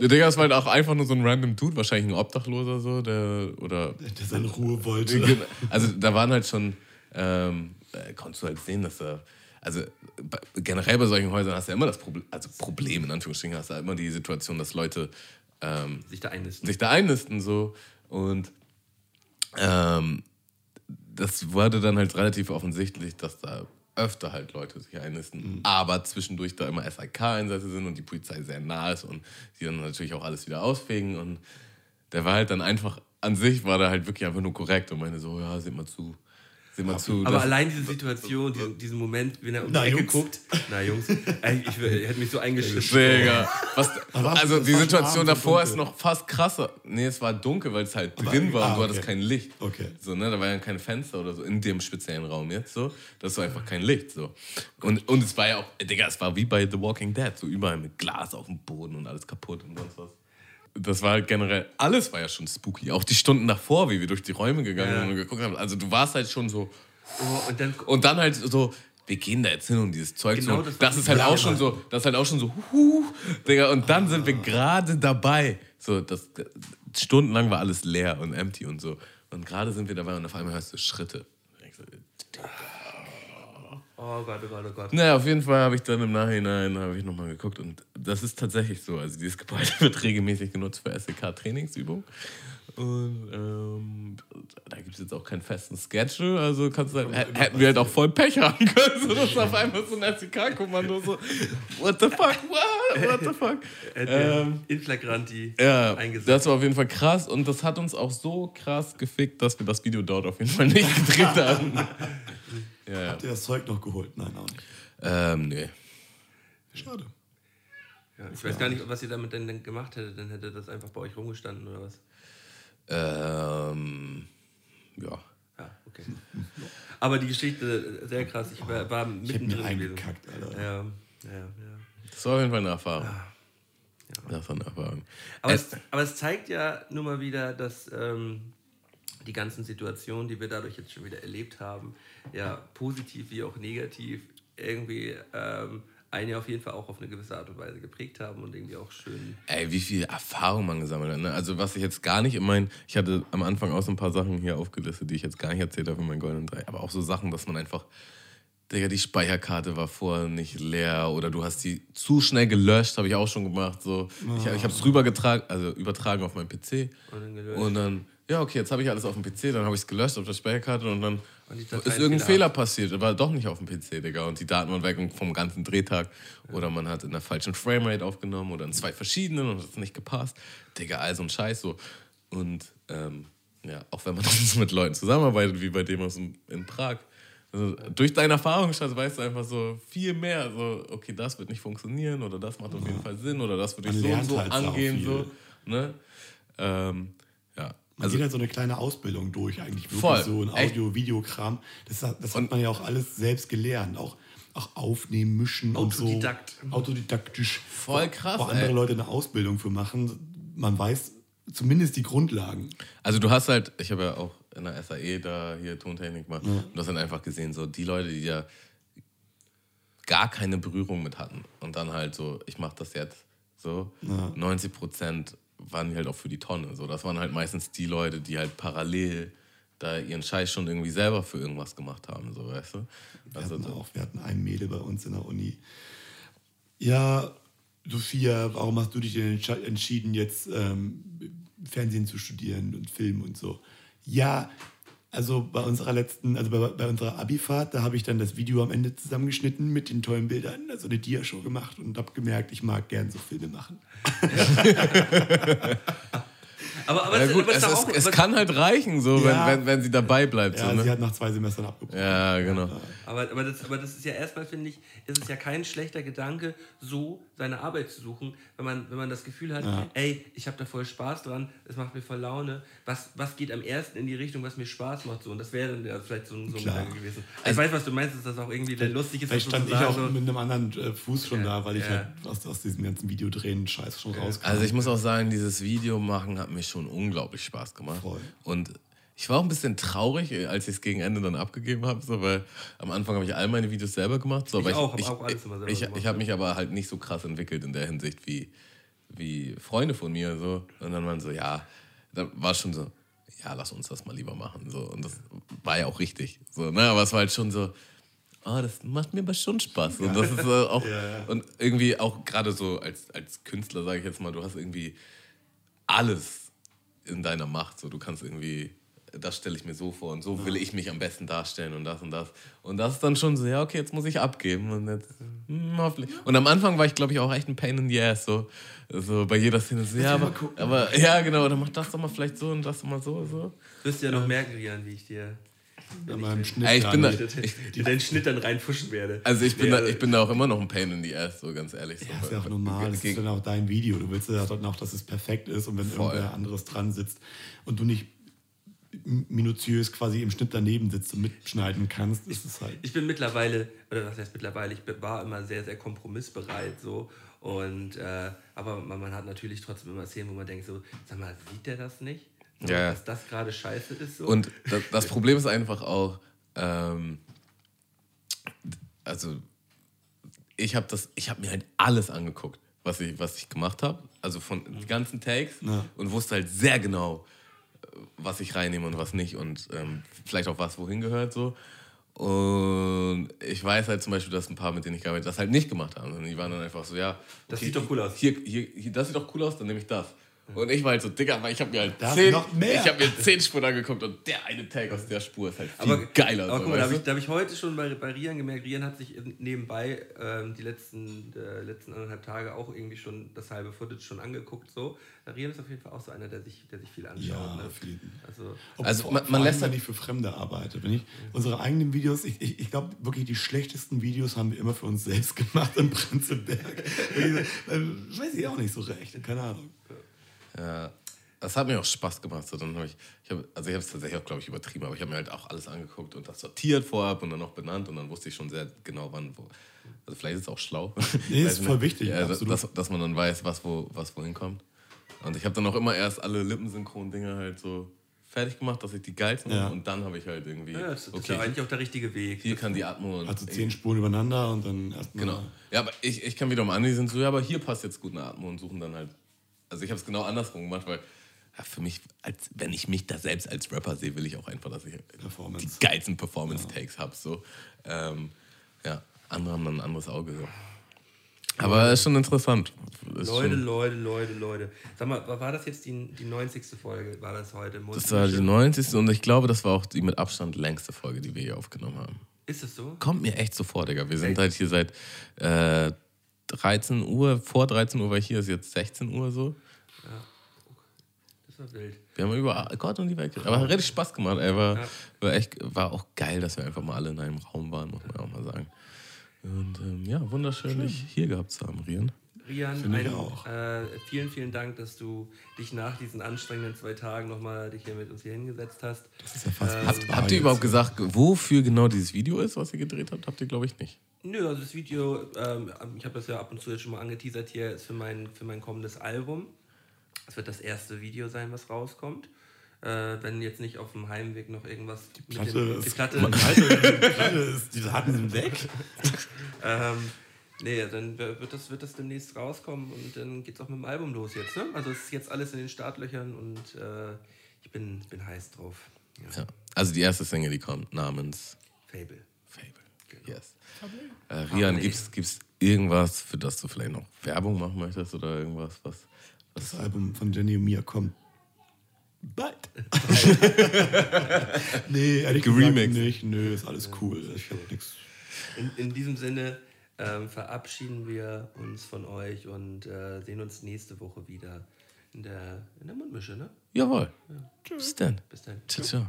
Der Digga ist halt auch einfach nur so ein random Dude, wahrscheinlich ein Obdachloser so, der oder Der seine Ruhe wollte. Genau. Also da waren halt schon, ähm, äh, konntest du halt sehen, dass da, also bei, generell bei solchen Häusern hast du ja immer das Problem, also Problem in Anführungsstrichen, hast du halt immer die Situation, dass Leute ähm, Sich da einnisten. sich da einnisten so und ähm, das wurde dann halt relativ offensichtlich, dass da öfter halt Leute sich einnisten, aber zwischendurch da immer SIK-Einsätze sind und die Polizei sehr nah ist und die dann natürlich auch alles wieder ausfegen und der war halt dann einfach, an sich war der halt wirklich einfach nur korrekt und meinte so, ja, seht mal zu, seht mal zu. Aber allein diese Situation, diesen, diesen Moment, wenn er um die Na, Ecke Jungs. guckt. Na, Jungs. Ey, ich, wär- hätte mich so eingeschissen. Digga. Was, also die Situation und davor ist noch fast krasser. Nee, es war dunkel, weil es halt Aber- drin war und ah, du hattest okay. kein Licht. Okay. So, ne, da war ja kein Fenster oder so in dem speziellen Raum jetzt so. Das war einfach kein Licht so. Und, und es war ja auch, Digga, es war wie bei The Walking Dead, so überall mit Glas auf dem Boden und alles kaputt und sonst was. Das war halt generell, alles war ja schon spooky. Auch die Stunden davor, wie wir durch die Räume gegangen Ja. sind und geguckt haben. Also du warst halt schon so, Oh, und dann und dann halt so, wir gehen da jetzt hin und dieses Zeug Genau, so. das Das, ist halt auch schon so, das ist halt auch schon so, huh, Digga, und dann sind wir gerade dabei. So, das, stundenlang war alles leer und empty und so. Und gerade sind wir dabei und auf einmal hörst du Schritte. Und ich so, Oh Gott, oh Gott, oh Gott. Naja, auf jeden Fall habe ich dann im Nachhinein habe ich nochmal geguckt und das ist tatsächlich so. Also dieses Gebäude wird regelmäßig genutzt für SEK-Trainingsübungen. Und ähm, da gibt es jetzt auch keinen festen Schedule, also kannst du halt, hä- hätten wir halt auch voll Pech haben können, so dass auf einmal so ein SEK-Kommando so, what the fuck, what, what the fuck. Ähm, in flagranti ja, eingesetzt. das war auf jeden Fall krass und das hat uns auch so krass gefickt, dass wir das Video dort auf jeden Fall nicht gedreht haben. ja, ja. Habt ihr das Zeug noch geholt? Nein, auch nicht. Ähm, nee. Schade. Ja, ich weiß gar nicht, was ihr damit denn, denn gemacht hättet. Dann hätte das einfach bei euch rumgestanden oder was? Ähm, ja. Ja, okay. Aber die Geschichte, sehr krass. Ich war, war Ich hätte mir mittendrin gewesen. eingekackt, Alter. Ja, ja, ja. Das war auf jeden Fall eine Erfahrung. Das war eine Erfahrung. Aber Es- es, aber es zeigt ja nur mal wieder, dass ähm, die ganzen Situationen, die wir dadurch jetzt schon wieder erlebt haben, ja positiv wie auch negativ irgendwie ähm, einen ja auf jeden Fall auch auf eine gewisse Art und Weise geprägt haben und irgendwie auch schön. Ey, wie viel Erfahrung man gesammelt hat. Ne? Also was ich jetzt gar nicht in meinen, ich hatte am Anfang auch so ein paar Sachen hier aufgelistet, die ich jetzt gar nicht erzählt habe in meinen Goldenen Drei, aber auch so Sachen, dass man einfach, Digga, die Speicherkarte war vorher nicht leer oder du hast die zu schnell gelöscht, habe ich auch schon gemacht. So. Ich, ich habe es rübergetragen, also übertragen auf meinen PC Und dann gelöscht. und dann, ja okay, jetzt habe ich alles auf dem PC, dann habe ich es gelöscht auf der Speicherkarte und dann Und ist irgendein Fehler passiert, war doch nicht auf dem PC, Digga. Und die Daten waren weg vom ganzen Drehtag. Oder man hat in der falschen Framerate aufgenommen oder in zwei verschiedenen und hat nicht gepasst. Digga, all so ein Scheiß so. Und ähm, ja, auch wenn man mit Leuten zusammenarbeitet, wie bei dem aus dem, in Prag, also durch deine Erfahrungsschatz weißt du einfach so viel mehr. So, okay, das wird nicht funktionieren oder das macht auf jeden Fall Sinn oder das würde ich so und so halt angehen. So, ne? ähm, Man also geht halt so eine kleine Ausbildung durch, eigentlich wirklich Voll. so ein. Audio-Videokram. Das, hat- das hat man ja auch alles selbst gelernt. Auch, auch aufnehmen, mischen Autodidakt. und so. Autodidaktisch. Voll Wo- krass, Wo andere ey. Leute eine Ausbildung für machen. Man weiß zumindest die Grundlagen. Also du hast halt, ich habe ja auch in der SAE da hier Tontechnik gemacht und du hast dann einfach gesehen, so die Leute, die ja gar keine Berührung mit hatten und dann halt so, ich mache das jetzt so, 90 Prozent waren die halt auch für die Tonne. So, das waren halt meistens die Leute, die halt parallel da ihren Scheiß schon irgendwie selber für irgendwas gemacht haben, so weißt du. Wir, Also, hatten auch, wir hatten ein Mädel bei uns in der Uni. Ja, Sophia, warum hast du dich denn entschieden, jetzt ähm, Fernsehen zu studieren und Film und so? Ja, also bei unserer letzten, also bei, bei unserer Abifahrt, da habe ich dann das Video am Ende zusammengeschnitten mit den tollen Bildern, also eine Dia-Show gemacht und habe gemerkt, ich mag gern so Filme machen. Aber, aber ja, es, gut, es, es, auch, es kann halt reichen, so, Ja. wenn, wenn, wenn sie dabei bleibt. Ja, so, sie ne? hat nach zwei Semestern abgebrochen. ja genau. Aber, aber, das, aber das ist ja erstmal, finde ich, ist es ja kein schlechter Gedanke, so seine Arbeit zu suchen, wenn man, wenn man das Gefühl hat, ey, ich habe da voll Spaß dran, es macht mir voll Laune. Was, was geht am ersten in die Richtung, was mir Spaß macht? So. Und das wäre dann ja vielleicht so, ein- so ein. Gedanke gewesen. ich weiß, was du meinst, dass das auch irgendwie dann lustig ist. Vielleicht stand ich auch so- mit einem anderen äh, Fuß schon Ja, da, weil ich ja. halt aus, aus diesem ganzen Videodrehen Scheiß schon rauskam. Also ich muss auch sagen, dieses Video machen hat mir schon unglaublich Spaß gemacht. Voll. Und ich war auch ein bisschen traurig, als ich es gegen Ende dann abgegeben habe, so, weil am Anfang habe ich all meine Videos selber gemacht. So, Ich aber auch, hab ich, auch alles immer selber ich, gemacht, ich habe mich aber halt nicht so krass entwickelt in der Hinsicht wie, wie Freunde von mir. So. Und dann waren so, ja, da war schon so, ja, lass uns das mal lieber machen. So. Und das war ja auch richtig. So, ne? Aber es war halt schon so, oh, das macht mir aber schon Spaß. Und das ist äh, auch, und irgendwie auch gerade so als, als Künstler, sage ich jetzt mal, du hast irgendwie alles in deiner Macht. So, du kannst irgendwie, das stelle ich mir so vor und so will ich mich am besten darstellen und das und das. Und das ist dann schon so, ja, okay, jetzt muss ich abgeben. Und, jetzt, hm, hoffentlich. und am Anfang war ich, glaube ich, auch echt ein Pain in the ass. So, so bei jeder Szene so, ja, aber, aber ja, genau, dann mach das doch mal vielleicht so und das doch mal so. so. wirst du ja noch merken, Rian, wie ich dir An meinem Schnitt Ey, ich bin da, ich, die deinen Schnitt dann reinfuschen werde. also ich bin, Ja, da, ich bin da auch immer noch ein Pain in the ass, so ganz ehrlich. So. Ja, ist ja auch normal. Das ist dann auch dein Video. Du willst ja dann auch, dass es perfekt ist. Und wenn Voll. irgendwer anderes dran sitzt und du nicht minutiös quasi im Schnitt daneben sitzt und mitschneiden kannst, ist es halt. ich bin mittlerweile, oder was heißt mittlerweile, ich war immer sehr, sehr kompromissbereit so. Und, äh, aber man, man hat natürlich trotzdem immer Szenen, wo man denkt so, sag mal, sieht der das nicht? So, Ja. Dass das gerade scheiße ist so. Und das, das Problem ist einfach auch, ähm, also ich habe das, ich habe mir halt alles angeguckt, was ich, was ich gemacht habe, also von den ganzen Takes Ja. und wusste halt sehr genau, was ich reinnehme und was nicht und ähm, vielleicht auch was wohin gehört so. Und ich weiß halt zum Beispiel, dass ein paar, mit denen ich gearbeitet habe, das halt nicht gemacht haben. Und die waren dann einfach so, ja. Das sieht doch cool aus. Hier, hier, hier, das sieht doch cool aus, dann nehme ich das. Und ich war halt so, Digga, weil ich habe mir halt Da zehn, noch mehr. ich habe mir zehn Spuren angeguckt und der eine Tag aus der Spur ist halt viel Aber geiler. Aber so, guck mal, da habe ich, da hab ich heute schon bei, bei Rian gemerkt, Rian hat sich nebenbei ähm, die letzten, äh, letzten anderthalb Tage auch irgendwie schon das halbe Footage schon angeguckt. So. Rian ist auf jeden Fall auch so einer, der sich, der sich viel anschaut. Ja, ne? viel. Also, Ob- Also vor- man- man lässt wenn halt- ich für Fremde arbeite. Wenn ich unsere eigenen Videos, ich, ich, ich glaube wirklich die schlechtesten Videos haben wir immer für uns selbst gemacht in Prenzlberg. Äh, Weiß ich auch nicht so recht, keine Ahnung. Ja, das hat mir auch Spaß gemacht. So, dann hab ich, ich hab, also ich habe es tatsächlich auch, glaube ich, übertrieben, aber ich habe mir halt auch alles angeguckt und das sortiert vorab und dann noch benannt und dann wusste ich schon sehr genau, wann wo. Also vielleicht ist es auch schlau. Nee, ist voll wichtig, ja, absolut. dass, dass man dann weiß, was, wo, was wohin kommt. Und ich habe dann auch immer erst alle Lippensynchron-Dinge halt so fertig gemacht, dass ich die geilsten Ja. und dann habe ich halt irgendwie, ja, das, das ist okay, ja eigentlich auch der richtige Weg. hier kann die Atmo und Also zehn Spuren übereinander und dann erstmal. Genau. Ja, aber ich, ich kann wiederum an, die sind so, ja, aber hier passt jetzt gut eine Atmo und suchen dann halt. Also ich habe es genau andersrum gemacht, weil ja, für mich, als wenn ich mich da selbst als Rapper sehe, will ich auch einfach, dass ich Performance. die geilsten Performance-Takes habe. So. Ähm, ja, andere haben dann ein anderes Auge. So. Aber ist schon interessant. Ist Leute, schon, Leute, Leute, Leute. Sag mal, war das jetzt die, die 90. Folge? War das heute? das war die 90. und ich glaube, das war auch die mit Abstand längste Folge, die wir hier aufgenommen haben. Ist es so? Kommt mir echt so vor, Digga. Wir sind halt hier seit äh, 13 Uhr, vor 13 Uhr war ich hier, ist jetzt 16 Uhr so. Das war wild. Wir haben über Gott und die Welt geredet. Aber hat richtig Spaß gemacht. Ey. War, war, echt, war auch geil, dass wir einfach mal alle in einem Raum waren, muss man auch mal sagen. Und ähm, ja, wunderschön, dich hier gehabt zu haben, Rian. Rian, Finde ich ein, auch. Äh, vielen, vielen Dank, dass du dich nach diesen anstrengenden zwei Tagen nochmal dich hier mit uns hier hingesetzt hast. Das ist ja fast Ähm, Habt, habt ihr überhaupt gesagt, wofür genau dieses Video ist, was ihr gedreht habt? Habt ihr, glaube ich, nicht. Nö, also das Video, ähm, ich habe das ja ab und zu jetzt schon mal angeteasert hier, ist für mein, für mein kommendes Album. Es wird das erste Video sein, was rauskommt. Äh, wenn jetzt nicht auf dem Heimweg noch irgendwas mit Platte dem, die Platte, die Platte ist, die Daten sind weg. ähm, nee, dann wird das, wird das demnächst rauskommen und dann geht's auch mit dem Album los jetzt. Ne? Also es ist jetzt alles in den Startlöchern und äh, ich bin, bin heiß drauf. Ja. Ja. Also die erste Single, die kommt, namens Fable. Fable. Yes. Äh, Rian, nee. gibt's, gibt's irgendwas, für das du vielleicht noch Werbung machen möchtest oder irgendwas, was. Das Album von Jenny und Mia kommt bald. nee, ehrlich gesagt Geremixed. nicht. Nö, ist alles cool. Ich hab nix. In, in diesem Sinne ähm, verabschieden wir uns von euch und äh, sehen uns nächste Woche wieder in der, in der Mundmische. Ne? Jawohl. Bis dann. Bis dann. Ciao, ciao.